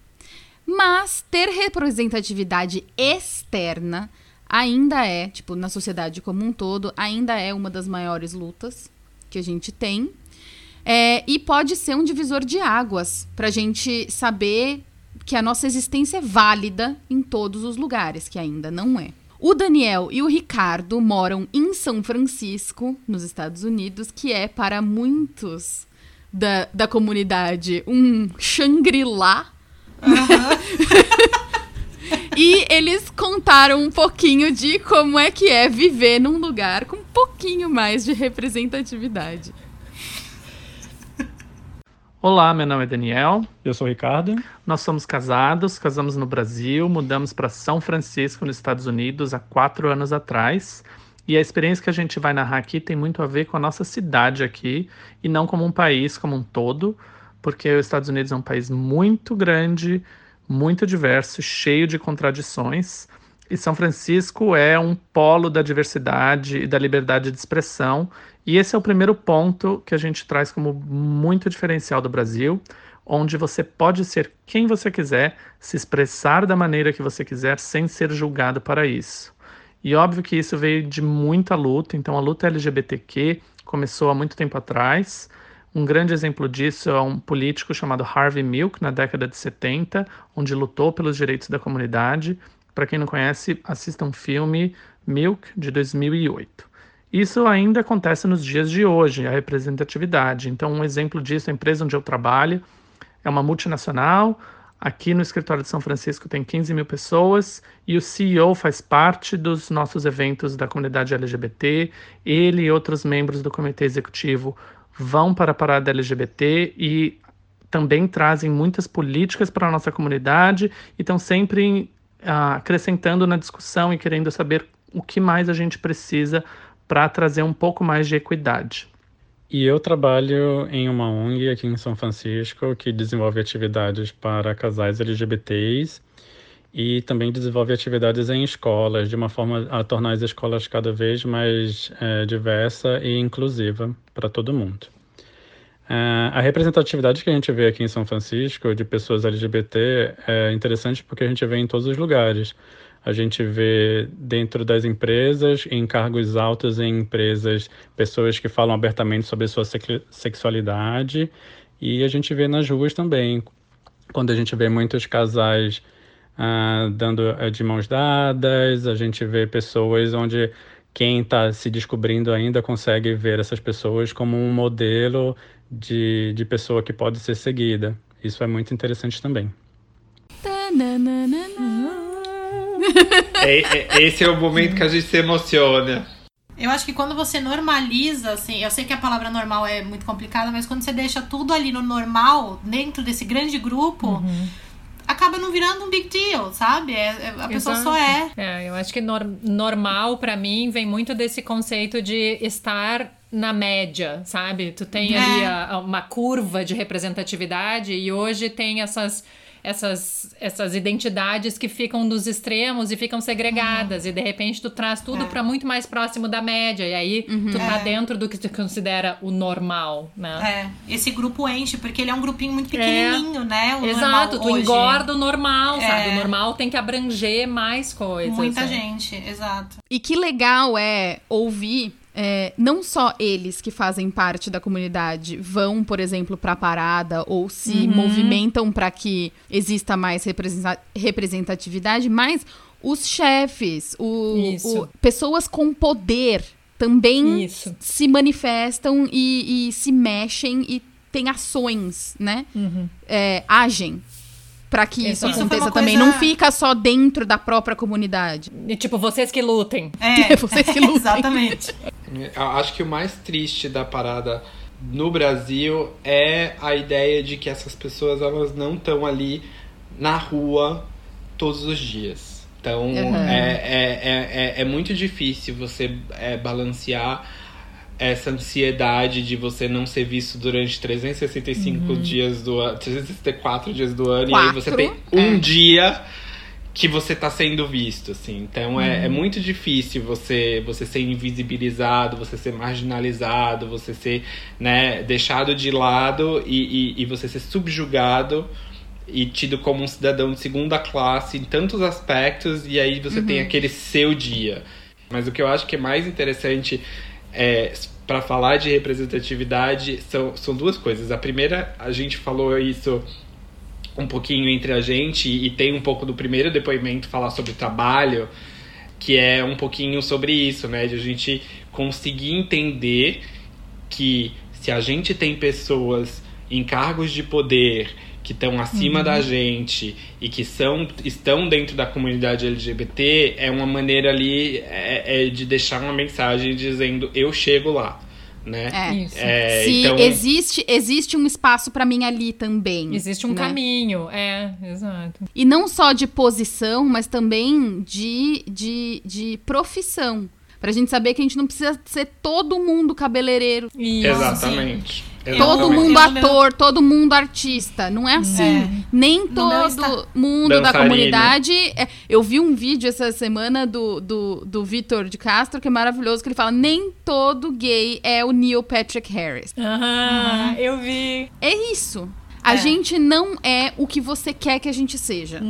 Mas ter representatividade externa ainda é, tipo, na sociedade como um todo, ainda é uma das maiores lutas que a gente tem. É, e pode ser um divisor de águas para a gente saber que a nossa existência é válida em todos os lugares, que ainda não é. O Daniel e o Ricardo moram em São Francisco, nos Estados Unidos, que é para muitos da, da comunidade um Shangri-La. e eles contaram um pouquinho de como é que é viver num lugar com um pouquinho mais de representatividade. Olá, meu nome é Daniel. Eu sou o Ricardo. Nós somos casados, casamos no Brasil, mudamos para São Francisco, nos Estados Unidos, há quatro anos atrás. E a experiência que a gente vai narrar aqui tem muito a ver com a nossa cidade aqui e não como um país como um todo, porque os Estados Unidos é um país muito grande, muito diverso, cheio de contradições. E São Francisco é um polo da diversidade e da liberdade de expressão. E esse é o primeiro ponto que a gente traz como muito diferencial do Brasil, onde você pode ser quem você quiser, se expressar da maneira que você quiser, sem ser julgado para isso. E óbvio que isso veio de muita luta, então a luta LGBTQ começou há muito tempo atrás. Um grande exemplo disso é um político chamado Harvey Milk, na década de 70, onde lutou pelos direitos da comunidade. Para quem não conhece, assista um filme Milk de 2008. Isso ainda acontece nos dias de hoje, a representatividade. Então, um exemplo disso, a empresa onde eu trabalho é uma multinacional. Aqui no escritório de São Francisco tem 15 mil pessoas e o CEO faz parte dos nossos eventos da comunidade LGBT. Ele e outros membros do comitê executivo vão para a parada LGBT e também trazem muitas políticas para a nossa comunidade e estão sempre ah, acrescentando na discussão e querendo saber o que mais a gente precisa para trazer um pouco mais de equidade. E eu trabalho em uma ONG aqui em São Francisco que desenvolve atividades para casais LGBTs e também desenvolve atividades em escolas, de uma forma a tornar as escolas cada vez mais eh, diversa e inclusiva para todo mundo. Eh, a representatividade que a gente vê aqui em São Francisco de pessoas LGBT é interessante porque a gente vê em todos os lugares. A gente vê dentro das empresas, em cargos altos em empresas, pessoas que falam abertamente sobre sua sex- sexualidade. E a gente vê nas ruas também, quando a gente vê muitos casais ah, dando eh, de mãos dadas, a gente vê pessoas onde quem está se descobrindo ainda consegue ver essas pessoas como um modelo de, de pessoa que pode ser seguida. Isso é muito interessante também. É- é- esse é o momento que a gente se emociona. Eu acho que quando você normaliza, assim, eu sei que a palavra normal é muito complicada, mas quando você deixa tudo ali no normal, dentro desse grande grupo, acaba não virando um big deal, sabe? É- é- a pessoa Exato. só é. É, eu acho que nor- normal pra mim vem muito desse conceito de estar na média, sabe? Tu tem É. ali a- a- uma curva de representatividade e hoje tem essas essas essas identidades que ficam dos extremos e ficam segregadas e de repente tu traz tudo É. pra muito mais próximo da média e aí tu tá É. dentro do que tu considera o normal, né? É, esse grupo enche, porque ele é um grupinho muito pequenininho, né? O Exato, tu hoje. engorda o normal, É. sabe? O normal tem que abranger mais coisas. Muita né? gente, exato. E que legal é ouvir é, não só eles que fazem parte da comunidade vão, por exemplo, para a parada ou se movimentam para que exista mais representa- representatividade, mas os chefes, o, o- pessoas com poder também Isso. se manifestam e, e se mexem e têm ações, né? É, agem pra que isso. Isso aconteça também. coisa- Não fica só dentro da própria comunidade. E tipo, vocês que lutem. É, Vocês que lutem. exatamente. Acho que o mais triste da parada no Brasil é a ideia de que essas pessoas elas não estão ali na rua todos os dias. Então Uhum. é, é, é, é, é muito difícil você é, balancear essa ansiedade de você não ser visto durante 365 dias do ano, 364 dias do ano, e aí você Quatro, tem um é. dia que você tá sendo visto, assim. Então é, é Uhum. muito difícil você, você ser invisibilizado, você ser marginalizado, você ser né, deixado de lado e, e, e você ser subjugado e tido como um cidadão de segunda classe em tantos aspectos, e aí você tem aquele seu dia. Mas o que eu acho que é mais interessante é, para falar de representatividade são, são duas coisas. A primeira, a gente falou isso um pouquinho entre a gente e tem um pouco do primeiro depoimento falar sobre trabalho, que é um pouquinho sobre isso, né? De a gente conseguir entender que se a gente tem pessoas em cargos de poder que estão acima da gente e que são, estão dentro da comunidade LGBT, é uma maneira ali é, é de deixar uma mensagem dizendo eu chego lá, né? É. Isso. É, Se então, existe, existe um espaço pra mim ali também. Existe um né? caminho. É, exato. E não só de posição, mas também de, de, de profissão. Pra gente saber que a gente não precisa ser todo mundo cabeleireiro. Isso. Exatamente. Eu- Todo mundo ator, todo mundo artista. Não é assim. É. Nem todo Insta- mundo da Dançarino. comunidade. é- eu vi um vídeo essa semana do, do, do Vitor de Castro, que é maravilhoso, que ele fala: nem todo gay é o Neil Patrick Harris. Aham, eu vi. É isso. A É. gente não é o que você quer que a gente seja.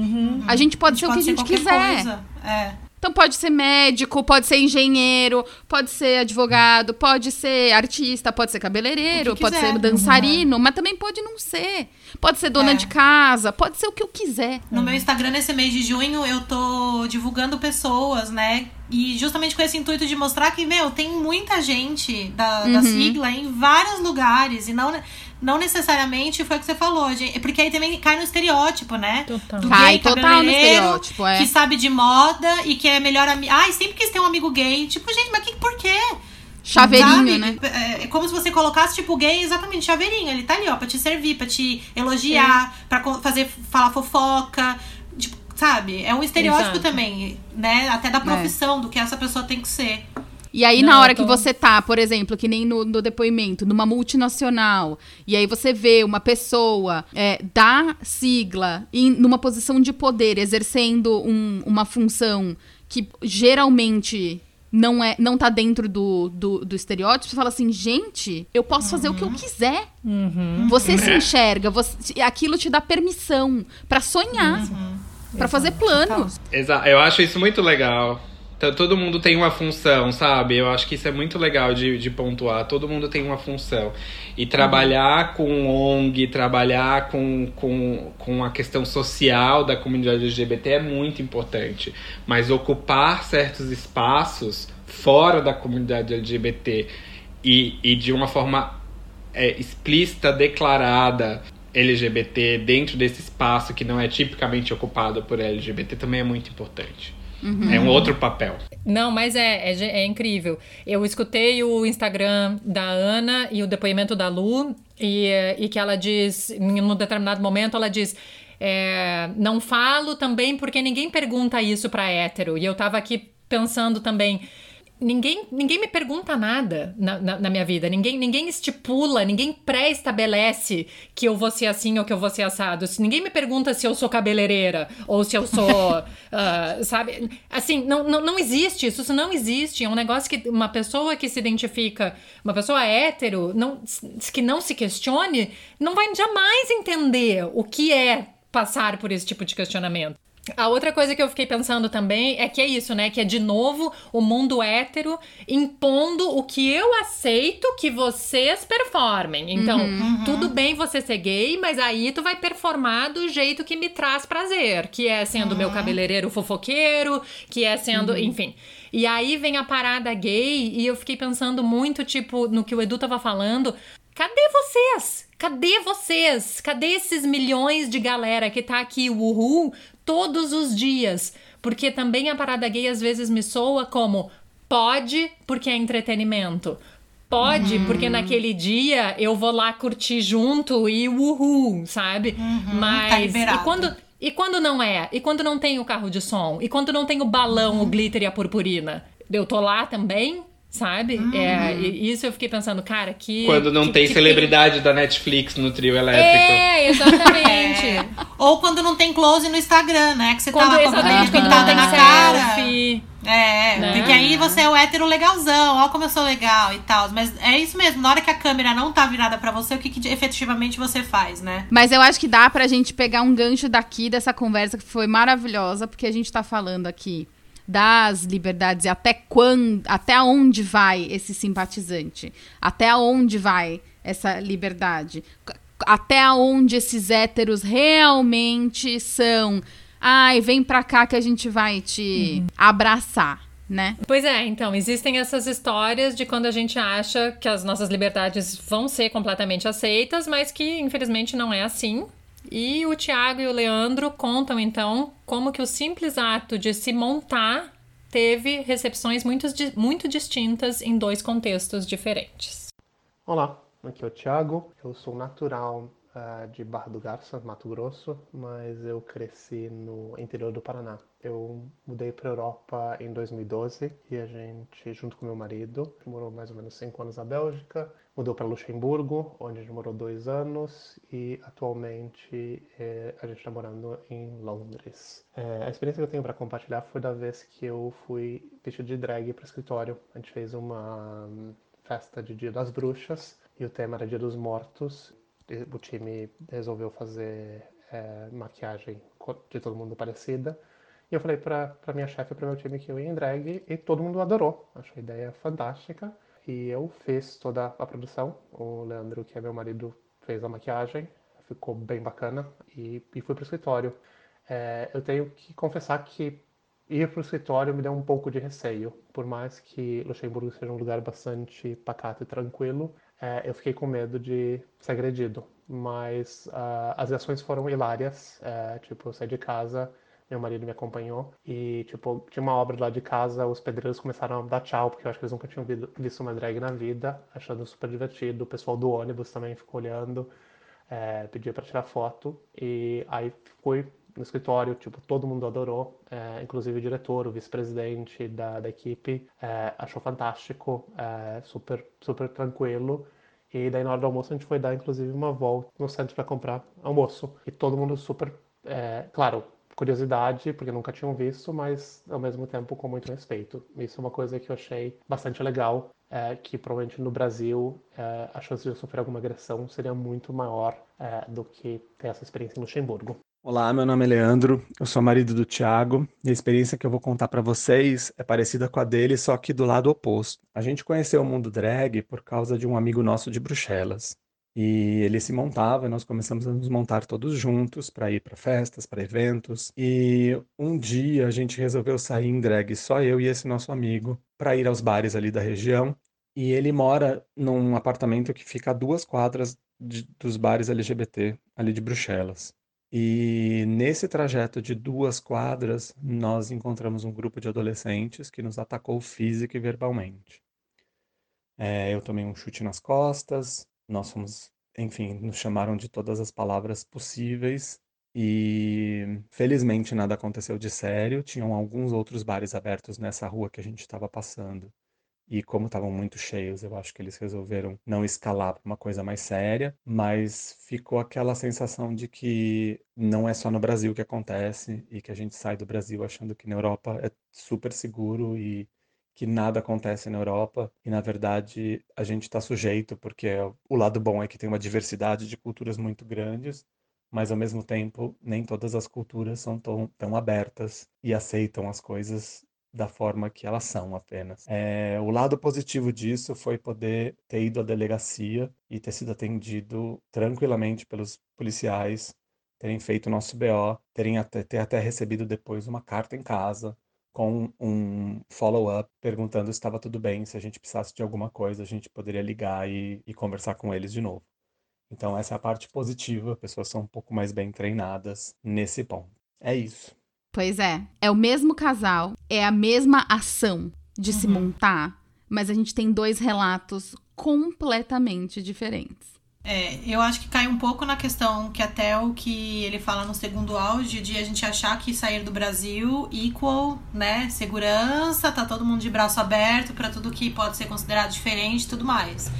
A gente pode ser o que a gente quiser. coisa. É. Então pode ser médico, pode ser engenheiro, pode ser advogado, pode ser artista, pode ser cabeleireiro, pode ser dançarino, mas também pode não ser. Pode ser dona É. de casa, pode ser o que eu quiser. No meu Instagram, nesse mês de junho, eu tô divulgando pessoas, né? E justamente com esse intuito de mostrar que, meu, tem muita gente da, Uhum. da sigla em vários lugares. E não, não necessariamente foi o que você falou, gente. Porque aí também cai no estereótipo, né? Total. Do Cai gay total no estereótipo, é. Que sabe de moda e que é melhor amigo. Ai, sempre quis ter um amigo gay. Tipo, gente, mas que, por quê? Chaveirinho, Sabe? né? É, é como se você colocasse, tipo, gay, exatamente, chaveirinho. Ele tá ali, ó, pra te servir, pra te elogiar, pra co- fazer, falar fofoca. Sabe? É um estereótipo Exato. também, né? Até da profissão, do que essa pessoa tem que ser. E aí, Não, na hora tô- que você tá, por exemplo, que nem no, no depoimento, numa multinacional, e aí você vê uma pessoa é, da sigla em, numa posição de poder, exercendo um- uma função que geralmente não é não tá dentro do, do, do estereótipo, você fala assim, gente, eu posso fazer o que eu quiser. Você se enxerga, você, aquilo te dá permissão pra sonhar, pra fazer planos. Exa eu acho isso muito legal. Então, todo mundo tem uma função, sabe? Eu acho que isso é muito legal de, de pontuar. Todo mundo tem uma função. E trabalhar com ONG, trabalhar com, com, com a questão social da comunidade LGBT é muito importante. Mas ocupar certos espaços fora da comunidade LGBT e, e de uma forma é, explícita, declarada LGBT dentro desse espaço que não é tipicamente ocupado por LGBT também é muito importante. É um outro papel. Não, mas é, é, é incrível. Eu escutei o Instagram da Ana e o depoimento da Lu, e, e que ela diz, em um determinado momento, ela diz. é, não falo também porque ninguém pergunta isso pra hétero. E eu tava aqui pensando também. Ninguém, ninguém me pergunta nada na, na, na minha vida. Ninguém, ninguém estipula, ninguém pré-estabelece que eu vou ser assim ou que eu vou ser assado. Ninguém me pergunta se eu sou cabeleireira ou se eu sou. ah, sabe? Assim, não, não, não existe isso. Isso não existe. É um negócio que uma pessoa que se identifica, uma pessoa hétero, não, que não se questione, não vai jamais entender o que é passar por esse tipo de questionamento. A outra coisa que eu fiquei pensando também é que é isso, né? Que é de novo o mundo hétero impondo o que eu aceito que vocês performem. Então, tudo bem você ser gay, mas aí tu vai performar do jeito que me traz prazer, que é sendo meu cabeleireiro fofoqueiro, que é sendo, enfim. E aí vem a parada gay e eu fiquei pensando muito, tipo, no que o Edu tava falando. Cadê vocês? Cadê vocês? Cadê esses milhões de galera que tá aqui, uhul, todos os dias? Porque também a parada gay às vezes me soa como pode porque é entretenimento. Pode, uhum. porque naquele dia eu vou lá curtir junto e uhul, sabe? Uhum, tá Mas. Tá e quando. E quando não é? E quando não tem o carro de som? E quando não tem o balão, uhum. o glitter e a purpurina? Eu tô lá também? Sabe? Uhum. É, isso eu fiquei pensando, cara, que. Quando não que, tem que celebridade tem... da Netflix no trio elétrico. É, exatamente. é. Ou quando não tem close no Instagram, né? Que você quando, tá lá com a pintada na cara. É, né? porque aí você é o hétero legalzão, ó como eu sou legal e tal. Mas é isso mesmo, na hora que a câmera não tá virada para você, o que, que, efetivamente você faz, né? Mas eu acho que dá pra gente pegar um gancho daqui dessa conversa que foi maravilhosa, porque a gente tá falando aqui das liberdades e até quando, até onde vai esse simpatizante, até onde vai essa liberdade, até onde esses héteros realmente são. Ai, vem pra cá que a gente vai te uhum. abraçar. Né? Pois é, então, existem essas histórias de quando a gente acha que as nossas liberdades vão ser completamente aceitas, mas que infelizmente não é assim. E o Tiago e o Leandro contam então como que o simples ato de se montar teve recepções muito, muito distintas em dois contextos diferentes. Olá, aqui é o Tiago, eu sou natural uh, de Barra do Garça, Mato Grosso, mas eu cresci no interior do Paraná. Eu mudei para a Europa em 2012 e a gente, junto com meu marido, morou mais ou menos cinco anos na Bélgica, mudou para Luxemburgo, onde a gente morou dois anos, e atualmente é, a gente está morando em Londres. É, a experiência que eu tenho para compartilhar foi da vez que eu fui vestido de drag para o escritório. A gente fez uma hum, festa de Dia das Bruxas e o tema era Dia dos Mortos. O time resolveu fazer é, maquiagem de todo mundo parecida. E eu falei para minha chefe e para meu time que eu ia em drag e todo mundo adorou. Achei a ideia fantástica e eu fiz toda a produção. O Leandro, que é meu marido, fez a maquiagem, ficou bem bacana e, e fui pro escritório. É, eu tenho que confessar que ir pro escritório me deu um pouco de receio, por mais que Luxemburgo seja um lugar bastante pacato e tranquilo, é, eu fiquei com medo de ser agredido. Mas uh, as reações foram hilárias, é, tipo, eu saí de casa meu marido me acompanhou e, tipo, tinha uma obra lá de casa, os pedreiros começaram a dar tchau, porque eu acho que eles nunca tinham visto uma drag na vida, achando super divertido. O pessoal do ônibus também ficou olhando, é, pedia para tirar foto e aí fui no escritório, tipo, todo mundo adorou, é, inclusive o diretor, o vice-presidente da, da equipe, é, achou fantástico, é, super, super tranquilo. E daí na hora do almoço a gente foi dar, inclusive, uma volta no centro para comprar almoço. E todo mundo super, é, claro, curiosidade, porque nunca tinham visto, mas ao mesmo tempo com muito respeito. Isso é uma coisa que eu achei bastante legal, é, que provavelmente no Brasil é, a chance de eu sofrer alguma agressão seria muito maior é, do que ter essa experiência em Luxemburgo. Olá, meu nome é Leandro, eu sou marido do Thiago e a experiência que eu vou contar para vocês é parecida com a dele, só que do lado oposto. A gente conheceu o mundo drag por causa de um amigo nosso de Bruxelas. E ele se montava, nós começamos a nos montar todos juntos para ir para festas, para eventos. E um dia a gente resolveu sair em drag, só eu e esse nosso amigo, para ir aos bares ali da região. E ele mora num apartamento que fica a duas quadras de, dos bares LGBT ali de Bruxelas. E nesse trajeto de duas quadras, nós encontramos um grupo de adolescentes que nos atacou física e verbalmente. É, eu tomei um chute nas costas, nós fomos, enfim, nos chamaram de todas as palavras possíveis e felizmente nada aconteceu de sério. Tinham alguns outros bares abertos nessa rua que a gente estava passando. E como estavam muito cheios, eu acho que eles resolveram não escalar para uma coisa mais séria, mas ficou aquela sensação de que não é só no Brasil que acontece e que a gente sai do Brasil achando que na Europa é super seguro e que nada acontece na Europa e na verdade a gente está sujeito porque o lado bom é que tem uma diversidade de culturas muito grandes, mas ao mesmo tempo nem todas as culturas são tão, tão abertas e aceitam as coisas da forma que elas são apenas. É, o lado positivo disso foi poder ter ido à delegacia e ter sido atendido tranquilamente pelos policiais, terem feito o nosso BO, terem até, ter até recebido depois uma carta em casa com um follow-up perguntando se estava tudo bem, se a gente precisasse de alguma coisa, a gente poderia ligar e, e conversar com eles de novo. Então, essa é a parte positiva, pessoas são um pouco mais bem treinadas nesse ponto. É isso. Pois é. É o mesmo casal, é a mesma ação de se montar, mas a gente tem dois relatos completamente diferentes. É, eu acho que cai um pouco na questão que até o que ele fala no segundo áudio, de a gente achar que sair do Brasil equal, né, segurança, tá todo mundo de braço aberto para tudo que pode ser considerado diferente tudo mais.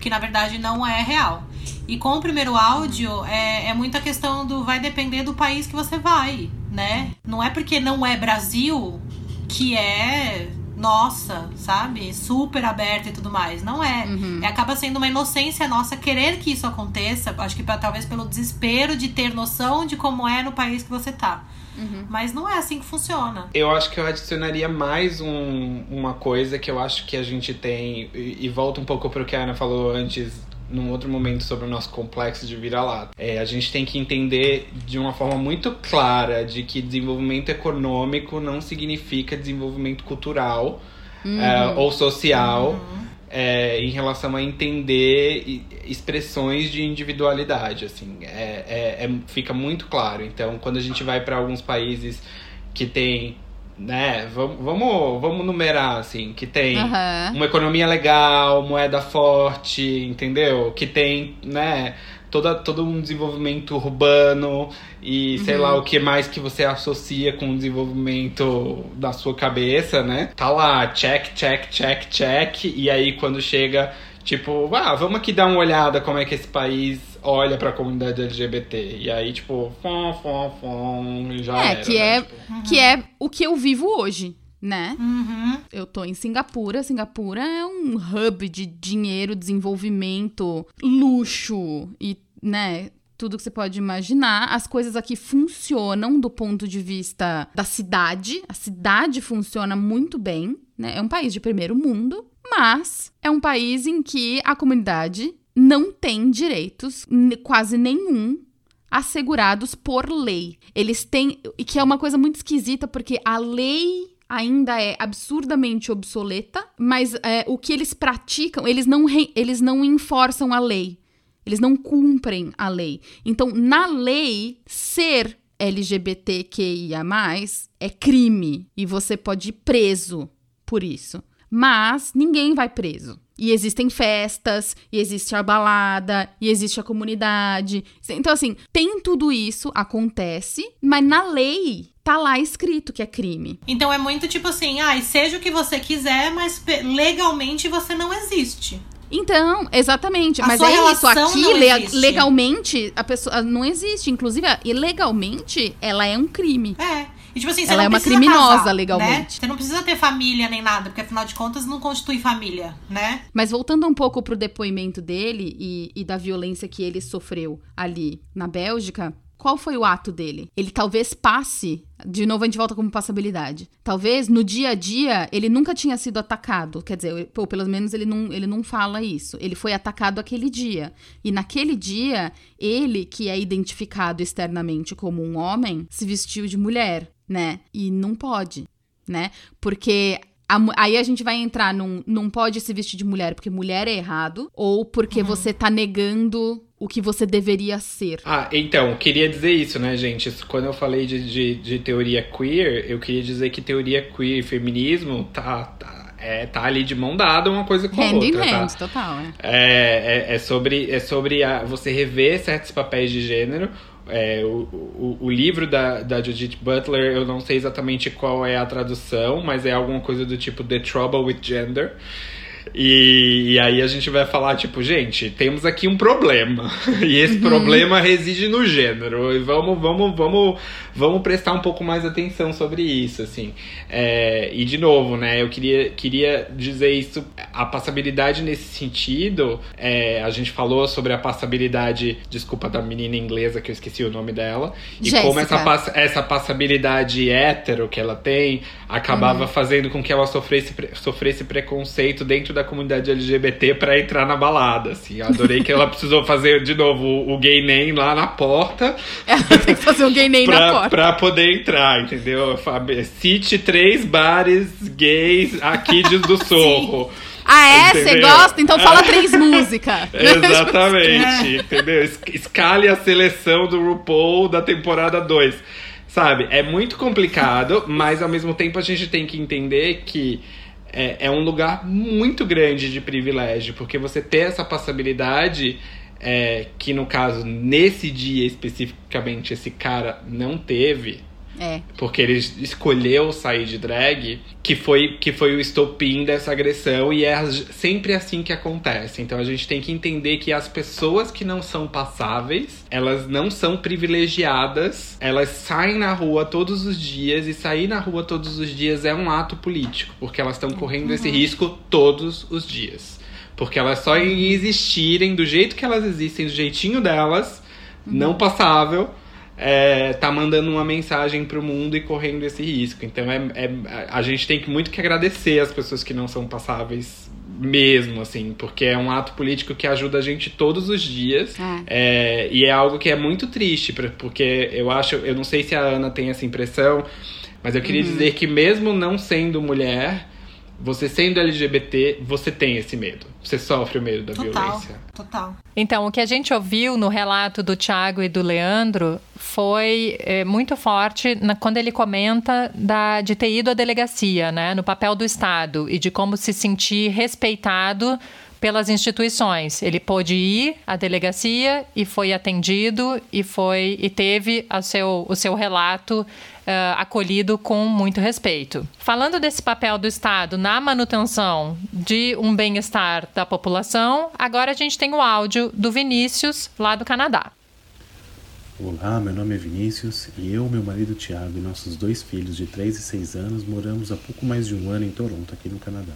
Que na verdade não é real. E com o primeiro áudio, é, é muita questão do vai depender do país que você vai, né? Não é porque não é Brasil que é nossa, sabe? Super aberta e tudo mais. Não é. Uhum. é. Acaba sendo uma inocência nossa querer que isso aconteça. Acho que pra, talvez pelo desespero de ter noção de como é no país que você tá. Uhum. Mas não é assim que funciona. Eu acho que eu adicionaria mais um- uma coisa que eu acho que a gente tem, e, e volta um pouco pro que a Ana falou antes, num outro momento, sobre o nosso complexo de vira-lata. É, a gente tem que entender de uma forma muito clara de que desenvolvimento econômico não significa desenvolvimento cultural é, ou social. é, em relação a entender expressões de individualidade, assim, é, é- é- fica muito claro. Então, quando a gente vai para alguns países que tem, né, vamos, vamos, vamos numerar, assim, que tem Aham. uma economia legal, moeda forte, entendeu? Que tem, né, toda, todo um desenvolvimento urbano e sei lá o que mais que você associa com o desenvolvimento da sua cabeça, né? Tá lá, check, check, check, check. E aí quando chega, tipo, ah, vamos aqui dar uma olhada como é que esse país olha pra comunidade LGBT. E aí, tipo, fom, fom, fom, e já É, era, que né? é, Tipo, que é o que eu vivo hoje, né? Uhum. Eu tô em Singapura. Singapura é um hub de dinheiro, desenvolvimento, luxo e, né, tudo que você pode imaginar. As coisas aqui funcionam do ponto de vista da cidade. A cidade funciona muito bem, né? É um país de primeiro mundo, mas é um país em que a comunidade não tem direitos quase nenhum assegurados por lei. Eles têm. E que é uma coisa muito esquisita, porque a lei ainda é absurdamente obsoleta, mas é, o que eles praticam, eles não, re- eles não enforçam a lei. Eles não cumprem a lei. Então, na lei, ser LGBTQIA, é crime. E você pode ir preso por isso. Mas ninguém vai preso. E existem festas, e existe a balada, e existe a comunidade. Então, assim, tem tudo isso, acontece, mas na lei tá lá escrito que é crime. Então é muito tipo assim, ai, seja o que você quiser, mas legalmente você não existe. Então, exatamente. A mas é isso. Aqui, le- legalmente, a pessoa não existe. Inclusive, ilegalmente, ela é um crime. É. E tipo assim, você Ela não é uma criminosa casar, legalmente. Né? Você não precisa ter família nem nada, porque afinal de contas não constitui família, né? Mas voltando um pouco pro depoimento dele e, e da violência que ele sofreu ali na Bélgica, qual foi o ato dele? Ele talvez passe. De novo, a gente volta como passabilidade. Talvez no dia a dia ele nunca tinha sido atacado. Quer dizer, ou pelo menos ele não, ele não fala isso. Ele foi atacado aquele dia. E naquele dia, ele, que é identificado externamente como um homem, se vestiu de mulher, né? E não pode, né? Porque a aí a gente vai entrar num não pode se vestir de mulher porque mulher é errado, ou porque você tá negando o que você deveria ser. Ah, então, queria dizer isso, né, gente? Quando eu falei de, de, de teoria queer, eu queria dizer que teoria queer e feminismo tá, tá, é, tá ali de mão dada uma coisa com a Hand in outra, tá? hand, total, é. É, é, é sobre, é sobre a- você rever certos papéis de gênero. É, o, o, o livro da, da Judith Butler, eu não sei exatamente qual é a tradução, mas é alguma coisa do tipo The Trouble with Gender. E, e aí a gente vai falar, tipo, gente, temos aqui um problema. E esse problema reside no gênero. E vamos, vamos, vamos, vamos prestar um pouco mais atenção sobre isso, assim. É, e de novo, né, eu queria, queria dizer isso, a passabilidade nesse sentido, é, a gente falou sobre a passabilidade, desculpa, da menina inglesa que eu esqueci o nome dela, e como essa, pass- essa passabilidade hétero que ela tem acabava fazendo com que ela sofresse, sofresse preconceito dentro da comunidade LGBT pra entrar na balada, assim. Eu adorei que ela precisou fazer de novo o, o gay name lá na porta Ela tem que fazer um gay nem na pra, porta. pra poder entrar, entendeu? Cite três bares gays aqui de, do Sorro. Ah, é? Você gosta? Então fala três músicas. Exatamente, entendeu? Es- Escale a seleção do RuPaul da temporada 2. Sabe? É muito complicado, mas ao mesmo tempo a gente tem que entender que é, é um lugar muito grande de privilégio, porque você ter essa passabilidade, é, que no caso, nesse dia especificamente, esse cara não teve, É. porque ele escolheu sair de drag, que foi, que foi o estopim dessa agressão, e é sempre assim que acontece. Então a gente tem que entender que as pessoas que não são passáveis, elas não são privilegiadas, elas saem na rua todos os dias, e sair na rua todos os dias é um ato político, porque elas estão correndo esse risco todos os dias. Porque elas só em existirem do jeito que elas existem, do jeitinho delas, não passável, é, tá mandando uma mensagem pro mundo e correndo esse risco. Então é, é- a gente tem que muito que agradecer as pessoas que não são passáveis mesmo, assim, porque é um ato político que ajuda a gente todos os dias. É, e é algo que é muito triste, porque eu acho, eu não sei se a Ana tem essa impressão, mas eu queria Uhum. dizer que mesmo não sendo mulher, você sendo LGBT, você tem esse medo. Você sofre o medo da Total, violência. total. Então, o que a gente ouviu no relato do Tiago e do Leandro foi é, muito forte na- quando ele comenta da, de ter ido à delegacia, né, no papel do Estado e de como se sentir respeitado pelas instituições. Ele pôde ir à delegacia e foi atendido e foi e teve a seu, o seu relato eh, acolhido com muito respeito. Falando desse papel do Estado na manutenção de um bem-estar da população, agora a gente tem o áudio do Vinícius, lá do Canadá. Olá, meu nome é Vinícius e eu, meu marido Tiago e nossos dois filhos de 3 e 6 anos moramos há pouco mais de um ano em Toronto, aqui no Canadá.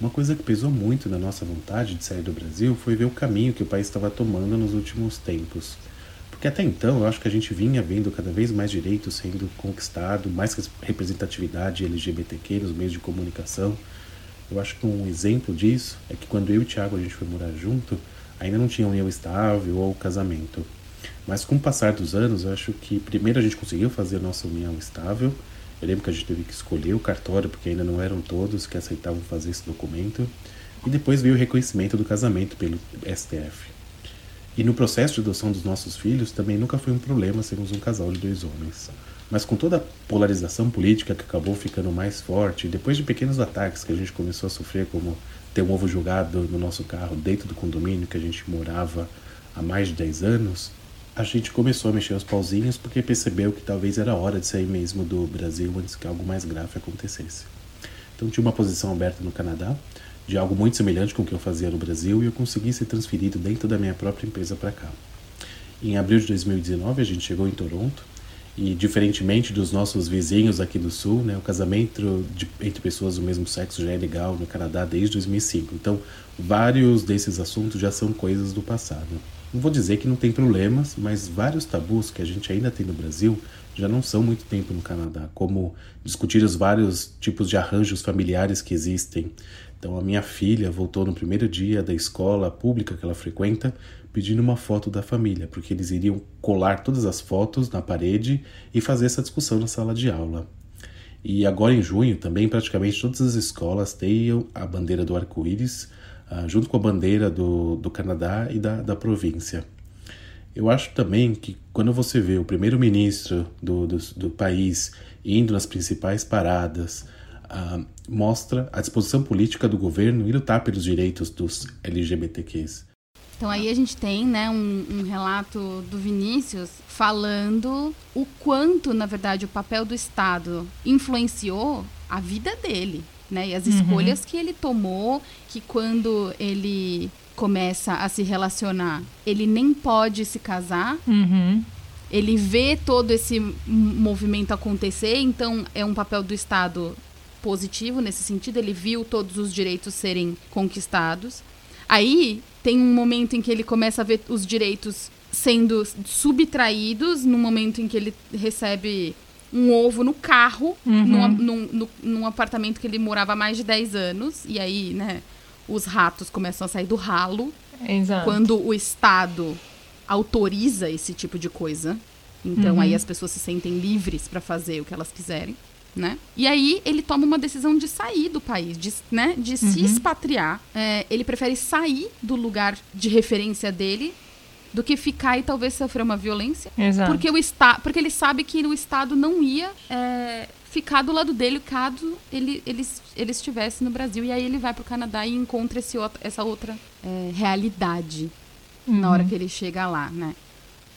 Uma coisa que pesou muito na nossa vontade de sair do Brasil foi ver o caminho que o país estava tomando nos últimos tempos. Porque até então eu acho que a gente vinha vendo cada vez mais direitos sendo conquistado, mais res- representatividade LGBTQ nos meios de comunicação. Eu acho que um exemplo disso é que quando eu e o Thiago a gente foi morar junto, ainda não tinha união estável ou casamento. Mas com o passar dos anos, eu acho que primeiro a gente conseguiu fazer a nossa união estável. Eu lembro que a gente teve que escolher o cartório, porque ainda não eram todos que aceitavam fazer esse documento. E depois veio o reconhecimento do casamento pelo STF. E no processo de adoção dos nossos filhos também nunca foi um problema sermos um casal de dois homens. Mas com toda a polarização política que acabou ficando mais forte, depois de pequenos ataques que a gente começou a sofrer, como ter um ovo jogado no nosso carro dentro do condomínio que a gente morava há mais de 10 anos, a gente começou a mexer os pauzinhos porque percebeu que talvez era hora de sair mesmo do Brasil antes que algo mais grave acontecesse. Então tinha uma posição aberta no Canadá, de algo muito semelhante com o que eu fazia no Brasil, e eu consegui ser transferido dentro da minha própria empresa para cá. Em abril de 2019 a gente chegou em Toronto e diferentemente dos nossos vizinhos aqui do sul, né, o casamento de, entre pessoas do mesmo sexo já é legal no Canadá desde 2005. Então, vários desses assuntos já são coisas do passado. Não vou dizer que não tem problemas, mas vários tabus que a gente ainda tem no Brasil já não são muito tempo no Canadá, como discutir os vários tipos de arranjos familiares que existem. Então, a minha filha voltou no primeiro dia da escola pública que ela frequenta pedindo uma foto da família, porque eles iriam colar todas as fotos na parede e fazer essa discussão na sala de aula. E agora em junho também praticamente todas as escolas têm a bandeira do arco-íris, ah, junto com a bandeira do, do Canadá e da, da província. Eu acho também que quando você vê o primeiro-ministro do, do, do país indo nas principais paradas, ah, mostra a disposição política do governo em lutar pelos direitos dos LGBTQs. Então aí a gente tem, né, um, um relato do Vinícius falando o quanto, na verdade, o papel do Estado influenciou a vida dele, né? E as Uhum. escolhas que ele tomou, que quando ele começa a se relacionar, ele nem pode se casar. Uhum. Ele vê todo esse movimento acontecer, então é um papel do Estado positivo nesse sentido. Ele viu todos os direitos serem conquistados. Aí tem um momento em que ele começa a ver os direitos sendo subtraídos, no momento em que ele recebe um ovo no carro, Uhum. num, num, num- num apartamento que ele morava há mais de 10 anos. E aí, né, os ratos começam a sair do ralo. Exato. Quando o Estado autoriza esse tipo de coisa. Então Uhum. aí as pessoas se sentem livres para fazer o que elas quiserem. né? E aí ele toma uma decisão de sair do país, de, né, de se expatriar. É, ele prefere sair do lugar de referência dele do que ficar e talvez sofrer uma violência. Exato. Porque, o esta porque ele sabe que o Estado não ia é, ficar do lado dele caso ele, ele, ele estivesse no Brasil. E aí ele vai pro Canadá e encontra esse, essa outra é, realidade na hora que ele chega lá, né?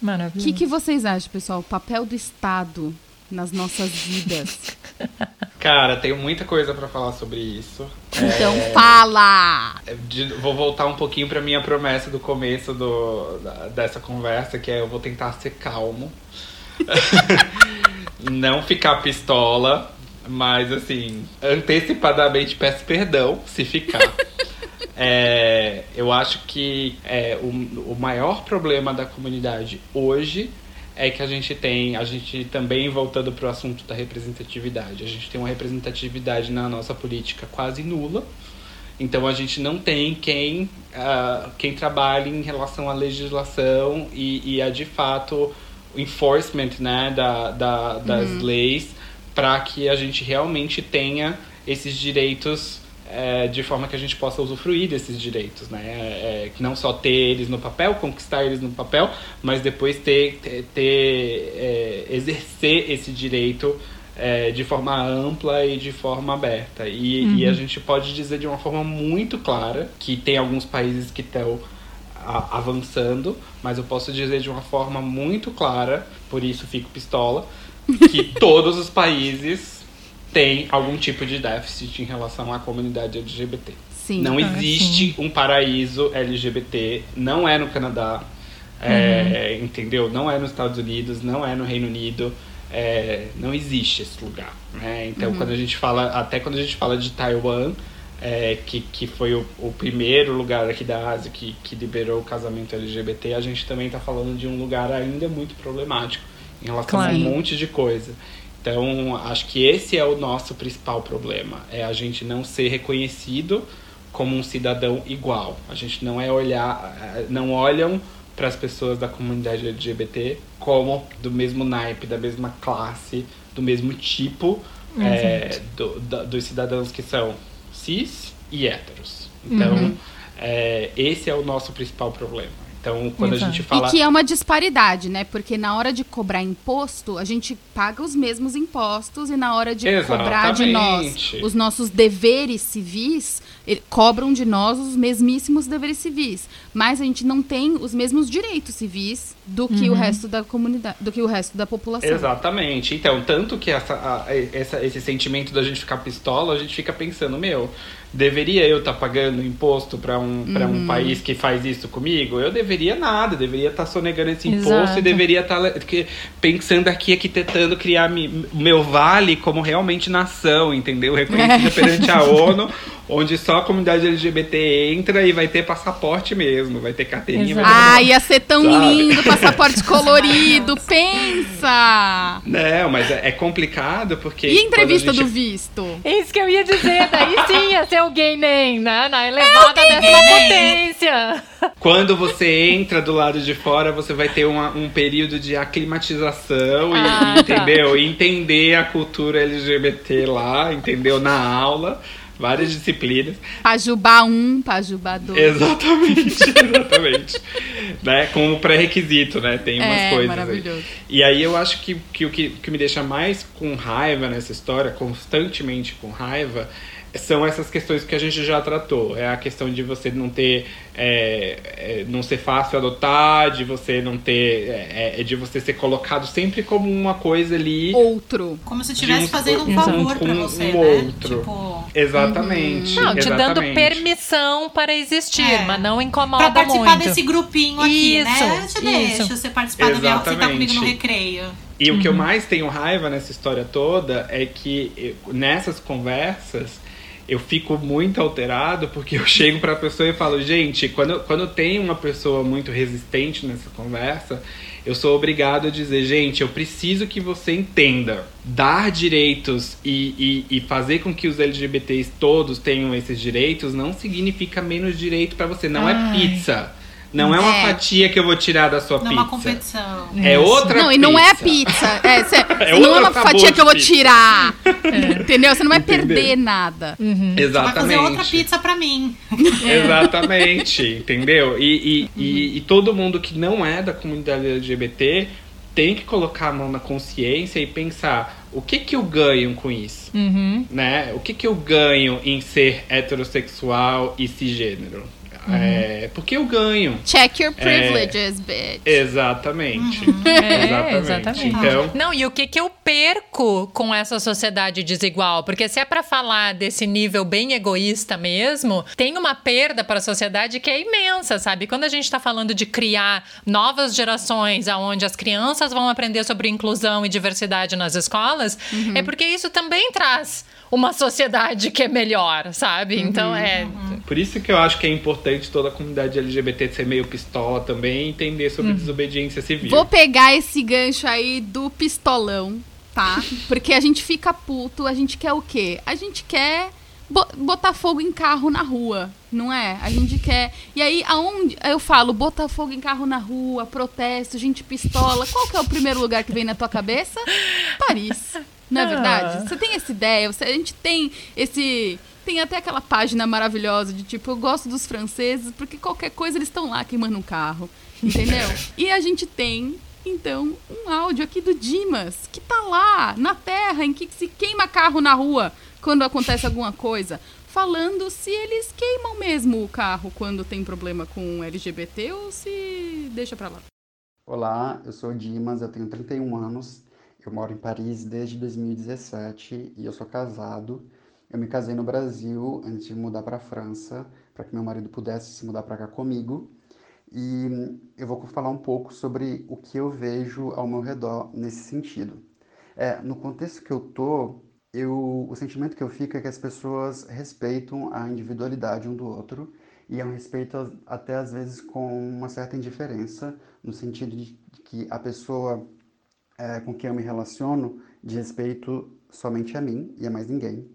O Maravilhoso. que, que vocês acham, pessoal? O papel do Estado nas nossas vidas. Cara, tenho muita coisa pra falar sobre isso. Então É, fala! de- vou voltar um pouquinho pra minha promessa do começo do, dessa conversa, que é eu vou tentar ser calmo. Não ficar pistola, mas assim, antecipadamente peço perdão se ficar. É, eu acho que é, o, o maior problema da comunidade hoje é que a gente tem, a gente também voltando para o assunto da representatividade, a gente tem uma representatividade na nossa política quase nula. Então a gente não tem quem, ah, quem trabalhe em relação à legislação e, e a de fato o enforcement né, da, da- das Uhum. leis para que a gente realmente tenha esses direitos é, de forma que a gente possa usufruir desses direitos, né? É, que não só ter eles no papel, conquistar eles no papel, mas depois ter, ter, ter, é, exercer esse direito é, de forma ampla e de forma aberta. E, e a Uhum. gente pode dizer de uma forma muito clara que tem alguns países que estão avançando, mas eu posso dizer de uma forma muito clara, por isso fico pistola, que todos os países têm algum tipo de déficit em relação à comunidade LGBT. Sim. Não Ah, existe um paraíso LGBT, não é no Canadá, é, entendeu? Não é nos Estados Unidos, não é no Reino Unido, é, não existe esse lugar. Né? Então, Uhum. quando a gente fala, até quando a gente fala de Taiwan, é, que, que foi o, o primeiro lugar aqui da Ásia que, que liberou o casamento LGBT, a gente também está falando de um lugar ainda muito problemático em relação Claro. a um monte de coisa. Então, acho que esse é o nosso principal problema, é a gente não ser reconhecido como um cidadão igual. A gente não é olhar, eh, não olham para as pessoas da comunidade LGBT como do mesmo naipe, da mesma classe, do mesmo tipo Exato. do- da- dos cidadãos que são cis e héteros. Então, Uhum. eh, esse é o nosso principal problema. Então, quando a Exato. gente fala E que é uma disparidade, né? Porque na hora de cobrar imposto, a gente paga os mesmos impostos e na hora de cobrar de nós Exatamente. os nossos deveres civis, cobram de nós os mesmíssimos deveres civis. Mas a gente não tem os mesmos direitos civis do que o Uhum. resto da comunidade, do que o resto da população. Exatamente. Então, tanto que essa, a- essa- esse sentimento da gente ficar pistola, a gente fica pensando, meu, deveria eu estar pagando imposto para um, pra um Uhum. país que faz isso comigo? Eu deveria nada, deveria estar sonegando esse imposto Exato. e deveria estar que- pensando aqui, aqui tentando criar mi- o meu vale como realmente nação, entendeu? Reconhecida perante a ONU, onde só a comunidade LGBT entra e vai ter passaporte mesmo, vai ter carteirinha. vai ter Ah, ia ser tão Sabe? lindo, passaporte colorido, pensa! Não, mas é, é complicado porque. E a entrevista a do gente- visto? Isso que eu ia dizer, daí sim ia ser o gay nem, né? Na elevada gay dessa potência. Quando você entra do lado de fora, você vai ter uma- um período de aclimatização e- Ah, e, tá. entendeu? E entender a cultura LGBT lá, entendeu? Na aula, várias disciplinas. Pajubá 1, Pajubá 2. Exatamente, exatamente. né? Como pré-requisito, né? Tem umas É, coisas. aí. maravilhoso. E aí eu acho que, que o que, que me deixa mais com raiva nessa história, constantemente com raiva, são essas questões que a gente já tratou. É a questão de você não ter. é, é, não ser fácil adotar, de você não ter. É, é de você ser colocado sempre como uma coisa ali. Outro. Como se estivesse fazendo um favor pra com você, um né? outro. Tipo- Exatamente. Não, te dando exatamente. permissão para existir, É. mas não incomoda Pra participar muito. desse grupinho aqui, Isso, né? Eu te deixo isso. você participar do meu, você tá comigo no Exatamente. recreio. E o que eu Uhum. mais tenho raiva nessa história toda é que nessas conversas eu fico muito alterado porque eu chego pra pessoa e falo, gente, quando, quando tem uma pessoa muito resistente nessa conversa, eu sou obrigado a dizer, gente, eu preciso que você entenda. Dar direitos e, e, e fazer com que os LGBTs todos tenham esses direitos não significa menos direito pra você. Não Ai. é pizza. Não é uma É. fatia que eu vou tirar da sua Não é pizza. uma competição. É outra Não, e não é pizza. pizza. É, cê- É não é uma fatia que eu vou pizza. tirar. Entendeu? Você não vai Entendeu? perder nada. Vai fazer Exatamente. outra pizza pra mim. Exatamente, entendeu? E, e, e, e todo mundo que não é da comunidade LGBT tem que colocar a mão na consciência e pensar o que que eu ganho com isso, Uhum. né? O que que eu ganho em ser heterossexual e cisgênero? É, porque eu ganho. Check your É. privileges, bitch. Exatamente. É, exatamente. exatamente. Então, Não, e o que, que eu perco com essa sociedade desigual? Porque se é pra falar desse nível bem egoísta mesmo, tem uma perda para a sociedade que é imensa, sabe? Quando a gente tá falando de criar novas gerações aonde as crianças vão aprender sobre inclusão e diversidade nas escolas, é porque isso também traz uma sociedade que é melhor, sabe? Então é. por isso que eu acho que é importante toda a comunidade LGBT ser meio pistola também e entender sobre desobediência civil. Vou pegar esse gancho aí do pistolão, tá? Porque a gente fica puto, a gente quer o quê? A gente quer bo- botar fogo em carro na rua, não é? A gente quer. E aí, aonde eu falo, botar fogo em carro na rua, protesto, gente pistola, qual que é o primeiro lugar que vem na tua cabeça? Paris. Não é verdade? Você tem essa ideia, você- a gente tem esse. Tem até aquela página maravilhosa de tipo, eu gosto dos franceses porque qualquer coisa eles estão lá queimando um carro. Entendeu? e a gente tem, então, um áudio aqui do Dimas, que tá lá, na terra, em que se queima carro na rua quando acontece alguma coisa. Falando se eles queimam mesmo o carro quando tem problema com LGBT ou se deixa pra lá. Olá, eu sou o Dimas, eu tenho 31 anos, eu moro em Paris desde 2017 e eu sou casado. Eu me casei no Brasil antes de mudar para a França, para que meu marido pudesse se mudar para cá comigo. E eu vou falar um pouco sobre o que eu vejo ao meu redor nesse sentido. É, no contexto que eu tô, eu, o sentimento que eu fico é que as pessoas respeitam a individualidade um do outro e é um respeito até às vezes com uma certa indiferença, no sentido de que a pessoa é, com quem eu me relaciono diz respeito somente a mim e a mais ninguém.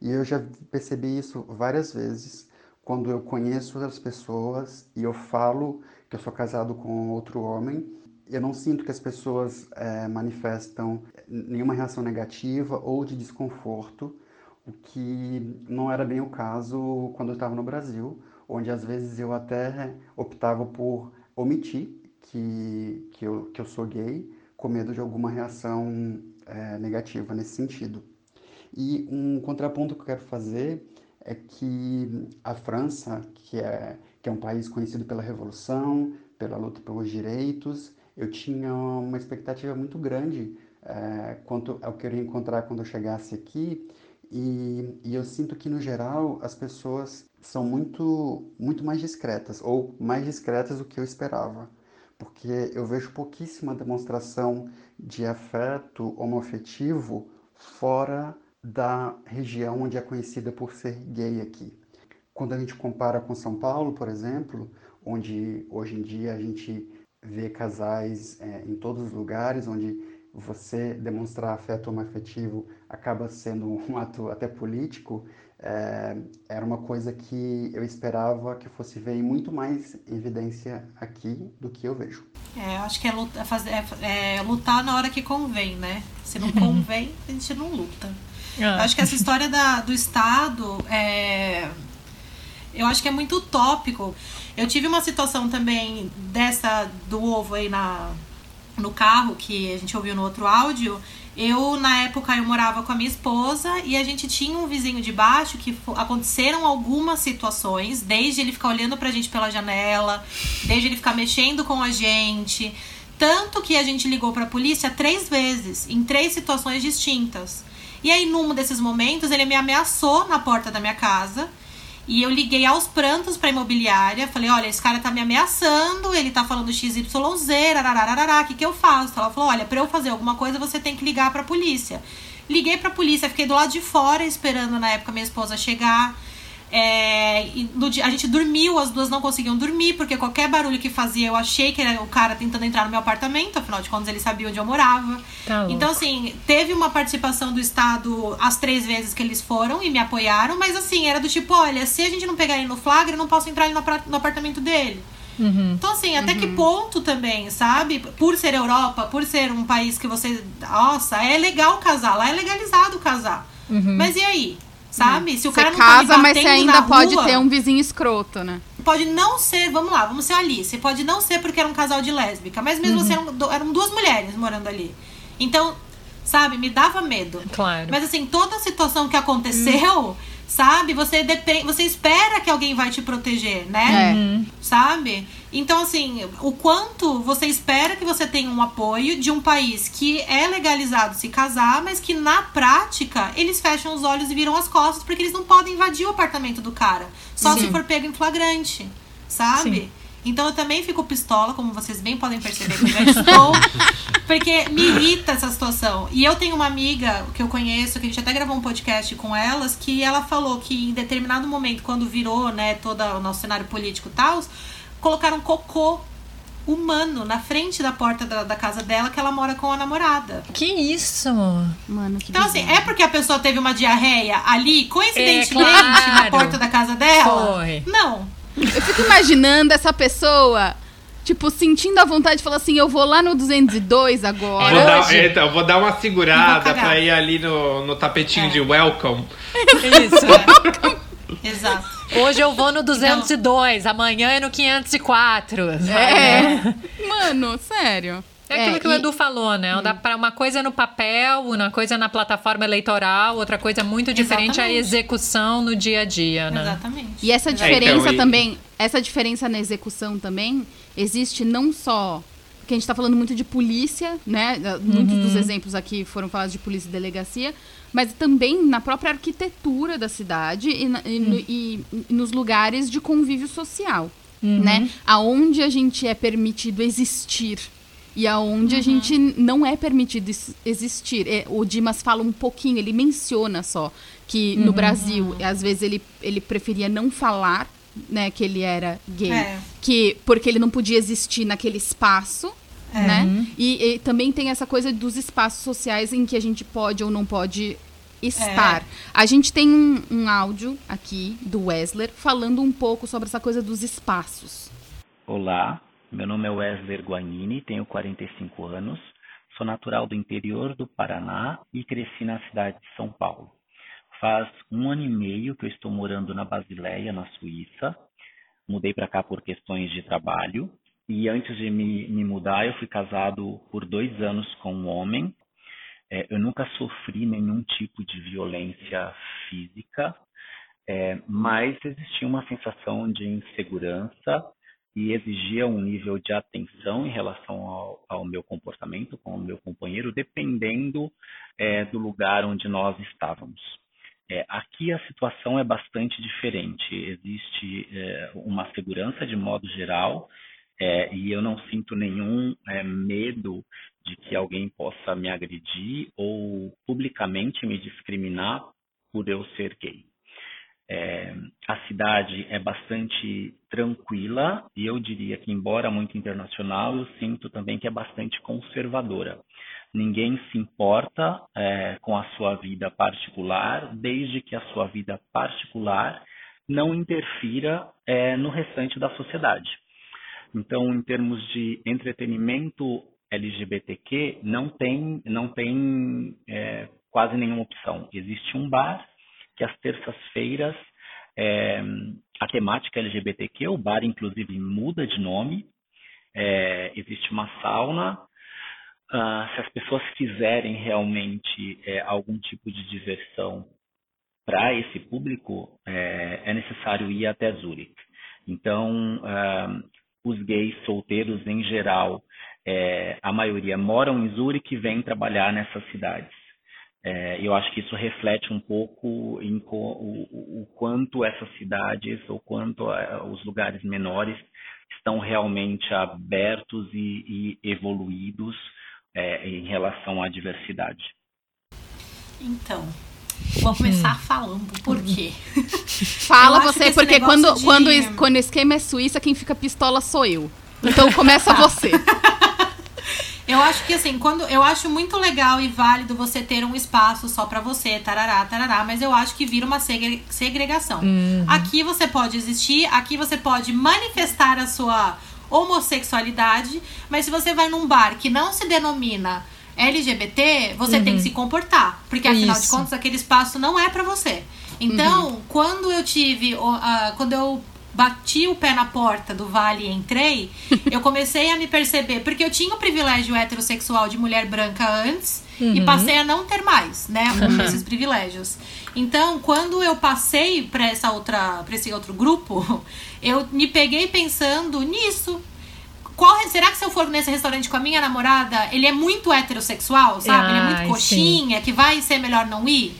E eu já percebi isso várias vezes quando eu conheço as pessoas e eu falo que eu sou casado com outro homem. Eu não sinto que as pessoas é, manifestam nenhuma reação negativa ou de desconforto, o que não era bem o caso quando eu estava no Brasil, onde às vezes eu até optava por omitir que, que, eu, que eu sou gay, com medo de alguma reação é, negativa nesse sentido. E um contraponto que eu quero fazer é que a França, que é, que é um país conhecido pela revolução, pela luta pelos direitos, eu tinha uma expectativa muito grande é, quanto ao que eu iria encontrar quando eu chegasse aqui. E, e eu sinto que, no geral, as pessoas são muito, muito mais discretas, ou mais discretas do que eu esperava. Porque eu vejo pouquíssima demonstração de afeto homoafetivo fora da região onde é conhecida por ser gay aqui. Quando a gente compara com São Paulo, por exemplo, onde hoje em dia a gente vê casais é, em todos os lugares, onde você demonstrar afeto homoafetivo acaba sendo um ato até político, é, era uma coisa que eu esperava que fosse ver em muito mais evidência aqui do que eu vejo. É, eu acho que é lutar, fazer, é, é lutar na hora que convém, né? Se não convém, a gente não luta. Eu acho que essa história da, do Estado é. Eu acho que é muito utópico. Eu tive uma situação também dessa do ovo aí na, no carro, que a gente ouviu no outro áudio. Eu, na época, eu morava com a minha esposa e a gente tinha um vizinho de baixo que aconteceram algumas situações, desde ele ficar olhando pra gente pela janela, desde ele ficar mexendo com a gente. Tanto que a gente ligou pra polícia três vezes, em três situações distintas. E aí, num desses momentos, ele me ameaçou na porta da minha casa. E eu liguei aos prantos pra imobiliária. Falei, olha, esse cara tá me ameaçando, ele tá falando XYZ, o que que eu faço? Ela falou, olha, pra eu fazer alguma coisa, você tem que ligar pra polícia. Liguei pra polícia, fiquei do lado de fora esperando na época minha esposa chegar. É, e no dia- a gente dormiu, as duas não conseguiam dormir, porque qualquer barulho que fazia eu achei que era o cara tentando entrar no meu apartamento, afinal de contas ele sabia onde eu morava. Tá então, assim, teve uma participação do Estado as três vezes que eles foram e me apoiaram, mas assim, era do tipo, olha, se a gente não pegar ele no flagra, eu não posso entrar ali no, no apartamento dele. Então, assim, até que ponto também, sabe? Por ser Europa, por ser um país que você. Nossa, é legal casar, lá é legalizado casar. Mas e aí? Sabe? Se o Você cara não tá casa, mas você ainda pode rua, ter um vizinho escroto, né? Pode não ser, vamos lá, vamos ser Alice. Pode não ser porque era um casal de lésbica, mas mesmo Uhum. assim eram, eram duas mulheres morando ali. Então, sabe, me dava medo. Claro. Mas assim, toda a situação que aconteceu, sabe, você depende, você espera que alguém vai te proteger, né? É. Sabe? Então, assim, o quanto você espera que você tenha um apoio de um país que é legalizado se casar, mas que na prática eles fecham os olhos e viram as costas porque eles não podem invadir o apartamento do cara. Só Sim. se for pego em flagrante, sabe? Sim. Então eu também fico pistola, como vocês bem podem perceber que eu já estou. Porque me irrita essa situação. E eu tenho uma amiga que eu conheço, que a gente até gravou um podcast com elas, que ela falou que em determinado momento, quando virou, né, todo o nosso cenário político e tal, colocaram cocô humano na frente da porta da, da casa dela, que ela mora com a namorada. Que isso? Mano, que Então, assim, é porque a pessoa teve uma diarreia ali, coincidentemente, É, claro. na porta da casa dela? Foi. Não. Eu fico imaginando essa pessoa, tipo, sentindo a vontade de falar assim: eu vou lá no 202 agora. Vou dar, então, eu vou dar uma segurada pra ir ali no, no tapetinho É. de welcome. Isso. Exato. Hoje eu vou no 202, amanhã é no 504. sabe? É. Mano, sério. É aquilo que o e- Edu falou, né? Pra uma coisa no papel, uma coisa na plataforma eleitoral, outra coisa muito diferente é a Exatamente. execução no dia a dia, né? Exatamente. E essa Exatamente. diferença então, e- também, essa diferença na execução também existe não só porque a gente tá falando muito de polícia, né? Muitos dos exemplos aqui foram falados de polícia e delegacia, mas também na própria arquitetura da cidade e, na- e no- e- e nos lugares de convívio social, né? Aonde a gente é permitido existir e aonde a gente não é permitido existir. É, o Dimas fala um pouquinho, ele menciona só que no Brasil, às vezes ele, ele preferia não falar, né, que ele era gay, É. que porque ele não podia existir naquele espaço, É. né? E, e também tem essa coisa dos espaços sociais em que a gente pode ou não pode estar. A gente tem um, um áudio aqui do Wesler falando um pouco sobre essa coisa dos espaços. Olá, meu nome é Wesley Guanini, tenho 45 anos, sou natural do interior do Paraná e cresci na cidade de São Paulo. Faz um ano e meio que eu estou morando na Basileia, na Suíça. Mudei para cá por questões de trabalho e antes de me, me mudar eu fui casado por dois anos com um homem. É, eu nunca sofri nenhum tipo de violência física, é, mas existia uma sensação de insegurança e exigia um nível de atenção em relação ao, ao meu comportamento com o meu companheiro, dependendo é, do lugar onde nós estávamos. É, aqui a situação é bastante diferente. Existe é, uma segurança de modo geral é, e eu não sinto nenhum é, medo de que alguém possa me agredir ou publicamente me discriminar por eu ser gay. É, a cidade é bastante tranquila e eu diria que, embora muito internacional, eu sinto também que é bastante conservadora. Ninguém se importa é, com a sua vida particular, desde que a sua vida particular não interfira é, no restante da sociedade. Então, em termos de entretenimento LGBTQ, não tem, não tem é, quase nenhuma opção. Existe um bar que às terças-feiras é, a temática LGBTQ, o bar inclusive muda de nome, é, existe uma sauna. Ah, se as pessoas quiserem realmente é, algum tipo de diversão para esse público, é, é necessário ir até Zurich. Então, ah, os gays solteiros em geral, é, a maioria moram em Zurich e vêm trabalhar nessas cidades. É, eu acho que isso reflete um pouco em co, o, o, quanto essas cidades ou quanto é, os lugares menores estão realmente abertos e, e evoluídos é, em relação à diversidade. Então, vou começar falando por quê. Fala você, porque quando, de- quando, quando o esquema é Suíça, quem fica pistola sou eu. Então começa você. Eu acho que assim, quando eu acho muito legal e válido você ter um espaço só pra você, tarará, tarará, mas eu acho que vira uma segre- segregação. Uhum. Aqui você pode existir, aqui você pode manifestar a sua homossexualidade, mas se você vai num bar que não se denomina LGBT, você Uhum. tem que se comportar, porque afinal de Isso. contas aquele espaço não é pra você. Então, quando eu tive, a- quando eu bati o pé na porta do Vale e entrei, eu comecei a me perceber, porque eu tinha o privilégio heterossexual de mulher branca antes e Uhum. passei a não ter mais, né, Uhum. esses privilégios. Então, quando eu passei para essa outra, para esse outro grupo, eu me peguei pensando nisso. Qual, será que se eu for nesse restaurante com a minha namorada, ele é muito heterossexual, sabe? ele é muito coxinha, que vai ser melhor não ir?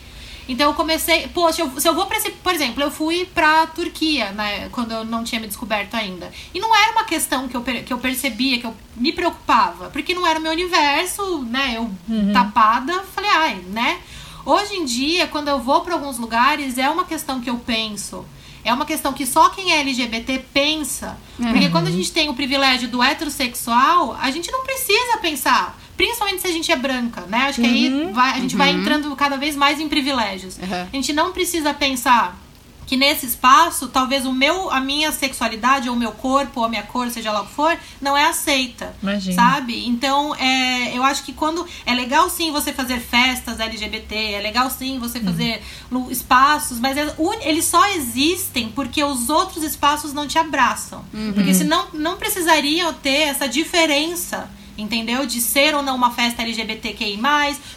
Então eu comecei, poxa, eu- se eu vou pra esse, por exemplo, eu fui pra Turquia, né, quando eu não tinha me descoberto ainda. E não era uma questão que eu, que eu percebia, que eu me preocupava, porque não era o meu universo, né? Eu Uhum. tapada, falei, ai, né? Hoje em dia, quando eu vou pra alguns lugares, é uma questão que eu penso. É uma questão que só quem é LGBT pensa. Porque Uhum. quando a gente tem o privilégio do heterossexual, a gente não precisa pensar. Principalmente se a gente é branca, né? Acho que aí Uhum. vai- a gente vai Uhum. entrando cada vez mais em privilégios. A gente não precisa pensar que nesse espaço, talvez o meu, a minha sexualidade, ou o meu corpo, ou a minha cor, seja lá o que for, não é aceita. Imagina. Sabe? Então, é, eu acho que quando. É legal sim você fazer festas LGBT, é legal sim você fazer no- espaços, mas é eles só existem porque os outros espaços não te abraçam. Uhum. Porque senão não precisariam ter essa diferença. Entendeu? De ser ou não uma festa LGBTQI.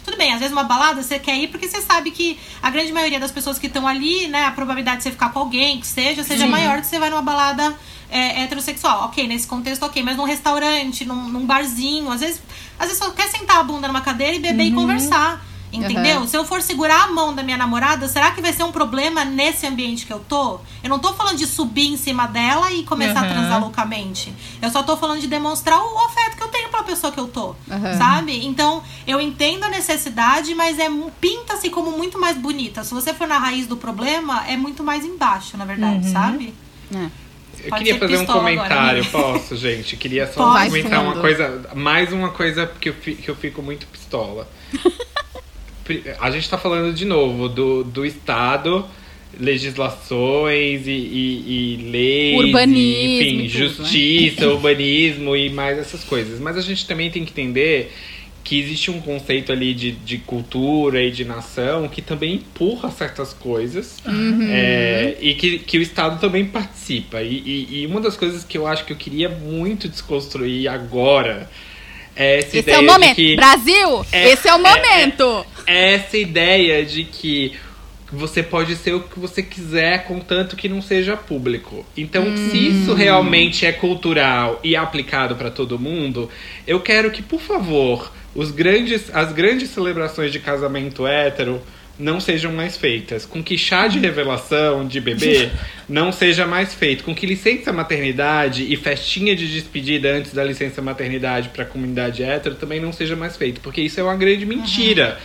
Tudo bem, às vezes uma balada você quer ir porque você sabe que a grande maioria das pessoas que estão ali, né, a probabilidade de você ficar com alguém, que seja, seja Sim. maior que você vai numa balada é, heterossexual. Ok, nesse contexto, ok, mas num restaurante, num, num barzinho, às vezes, às vezes só quer sentar a bunda numa cadeira e beber e Uhum. conversar. Entendeu? Aham. Se eu for segurar a mão da minha namorada, será que vai ser um problema nesse ambiente que eu tô? Eu não tô falando de subir em cima dela e começar a Aham. transar loucamente. Eu só tô falando de demonstrar o afeto que eu pessoa que eu tô. Aham. Sabe? Então, eu entendo a necessidade, mas é pinta-se como muito mais bonita. Se você for na raiz do problema, é muito mais embaixo, na verdade, Uhum. sabe? Eu Pode queria fazer um pistola agora, comentário, amiga. posso, gente? Queria só Pode. comentar uma coisa, mais uma coisa que eu, que eu fico muito pistola. A gente tá falando de novo do, do Estado, legislações e, e- e leis, Urbanismo e, enfim, e tudo, né? justiça, urbanismo e mais essas coisas. Mas a gente também tem que entender que existe um conceito ali de, de cultura e de nação que também empurra certas coisas Uhum. é, e que, que o Estado também participa. E, e- e uma das coisas que eu acho que eu queria muito desconstruir agora é essa Esse ideia é o de momento. que Brasil, É- esse é o é- momento. essa ideia de que você pode ser o que você quiser, contanto que não seja público. Então, se isso realmente é cultural e aplicado para todo mundo, eu quero que, por favor, os grandes, as grandes celebrações de casamento hétero não sejam mais feitas. Com que chá de revelação de bebê não seja mais feito. Com que licença maternidade e festinha de despedida antes da licença maternidade para a comunidade hétero também não seja mais feito. Porque isso é uma grande mentira.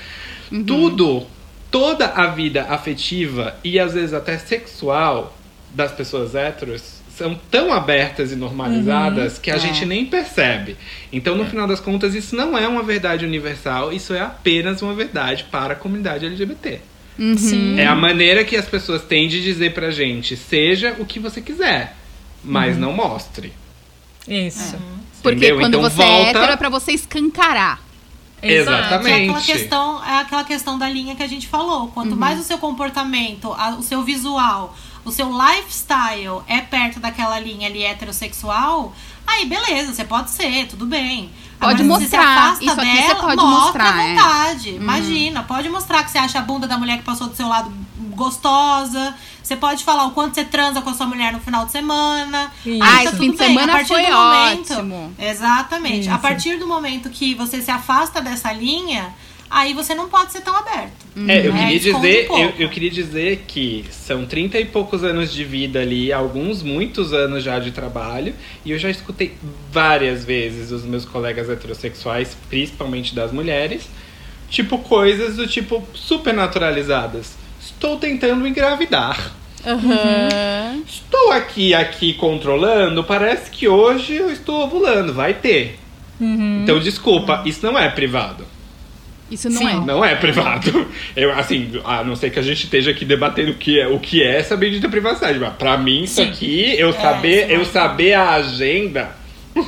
Tudo, toda a vida afetiva e às vezes até sexual das pessoas héteros são tão abertas e normalizadas Uhum. que a É. gente nem percebe. Então, no final das contas, isso não é uma verdade universal, isso é apenas uma verdade para a comunidade LGBT. Uhum. Sim. É a maneira que as pessoas têm de dizer pra gente, seja o que você quiser, mas Uhum. não mostre. Isso. Porque Entendeu? quando Então você é volta- hétero é pra você escancarar. Exatamente. É aquela questão, é aquela questão da linha que a gente falou. Quanto Uhum. mais o seu comportamento, a- o seu visual, o seu lifestyle é perto daquela linha ali heterossexual, aí beleza, você pode ser, tudo bem. Pode você mostrar. se afasta Isso aqui dela, você pode mostra mostrar, à é. vontade. Uhum. Imagina, pode mostrar que você acha a bunda da mulher que passou do seu lado gostosa. Você pode falar o quanto você transa com a sua mulher no final de semana. Isso. Aí Ah, tá fim de bem. semana a partir foi do momento, ótimo. Exatamente. A Isso. partir do momento que você se afasta dessa linha, aí você não pode ser tão aberto. É, eu Né? queria dizer, um eu, eu queria dizer que são 30 e poucos anos de vida ali, alguns muitos anos já de trabalho, e eu já escutei várias vezes os meus colegas heterossexuais, principalmente das mulheres, tipo coisas do tipo super naturalizadas. Estou tentando engravidar. Aham. Estou aqui aqui controlando, parece que hoje eu estou ovulando, vai ter. Então desculpa, isso não é privado. Isso não é. Não é privado. Eu, assim, a não ser que a gente esteja aqui debatendo o que é, o que é essa bendita privacidade. Mas pra mim, isso Sim. aqui, eu É, saber, eu saber a agenda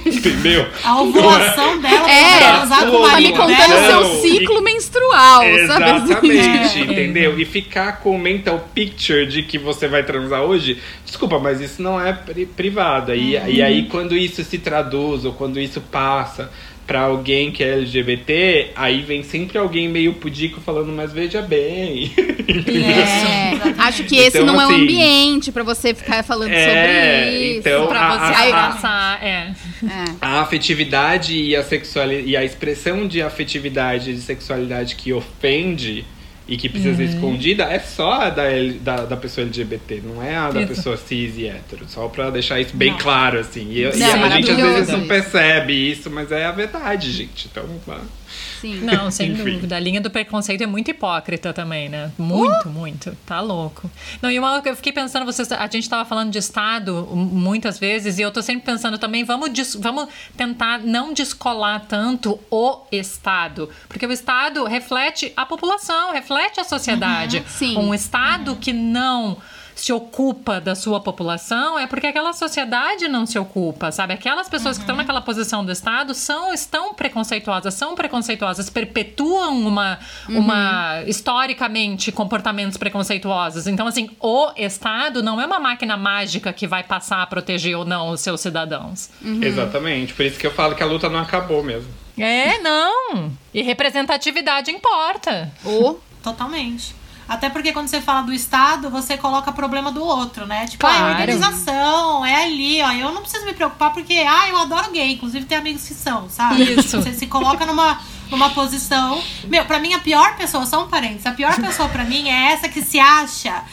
Entendeu? A ovulação dela É, pra transar com o tá me marido contando dela. seu ciclo e- menstrual, sabe? assim? Exatamente, É. entendeu? E ficar com o mental picture de que você vai transar hoje, desculpa, mas isso não é pri- privado. E, Uhum. e aí, quando isso se traduz ou quando isso passa pra alguém que é LGBT, aí vem sempre alguém meio pudico falando, mas veja bem. É, acho que esse Então, não é o assim, ambiente pra você ficar falando É, sobre isso. então, Pra a- você a- abraçar, é. A afetividade e a sexualidade e a expressão de afetividade e de sexualidade que ofende e que precisa ser Uhum. escondida é só a da, L- da, da pessoa LGBT, não é a da Isso. pessoa cis e hétero. Só pra deixar isso bem Não. claro, assim. E, e Não, a gente às vezes não percebe isso, mas é a verdade, gente. Então. Sim. Não, sem dúvida. A linha do preconceito é muito hipócrita também, né? Muito, muito. Tá louco. Não, e uma, eu fiquei pensando, vocês, a gente tava falando de Estado muitas vezes, e eu tô sempre pensando também, vamos, vamos tentar não descolar tanto o Estado. Porque o Estado reflete a população, reflete a sociedade. Uhum, sim. Um Estado que não se ocupa da sua população é porque aquela sociedade não se ocupa, sabe? Aquelas pessoas que estão naquela posição do Estado são estão preconceituosas, são preconceituosas, perpetuam uma, uma historicamente comportamentos preconceituosos. Então, assim, o Estado não é uma máquina mágica que vai passar a proteger ou não os seus cidadãos. Exatamente. Por isso que eu falo que a luta não acabou mesmo. É, não. E representatividade importa. Ou Totalmente. Até porque quando você fala do Estado, você coloca problema do outro, né? Tipo, ah, é Claro. organização, é ali, ó. Eu não preciso me preocupar porque, ah, eu adoro gay. Inclusive, tem amigos que são, sabe? Isso. Você se coloca numa, numa posição. Meu, pra mim, a pior pessoa, só um parênteses, a pior pessoa pra mim é essa que se acha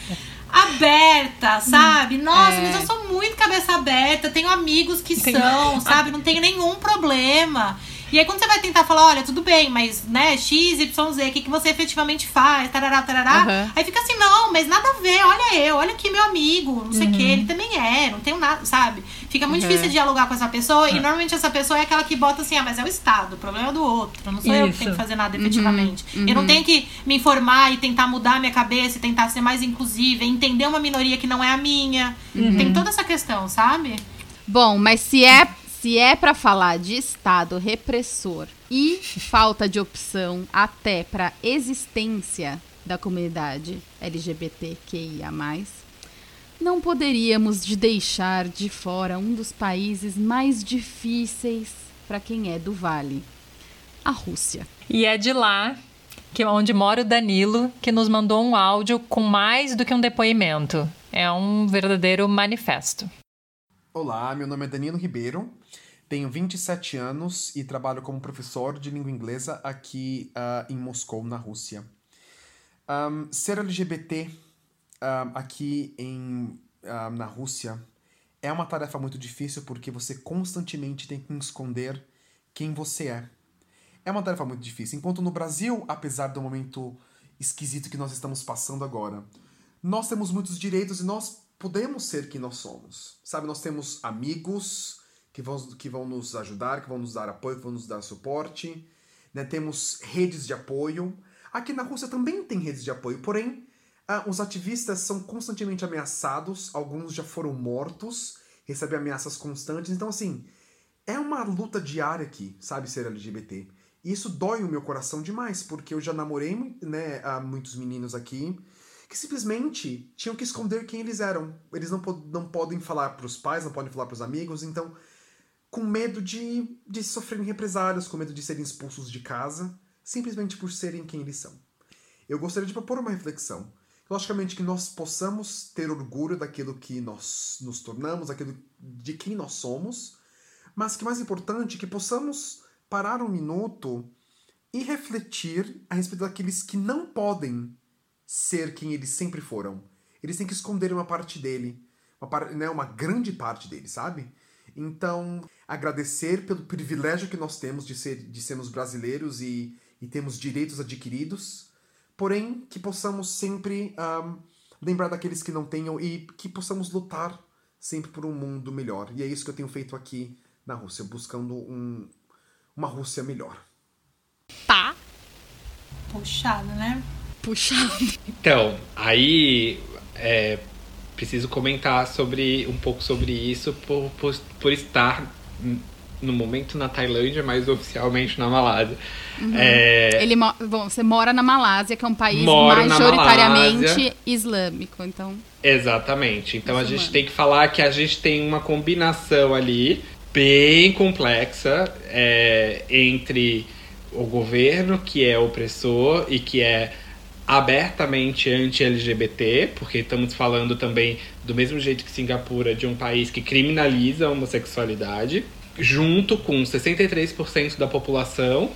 aberta, sabe? Nossa, É. mas eu sou muito cabeça aberta, tenho amigos que Tem- são, sabe? Não tenho nenhum problema. E aí, quando você vai tentar falar, olha, tudo bem, mas, né, X, Y, Z, o que, que você efetivamente faz, tarará, tarará, Aham. aí fica assim, não, mas nada a ver, olha eu, olha aqui meu amigo, não sei o que, Uhum. ele também é, não tenho nada, sabe? Fica muito Uhum. difícil dialogar com essa pessoa, e normalmente essa pessoa é aquela que bota assim, ah, mas é o Estado, o problema é do outro, não sou eu que Isso. tenho que fazer nada efetivamente. Uhum. Eu não tenho que me informar e tentar mudar a minha cabeça, e tentar ser mais inclusiva, entender uma minoria que não é a minha. Uhum. Tem toda essa questão, sabe? Bom, mas se é se é para falar de Estado repressor e falta de opção até para existência da comunidade LGBTQIA+, não poderíamos de deixar de fora um dos países mais difíceis para quem é do Vale, a Rússia. E é de lá que onde mora o Danilo, que nos mandou um áudio com mais do que um depoimento. É um verdadeiro manifesto. Olá, meu nome é Danilo Ribeiro, tenho 27 anos e trabalho como professor de língua inglesa aqui ah, em Moscou, na Rússia. Ahm, ser LGBT aqui em, na Rússia é uma tarefa muito difícil porque você constantemente tem que esconder quem você é. É uma tarefa muito difícil. Enquanto no Brasil, apesar do momento esquisito que nós estamos passando agora, nós temos muitos direitos e nós podemos ser quem nós somos. Sabe, nós temos amigos que vão, que vão nos ajudar, que vão nos dar apoio, que vão nos dar suporte. Né? Temos redes de apoio. Aqui na Rússia também tem redes de apoio, porém, ah, os ativistas são constantemente ameaçados, alguns já foram mortos, recebem ameaças constantes. Então, assim, é uma luta diária aqui, sabe, ser LGBT. E isso dói o meu coração demais, porque eu já namorei né, a muitos meninos aqui que simplesmente tinham que esconder quem eles eram. Eles não, po- não podem falar pros pais, não podem falar pros amigos, então, com medo de, de sofrerem represálias, com medo de serem expulsos de casa, simplesmente por serem quem eles são. Eu gostaria de propor uma reflexão. Logicamente que nós possamos ter orgulho daquilo que nós nos tornamos, daquilo de quem nós somos, mas que mais importante, que possamos parar um minuto e refletir a respeito daqueles que não podem ser quem eles sempre foram. Eles têm que esconder uma parte dele, uma, par- né, uma grande parte dele, sabe? Então, agradecer pelo privilégio que nós temos de, ser, de sermos brasileiros e, e temos direitos adquiridos, porém que possamos sempre ahm, lembrar daqueles que não tenham e que possamos lutar sempre por um mundo melhor. E é isso que eu tenho feito aqui na Rússia, buscando um, uma Rússia melhor. Tá. Puxado, né? Puxado. Então, aí é, preciso comentar sobre um pouco sobre isso por, por, por estar no momento na Tailândia, mas oficialmente na Malásia. Uhum. É, Ele mo- bom, você mora na Malásia, que é um país Moro majoritariamente islâmico, então. Exatamente. Então a gente tem que falar que a gente tem uma combinação ali bem complexa é, entre o governo, que é opressor e que é abertamente anti-LGBT, porque estamos falando também do mesmo jeito que Singapura, de um país que criminaliza a homossexualidade, junto com 63% da população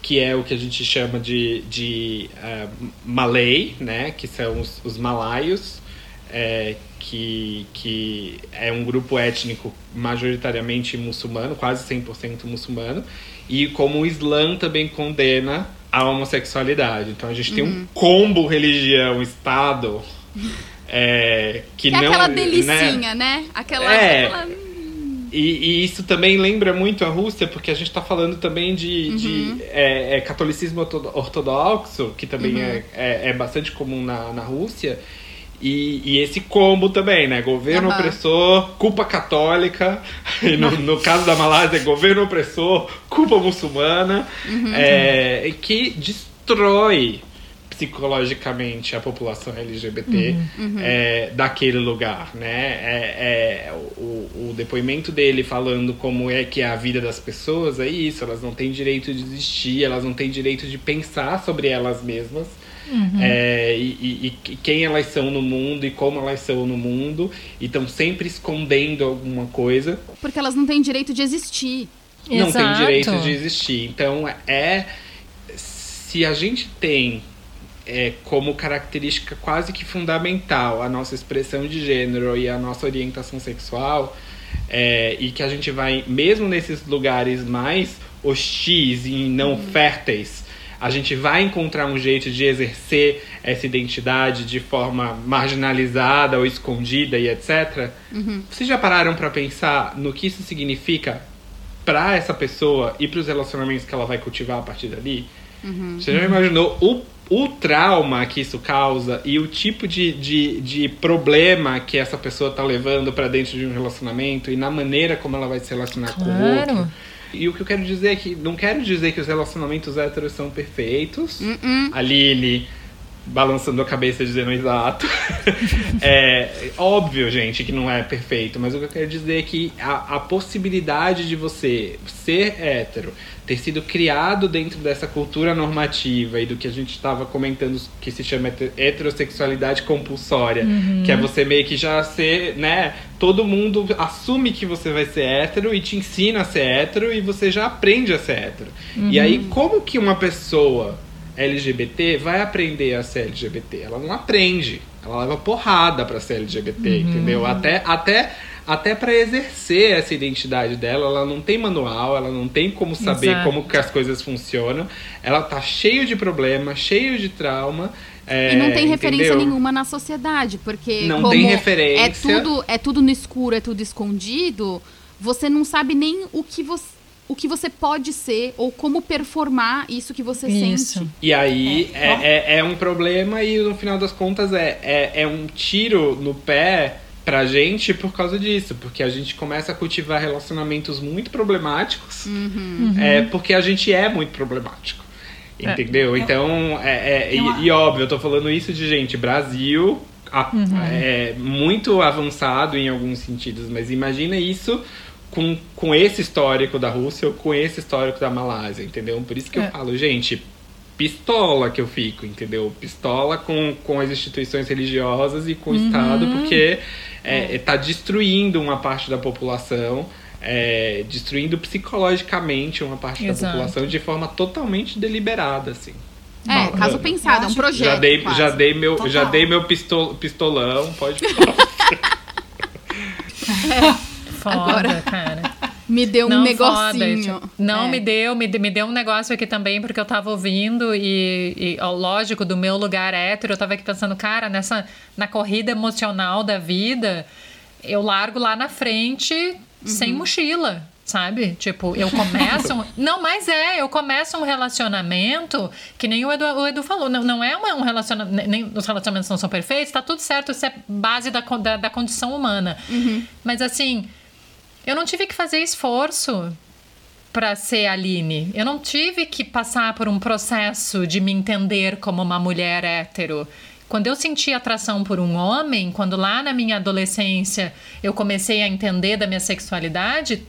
que é o que a gente chama de, de ah, Malay, né? Que são os, os malaios, é, que, que é um grupo étnico majoritariamente muçulmano, quase 100% muçulmano, e como o Islã também condena a homossexualidade. Então a gente tem um Uhum. combo religião-estado é, que, Que é não... aquela né? delicinha, né? Aquela. É. aquela- E, e isso também lembra muito a Rússia, porque a gente está falando também de, Uhum. de é, é, catolicismo orto- ortodoxo, que também Uhum. é, é, é bastante comum na, na Rússia. E, e esse combo também, né? Governo Aham. opressor, culpa católica. E no, no caso da Malásia, governo opressor, culpa muçulmana. Uhum. é, que destrói psicologicamente a população LGBT Uhum. Uhum. é, daquele lugar, né? É, é, o, o depoimento dele falando como é que é a vida das pessoas é isso, elas não têm direito de existir, elas não têm direito de pensar sobre elas mesmas. Uhum. É, e, e- e quem elas são no mundo e como elas são no mundo e estão sempre escondendo alguma coisa Porque elas não têm direito de existir. não tem Exato. direito de existir. Então, é. Se a gente tem é, como característica quase que fundamental a nossa expressão de gênero e a nossa orientação sexual, é, e que a gente vai, mesmo nesses lugares mais hostis e não férteis, a gente vai encontrar um jeito de exercer essa identidade de forma marginalizada ou escondida e etc. Uhum. Vocês já pararam pra pensar no que isso significa pra essa pessoa e pros relacionamentos que ela vai cultivar a partir dali? Uhum. Você já imaginou o, o trauma que isso causa e o tipo de, de, de problema que essa pessoa tá levando pra dentro de um relacionamento e na maneira como ela vai se relacionar com o Claro. outro? E o que eu quero dizer é que não quero dizer que os relacionamentos héteros são perfeitos. A Lili balançando a cabeça dizendo exato. é óbvio, gente, que não é perfeito, mas o que eu quero dizer é que a, a possibilidade de você ser hétero, ter sido criado dentro dessa cultura normativa e do que a gente estava comentando que se chama heter- heterossexualidade compulsória, Uhum. que é você meio que já ser, né? Todo mundo assume que você vai ser hétero e te ensina a ser hétero e você já aprende a ser hétero. E Uhum. aí, como que uma pessoa LGBT vai aprender a ser LGBT? Ela não aprende. Ela leva porrada pra ser LGBT, Uhum. entendeu? Até, até, até para exercer essa identidade dela, ela não tem manual, ela não tem como saber Exato. como que as coisas funcionam. Ela tá cheio de problema, cheio de trauma. é, e não tem referência entendeu? nenhuma na sociedade, porque Não como tem é referência. tudo é tudo no escuro, é tudo escondido, você não sabe nem o que você o que você pode ser ou como performar isso que você sente. E aí é, é, é um problema e no final das contas é, é, é um tiro no pé pra gente por causa disso. Porque a gente começa a cultivar relacionamentos muito problemáticos. Uhum. É, porque a gente é muito problemático. É. Entendeu? Eu- Então, é, é- eu- e, e óbvio, eu tô falando isso de gente, Brasil a- Uhum. é muito avançado em alguns sentidos, mas imagina isso com, com esse histórico da Rússia ou com esse histórico da Malásia, entendeu? Por isso que eu É. falo, gente, pistola que eu fico, entendeu? Pistola com, com as instituições religiosas e com o Uhum. Estado, porque é, tá destruindo uma parte da população. é, destruindo psicologicamente uma parte Exato. da população de forma totalmente deliberada, assim. É, caso pensado, é um projeto. Já dei, quase. já dei meu, já Total. dei meu pistol, pistolão, pode falar. Foda, Agora- cara. Me deu um Não, negocinho. foda. Não, É. me deu, me, me deu um negócio aqui também, porque eu tava ouvindo e, e, ó, lógico, do meu lugar hétero, eu tava aqui pensando, cara, nessa, na corrida emocional da vida, eu largo lá na frente sem mochila. Sabe? Tipo, eu começo. um- não, mas é, eu começo um relacionamento que nem o Edu, o Edu falou. Não, não é uma- um relacionamento. Nem os relacionamentos não são perfeitos, tá tudo certo, isso é base da, da, da condição humana. Mas assim, eu não tive que fazer esforço para ser Aline. Eu não tive que passar por um processo de me entender como uma mulher hétero. Quando eu senti atração por um homem, quando lá na minha adolescência eu comecei a entender da minha sexualidade,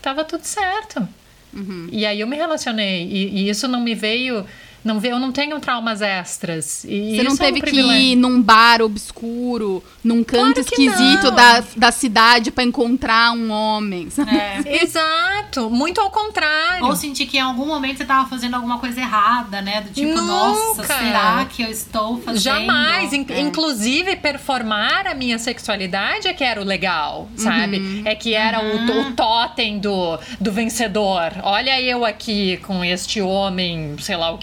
tava tudo certo. Uhum. E aí eu me relacionei. E, e isso não me veio. Não veio, eu não tenho traumas extras. E Você não isso é um teve que ir num bar obscuro, num canto Claro que esquisito não. da, da cidade pra encontrar um homem. sabe? Exato, muito ao contrário. Ou sentir que em algum momento você tava fazendo alguma coisa errada, né? Do tipo, Nunca. nossa, será que eu estou fazendo? Jamais. In- É. Inclusive, performar a minha sexualidade é que era o legal, sabe? Uhum. É que era o, o totem do, do vencedor. Olha eu aqui com este homem, sei lá o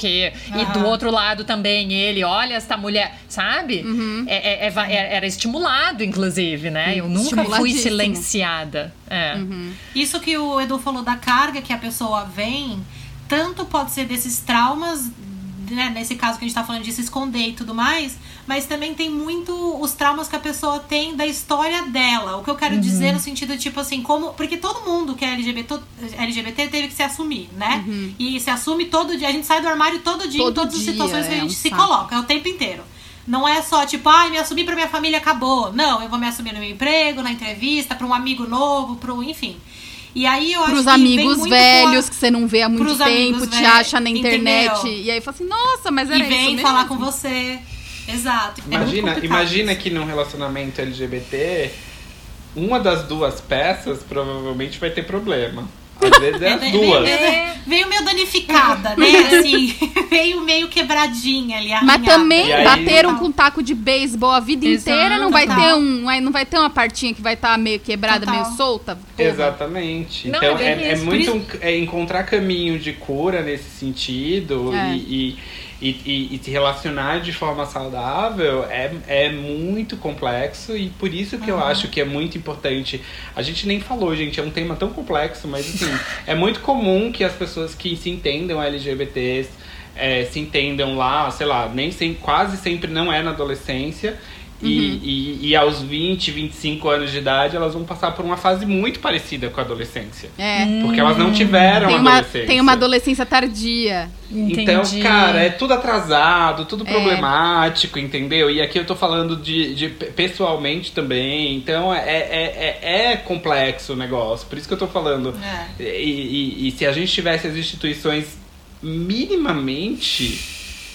E do outro lado também ele, olha esta mulher, sabe? É- é- é va- é- era estimulado, inclusive, né? Eu nunca fui silenciada. É. Isso que o Edu falou da carga que a pessoa vem, tanto pode ser desses traumas, né, nesse caso que a gente tá falando de se esconder e tudo mais, mas também tem muito os traumas que a pessoa tem da história dela. O que eu quero Uhum. dizer no sentido, tipo assim, como. Porque todo mundo que é LGBT, LGBT teve que se assumir, né? E se assume todo dia. A gente sai do armário todo dia, Todo em todas dia, as situações que a é gente um se saco. coloca, é o tempo inteiro. Não é só tipo, ai, me assumir pra minha família acabou. Não, eu vou me assumir no meu emprego, na entrevista, pra um amigo novo, pro. enfim. E aí eu acho Pros que vem amigos velhos a- que você não vê há muito Pros tempo, te velhos, acha na internet. entendeu? E aí fala assim, nossa, mas era E vem isso mesmo. falar com você. Exato. É Imagina, complicado imagina isso. que num relacionamento LGBT, uma das duas peças provavelmente vai ter problema. Às vezes é as Veio- duas. Veio, veio meio danificada, né? Assim, veio meio quebradinha ali. Mas arranhada. também E aí- bateram com taco de beisebol a vida Exato. inteira, não vai Total. ter um, aí não vai ter uma partinha que vai estar meio quebrada, Total. meio solta. Porra. Exatamente. Não, então é é, é muito um- é encontrar caminho de cura nesse sentido É. e, e, e, e- e se relacionar de forma saudável é, é muito complexo e por isso que eu acho que é muito importante. A gente nem falou, gente, é um tema tão complexo, mas assim, é muito comum que as pessoas que se entendam LGBTs é, se entendam lá, sei lá, nem sem, quase sempre não é na adolescência. E, e, e aos 20, 25 anos de idade, elas vão passar por uma fase muito parecida com a adolescência. É. Porque elas não tiveram Tem uma, adolescência. tem uma adolescência tardia. Então, Entendi. cara, é tudo atrasado, tudo É. problemático, entendeu? E aqui eu tô falando de, de pe- pessoalmente também. Então é, é, é, é complexo o negócio. Por isso que eu tô falando. É. E, e- e se a gente tivesse as instituições minimamente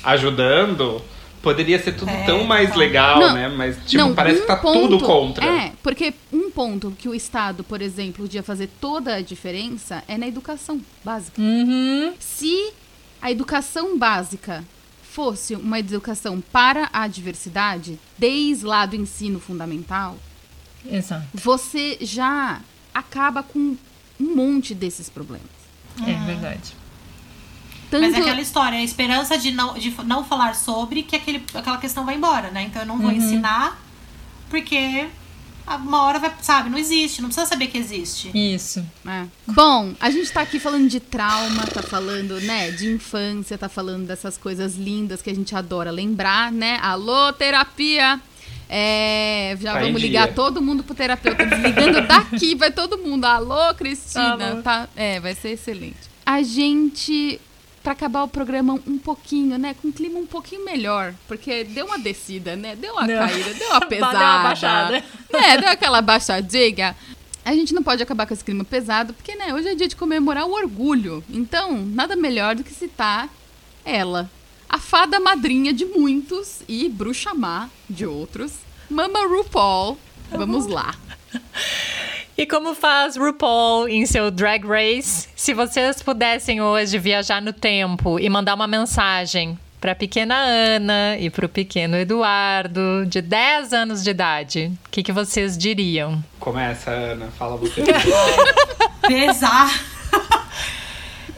ajudando, poderia ser tudo É, tão mais legal, Não, né? Mas, tipo, não, parece um que tá ponto- tudo contra. É, porque um ponto que o Estado, por exemplo, podia fazer toda a diferença é na educação básica. Uhum. Se a educação básica fosse uma educação para a diversidade, desde lá do ensino fundamental, Exato. você já acaba com um monte desses problemas. É verdade. Tanto, Mas é aquela história, a esperança de não, de não falar sobre que aquele, aquela questão vai embora, né? Então eu não vou Uhum. ensinar, porque uma hora vai, sabe, não existe, não precisa saber que existe. Isso. É. Bom, a gente tá aqui falando de trauma, tá falando, né, de infância, tá falando dessas coisas lindas que a gente adora lembrar, né? Alô, terapia! É, já Tá vamos ligar dia. todo mundo pro terapeuta. Desligando daqui, vai todo mundo. Alô, Cristina. Alô. Tá, é, vai ser excelente. A gente, pra acabar o programa um pouquinho, né, com um clima um pouquinho melhor, porque deu uma descida, né? Deu uma Deu. caída, deu uma Deu pesada. uma baixada. Né, deu aquela baixadinha. A gente não pode acabar com esse clima pesado, porque, né, hoje é dia de comemorar o orgulho. Então, nada melhor do que citar ela. A fada madrinha de muitos e bruxa má de outros. Mama RuPaul. Vamos lá. E como faz RuPaul em seu Drag Race? Se vocês pudessem hoje viajar no tempo e mandar uma mensagem para a pequena Ana e para o pequeno Eduardo, de 10 anos de idade, o que, que vocês diriam? Começa, Ana, fala você. Pesar.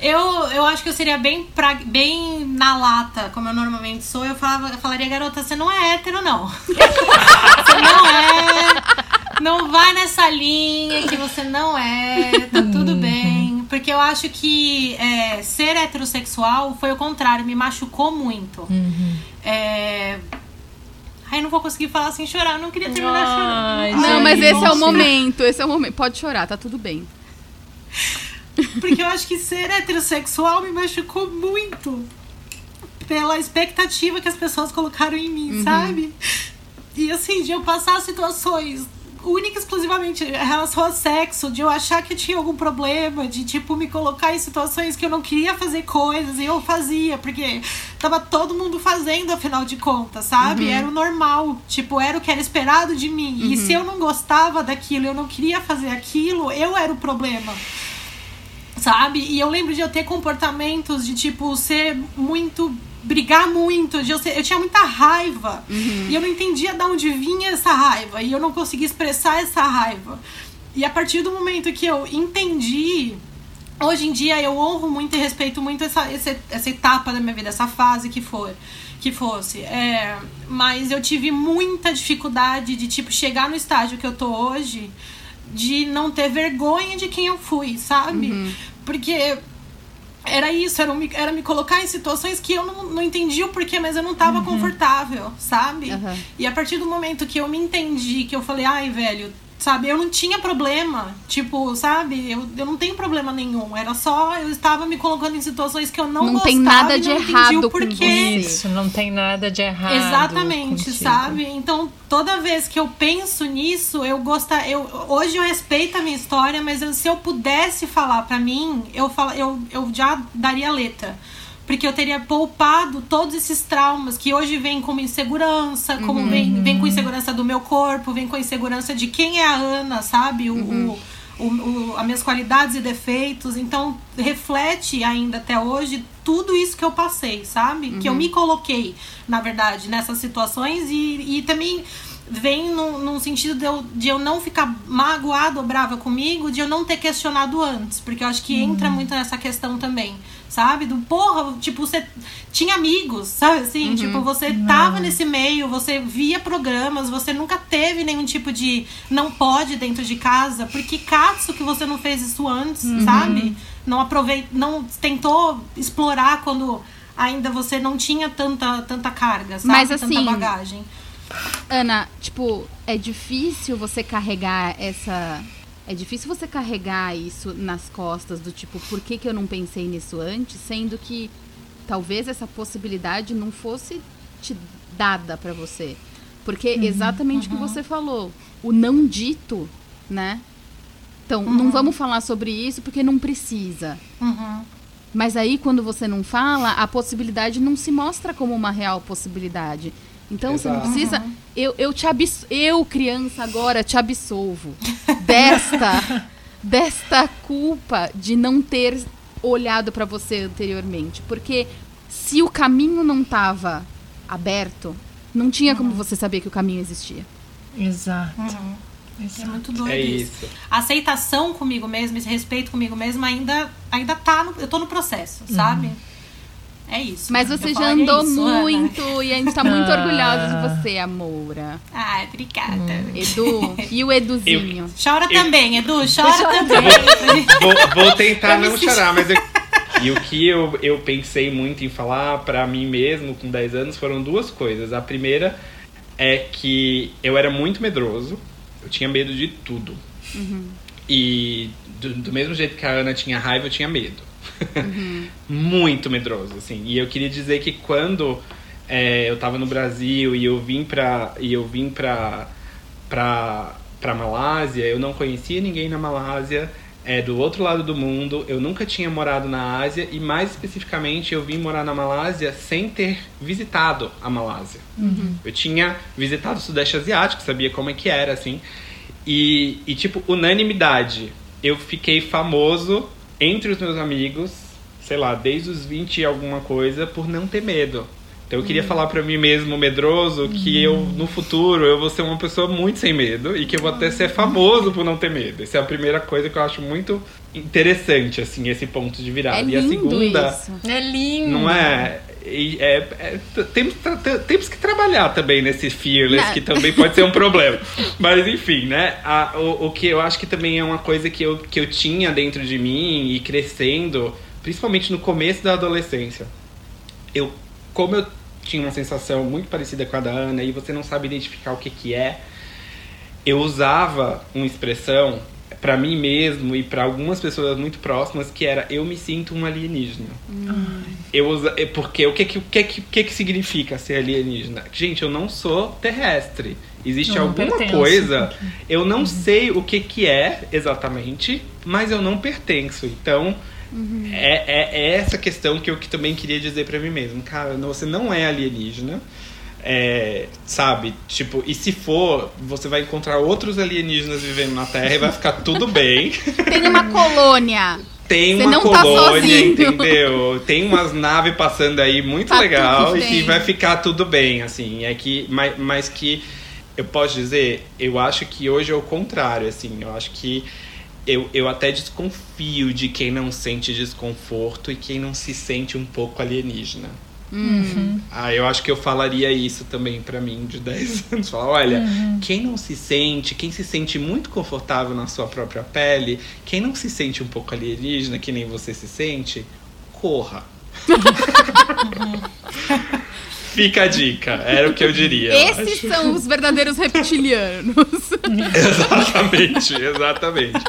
Eu, eu acho que eu seria bem, pra, bem na lata, como eu normalmente sou. Eu, falava, eu falaria, garota, você não é hétero, não. você não é. Não vai nessa linha que você não é. Tá tudo bem. Porque eu acho que é, ser heterossexual foi o contrário, me machucou muito. É. Ai, não vou conseguir falar sem chorar, eu não queria terminar Ai, chorando. Não, Ai, mas esse é o momento, esse é o momento. Pode chorar, tá tudo bem. Porque eu acho que ser heterossexual me machucou muito pela expectativa que as pessoas colocaram em mim, Uhum. sabe? E assim, de eu passar situações única e exclusivamente em relação a sexo, de eu achar que eu tinha algum problema, de tipo me colocar em situações que eu não queria fazer coisas e eu fazia, porque tava todo mundo fazendo afinal de contas, sabe? Uhum. Era o normal, tipo, era o que era esperado de mim. E Uhum. se eu não gostava daquilo, eu não queria fazer aquilo, eu era o problema sabe? E eu lembro de eu ter comportamentos de tipo ser muito brigar muito, de eu, ser, eu tinha muita raiva Uhum. e eu não entendia de onde vinha essa raiva e eu não conseguia expressar essa raiva. E a partir do momento que eu entendi, hoje em dia eu honro muito e respeito muito essa, essa, essa etapa da minha vida, essa fase que for. Que fosse. É, mas eu tive muita dificuldade de, tipo, chegar no estágio que eu tô hoje, de não ter vergonha de quem eu fui, sabe? Porque era isso, era me, era me colocar em situações que eu não, não entendi o porquê, mas eu não tava confortável, sabe? Aham. E a partir do momento que eu me entendi, que eu falei, ai, velho, sabe, eu não tinha problema. Tipo, sabe, eu, eu não tenho problema nenhum. Era só, eu estava me colocando em situações que eu não, Não gostava tem nada e de não errado porquê. Isso, não tem nada de errado. Exatamente, contigo. sabe? Então, toda vez que eu penso nisso, eu gosto. Eu, hoje eu respeito a minha história, mas eu- se eu pudesse falar pra mim, eu, fala, eu, eu já daria letra. Porque eu teria poupado todos esses traumas que hoje vêm como insegurança, como Uhum. vem, vem com insegurança do meu corpo, vem com insegurança de quem é a Ana, sabe? O, o, o, o- as minhas qualidades e defeitos. Então, reflete ainda até hoje tudo isso que eu passei, sabe? Que eu Uhum. me coloquei, na verdade, nessas situações e, e também vem num, num sentido de eu, de eu não ficar magoado ou brava comigo, de eu não ter questionado antes, porque eu acho que entra muito nessa questão também, sabe? Do porra, tipo, você tinha amigos, sabe assim? Uhum. Tipo, você tava nesse meio, você via programas, você nunca teve nenhum tipo de não pode dentro de casa, porque caso que você não fez isso antes, Uhum. sabe? Não aproveit, não tentou explorar quando ainda você não tinha tanta tanta carga, sabe? Mas, tanta assim, bagagem. Ana, tipo, é difícil você carregar essa. É difícil você carregar isso nas costas do tipo, por que, que eu não pensei nisso antes, sendo que talvez essa possibilidade não fosse te dada pra você. Porque exatamente o que você falou, o não dito, né? Então, não vamos falar sobre isso porque não precisa. Uhum. Mas aí, quando você não fala, a possibilidade não se mostra como uma real possibilidade. Então, você não Exato. precisa. Eu, eu te abs... Eu, criança, agora te absolvo desta, desta culpa de não ter olhado pra você anteriormente. Porque se o caminho não estava aberto, não tinha como você saber que o caminho existia. Exato. Isso é muito doido É isso. isso. A aceitação comigo mesmo, esse respeito comigo mesmo ainda, ainda tá no, eu tô no processo, sabe? É isso. Mas Eu você já andou isso, Ana. muito e a gente tá muito Ah. orgulhosa de você, Amoura. Ai, obrigada. Edu, e o Eduzinho? Chora Eu- também, Edu, chora também. Vou, vou tentar não chorar, mas eu, e o que eu, eu pensei muito em falar pra mim mesmo com 10 anos foram duas coisas. A primeira é que eu era muito medroso, eu tinha medo de tudo. E do, do mesmo jeito que a Ana tinha raiva, eu tinha medo. muito medroso, assim. E eu queria dizer que quando é, eu tava no Brasil e eu vim pra. E eu vim pra. pra, pra Malásia, eu não conhecia ninguém na Malásia. É do outro lado do mundo, eu nunca tinha morado na Ásia e mais especificamente eu vim morar na Malásia sem ter visitado a Malásia. Eu tinha visitado o Sudeste Asiático, sabia como é que era, assim. E, e, tipo, unanimidade. Eu fiquei famoso entre os meus amigos, sei lá, desde os 20 e alguma coisa, por não ter medo. Então eu queria falar pra mim mesmo, medroso, que eu, no futuro, eu vou ser uma pessoa muito sem medo e que eu vou até ser famoso por não ter medo. Essa é a primeira coisa que eu acho muito interessante, assim, esse ponto de virada. É e a lindo segunda. isso. É lindo. Não é. E é, é- temos, temos que trabalhar também nesse fearless, Não. que também pode ser um problema. Mas enfim, né? A- o, o que eu acho que também é uma coisa que eu, que eu tinha dentro de mim e crescendo, principalmente no começo da adolescência. Eu, como eu tinha uma sensação muito parecida com a da Ana e você não sabe identificar o que, que é, eu usava uma expressão para mim mesmo e para algumas pessoas muito próximas que era eu me sinto um alienígena. Eu usa, é porque o que que, que que que significa ser alienígena? Gente, eu não sou terrestre. Existe Eu alguma coisa, eu não sei o que que é exatamente, mas eu não pertenço. Então, é, é, é essa questão que eu que também queria dizer pra mim mesmo. Cara, você não é alienígena. É, sabe? Tipo, e se for, você vai encontrar outros alienígenas vivendo na Terra e vai ficar tudo bem. Tem uma colônia. Tem Você uma tá colônia, sozinho. entendeu? Tem umas naves passando aí muito Tá legal e vai ficar tudo bem, assim. É que, mas, mas que eu posso dizer, eu acho que hoje é o contrário, assim. Eu acho que eu, eu até desconfio de quem não sente desconforto e quem não se sente um pouco alienígena. Uhum. Ah, eu acho que eu falaria isso também pra mim de 10 anos. Falar, olha, Uhum. quem não se sente, quem se sente muito confortável na sua própria pele, quem não se sente um pouco alienígena, que nem você se sente, corra. Fica a dica, era o que eu diria. eu Esses acho. são os verdadeiros reptilianos. Exatamente, exatamente.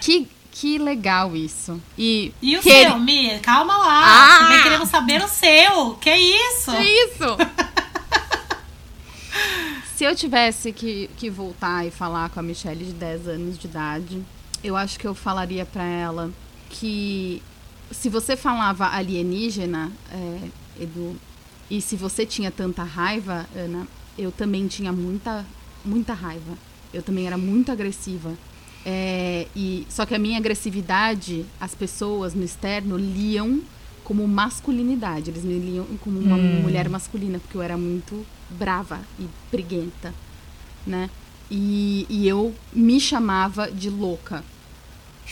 que, que legal isso. E, E o que- seu, Mi? Calma lá. Ah! Também queremos saber o seu. Que isso? Que isso? Se eu tivesse que, que voltar e falar com a Michelle de 10 anos de idade, eu acho que eu falaria pra ela que se você falava alienígena, é, Edu, e se você tinha tanta raiva, Ana, eu também tinha muita, muita raiva. Eu também era muito agressiva. É, e só que a minha agressividade, as pessoas no externo liam como masculinidade. Eles me liam como uma Hum. mulher masculina, porque eu era muito brava e briguenta, né? E, e eu me chamava de louca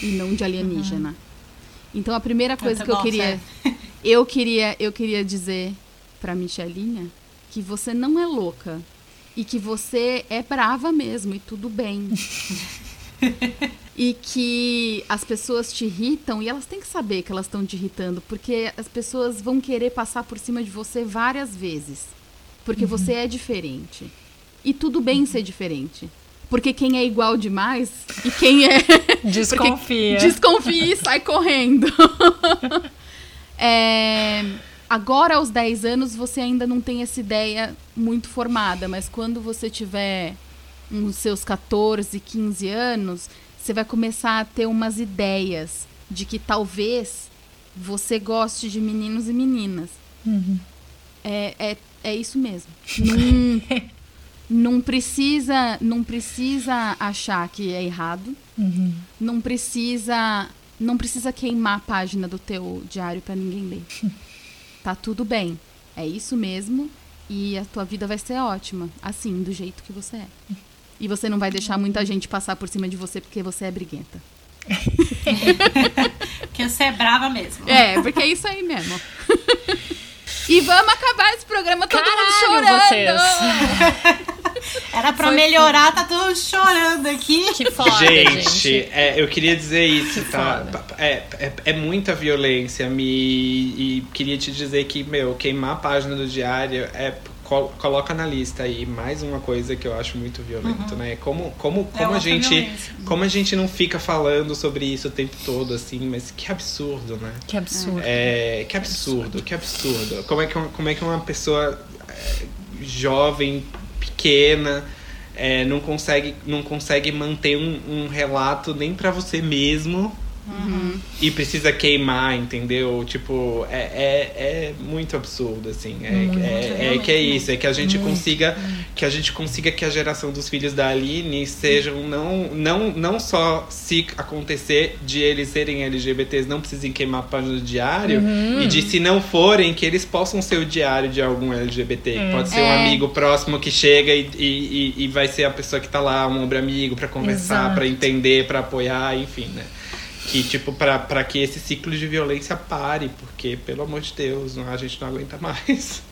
e não de alienígena. Então a primeira coisa que eu bom, queria eu queria eu queria dizer pra Michelinha que você não é louca e que você é brava mesmo e tudo bem. e que as pessoas te irritam e elas têm que saber que elas estão te irritando, porque as pessoas vão querer passar por cima de você várias vezes. Porque Uhum. você é diferente. E tudo bem ser diferente. Porque quem é igual demais e quem é. Desconfia. Desconfia e sai correndo. É, agora, aos 10 anos, você ainda não tem essa ideia muito formada, mas quando você tiver uns seus 14, 15 anos, você vai começar a ter umas ideias de que talvez você goste de meninos e meninas. É, é, é isso mesmo. Não, não precisa não precisa achar que é errado. Não precisa não precisa queimar a página do teu diário pra ninguém ler. Tá tudo bem. É isso mesmo e a tua vida vai ser ótima, assim, do jeito que você é. E você não vai deixar muita gente passar por cima de você porque você é briguenta. Porque você é brava mesmo. É, porque é isso aí mesmo. E vamos acabar esse programa todo mundo Caralho, chorando. Era pra Foi melhorar, tá todo chorando aqui. Que gente, é, eu queria dizer isso, tá? É, é, é muita violência, me, e queria te dizer que, meu, queimar a página do diário é. Col- Coloca na lista aí mais uma coisa que eu acho muito violento, Uhum. né? Como, como, É como a outra gente. violência. Como a gente não fica falando sobre isso o tempo todo, assim, mas que absurdo, né? Que absurdo. É, que absurdo, que absurdo. Como é que, uma- como é que uma pessoa é, jovem, pequena, é, não, consegue, não consegue manter um, um relato nem pra você mesmo Uhum. e precisa queimar, entendeu? Tipo, é, é, é muito absurdo, assim. É, Muito é, é que é isso, é que a gente Muito. consiga que a gente consiga que a geração dos filhos da Aline sejam não, não, não só se acontecer de eles serem LGBTs, não precisem queimar a página do diário, Uhum. e de se não forem, que eles possam ser o diário de algum LGBT. que É. Pode ser É. um amigo próximo que chega e, e, e- e vai ser a pessoa que tá lá, um ombro amigo, pra conversar, pra entender, pra apoiar, enfim, né? Que, tipo, pra que esse ciclo de violência pare, porque, pelo amor de Deus, não- a gente não aguenta mais.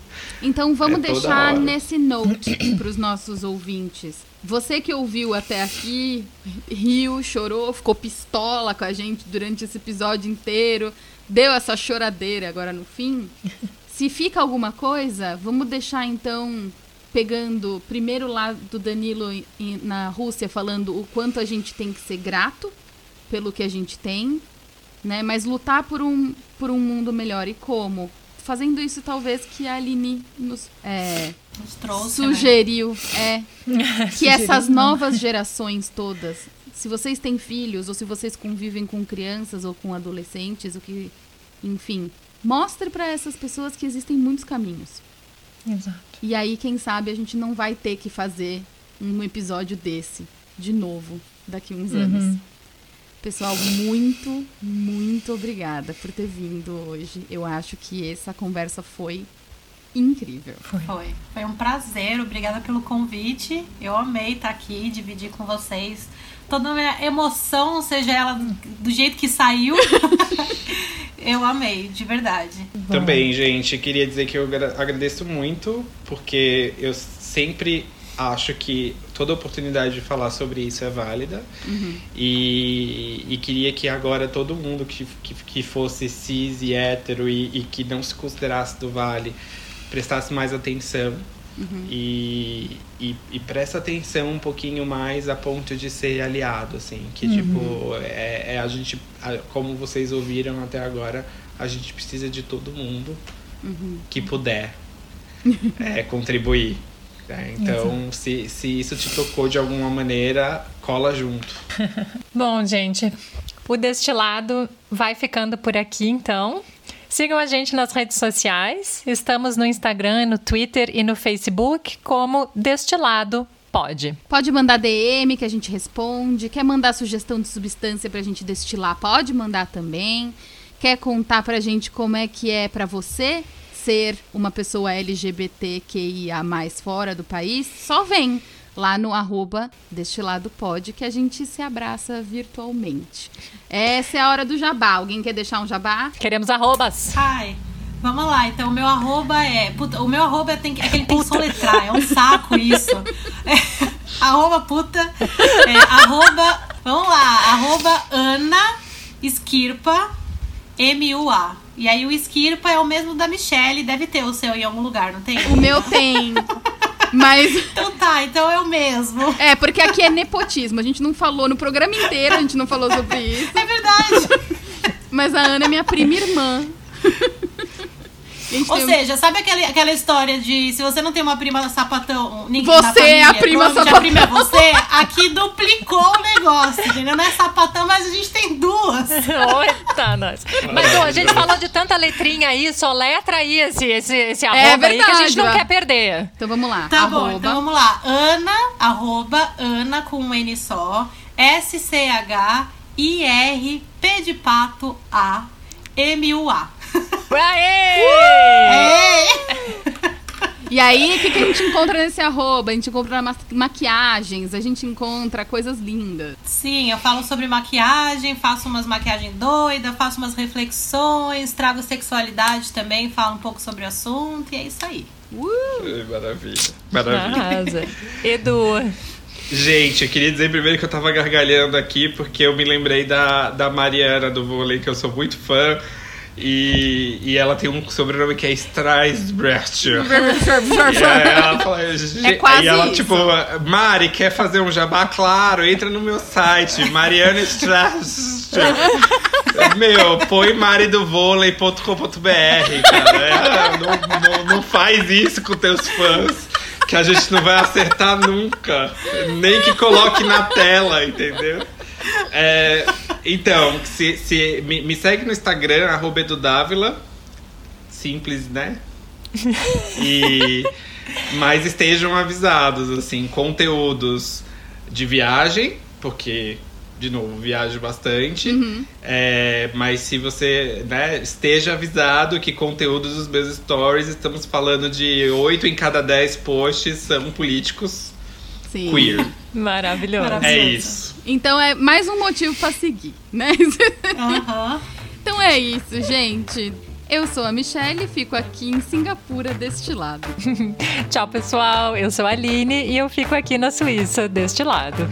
Então vamos É deixar nesse note para os nossos ouvintes. Você que ouviu até aqui, riu, chorou, ficou pistola com a gente durante esse episódio inteiro, deu essa choradeira agora no fim. Se fica alguma coisa, vamos deixar então pegando primeiro lá do Danilo na Rússia, falando o quanto a gente tem que ser grato pelo que a gente tem, né? Mas lutar por um, por um mundo melhor. E como? Fazendo isso, talvez, que a Aline nos, é, Nos trouxe, né? sugeriu. É, que Sugeriu, essas não. novas gerações todas, se vocês têm filhos, ou se vocês convivem com crianças ou com adolescentes, o que, enfim, mostre para essas pessoas que existem muitos caminhos. Exato. E aí, quem sabe, a gente não vai ter que fazer um episódio desse de novo daqui a uns Uhum. anos. Pessoal, muito, muito obrigada por ter vindo hoje. Eu acho que essa conversa foi incrível. Foi. Foi um prazer, obrigada pelo convite. Eu amei estar aqui, dividir com vocês toda a minha emoção, seja ela do jeito que saiu. eu amei, de verdade. Também, gente, queria dizer que eu agra- agradeço muito, porque eu sempre acho que toda oportunidade de falar sobre isso é válida. Uhum. E, e queria que agora todo mundo que, que, que fosse cis e hétero e, e que não se considerasse do Vale prestasse mais atenção. Uhum. E, e, e presta atenção um pouquinho mais a ponto de ser aliado, assim. Que, Uhum. tipo, é, é a gente, como vocês ouviram até agora, a gente precisa de todo mundo Uhum. que puder é, contribuir. Né? Então, se, se isso te tocou de alguma maneira, cola junto. Bom, gente, o Destilado vai ficando por aqui, então. Sigam a gente nas redes sociais. Estamos no Instagram, no Twitter e no Facebook como Destilado Pode. Pode mandar DM que a gente responde. Quer mandar sugestão de substância pra gente destilar? Pode mandar também. Quer contar pra gente como é que é pra você ser uma pessoa LGBTQIA fora do país? Só vem lá no arroba destilado pode que a gente se abraça virtualmente. Essa é a hora do jabá. Alguém quer deixar um jabá? Queremos arrobas. Ai, vamos lá. Então, o meu arroba é. puta, o meu arroba tem, que- é que ele tem que soletrar. É um saco isso. É, arroba puta. É, arroba. Vamos lá. Arroba Ana Esquirpa M-U-A. E aí o Esquirpa é o mesmo da Michelle. Deve ter o seu em algum lugar, não tem? O meu tem. Mas. Então tá, então é o mesmo. É, porque aqui é nepotismo. A gente não falou no programa inteiro, a gente não falou sobre isso. É verdade. Mas a Ana é minha prima irmã. Ou tem seja, sabe aquele, aquela história de se você não tem uma prima sapatão, ninguém Você na família, é a prima provavelmente sapatão. A prima é você, aqui duplicou o negócio, entendeu? Não é sapatão, mas a gente tem duas. Eita, nós. Mas ó, a gente falou de tanta letrinha aí, só letra aí esse, esse, esse É arroba aí que a verdade, gente não ó. quer perder. Então vamos lá. Tá bom, arroba. então vamos lá. Ana, arroba, Ana com um N só, S-C-H-I-R, P de pato, A, M-U-A. Aê! E aí, o que, que a gente encontra nesse arroba? A gente encontra ma- maquiagens, a gente encontra coisas lindas. Sim, eu falo sobre maquiagem, faço umas maquiagens doidas, faço umas reflexões, trago sexualidade também, falo um pouco sobre o assunto e é isso aí. Maravilha. Maravilha. Arrasa. Edu. Gente, eu queria dizer primeiro que eu tava gargalhando aqui porque eu me lembrei da, da Mariana do vôlei, que eu sou muito fã. E, e ela tem um sobrenome que é Streisbrecht. e aí ela fala, É quase e ela, isso. tipo, Mari, quer fazer um jabá? Claro, entra no meu site, Mariana Streisbrecht. Meu, põe maridovôlei.com.br, cara. É, não, não, não faz isso com teus fãs. Que a gente não vai acertar nunca. Nem que coloque na tela, entendeu? É, então, se, se, me, me segue no Instagram, arroba edudávila. Simples, né? E, mas estejam avisados, assim, conteúdos de viagem, porque, de novo, viajo bastante. É, mas se você né, esteja avisado que conteúdos dos meus stories, estamos falando de 8 em cada 10 posts são políticos Sim. queer. Maravilhoso. É isso. Então é mais um motivo pra seguir, né? Então é isso, gente. Eu sou a Michelle, fico aqui em Singapura deste lado. Tchau, pessoal. Eu sou a Aline e eu fico aqui na Suíça deste lado.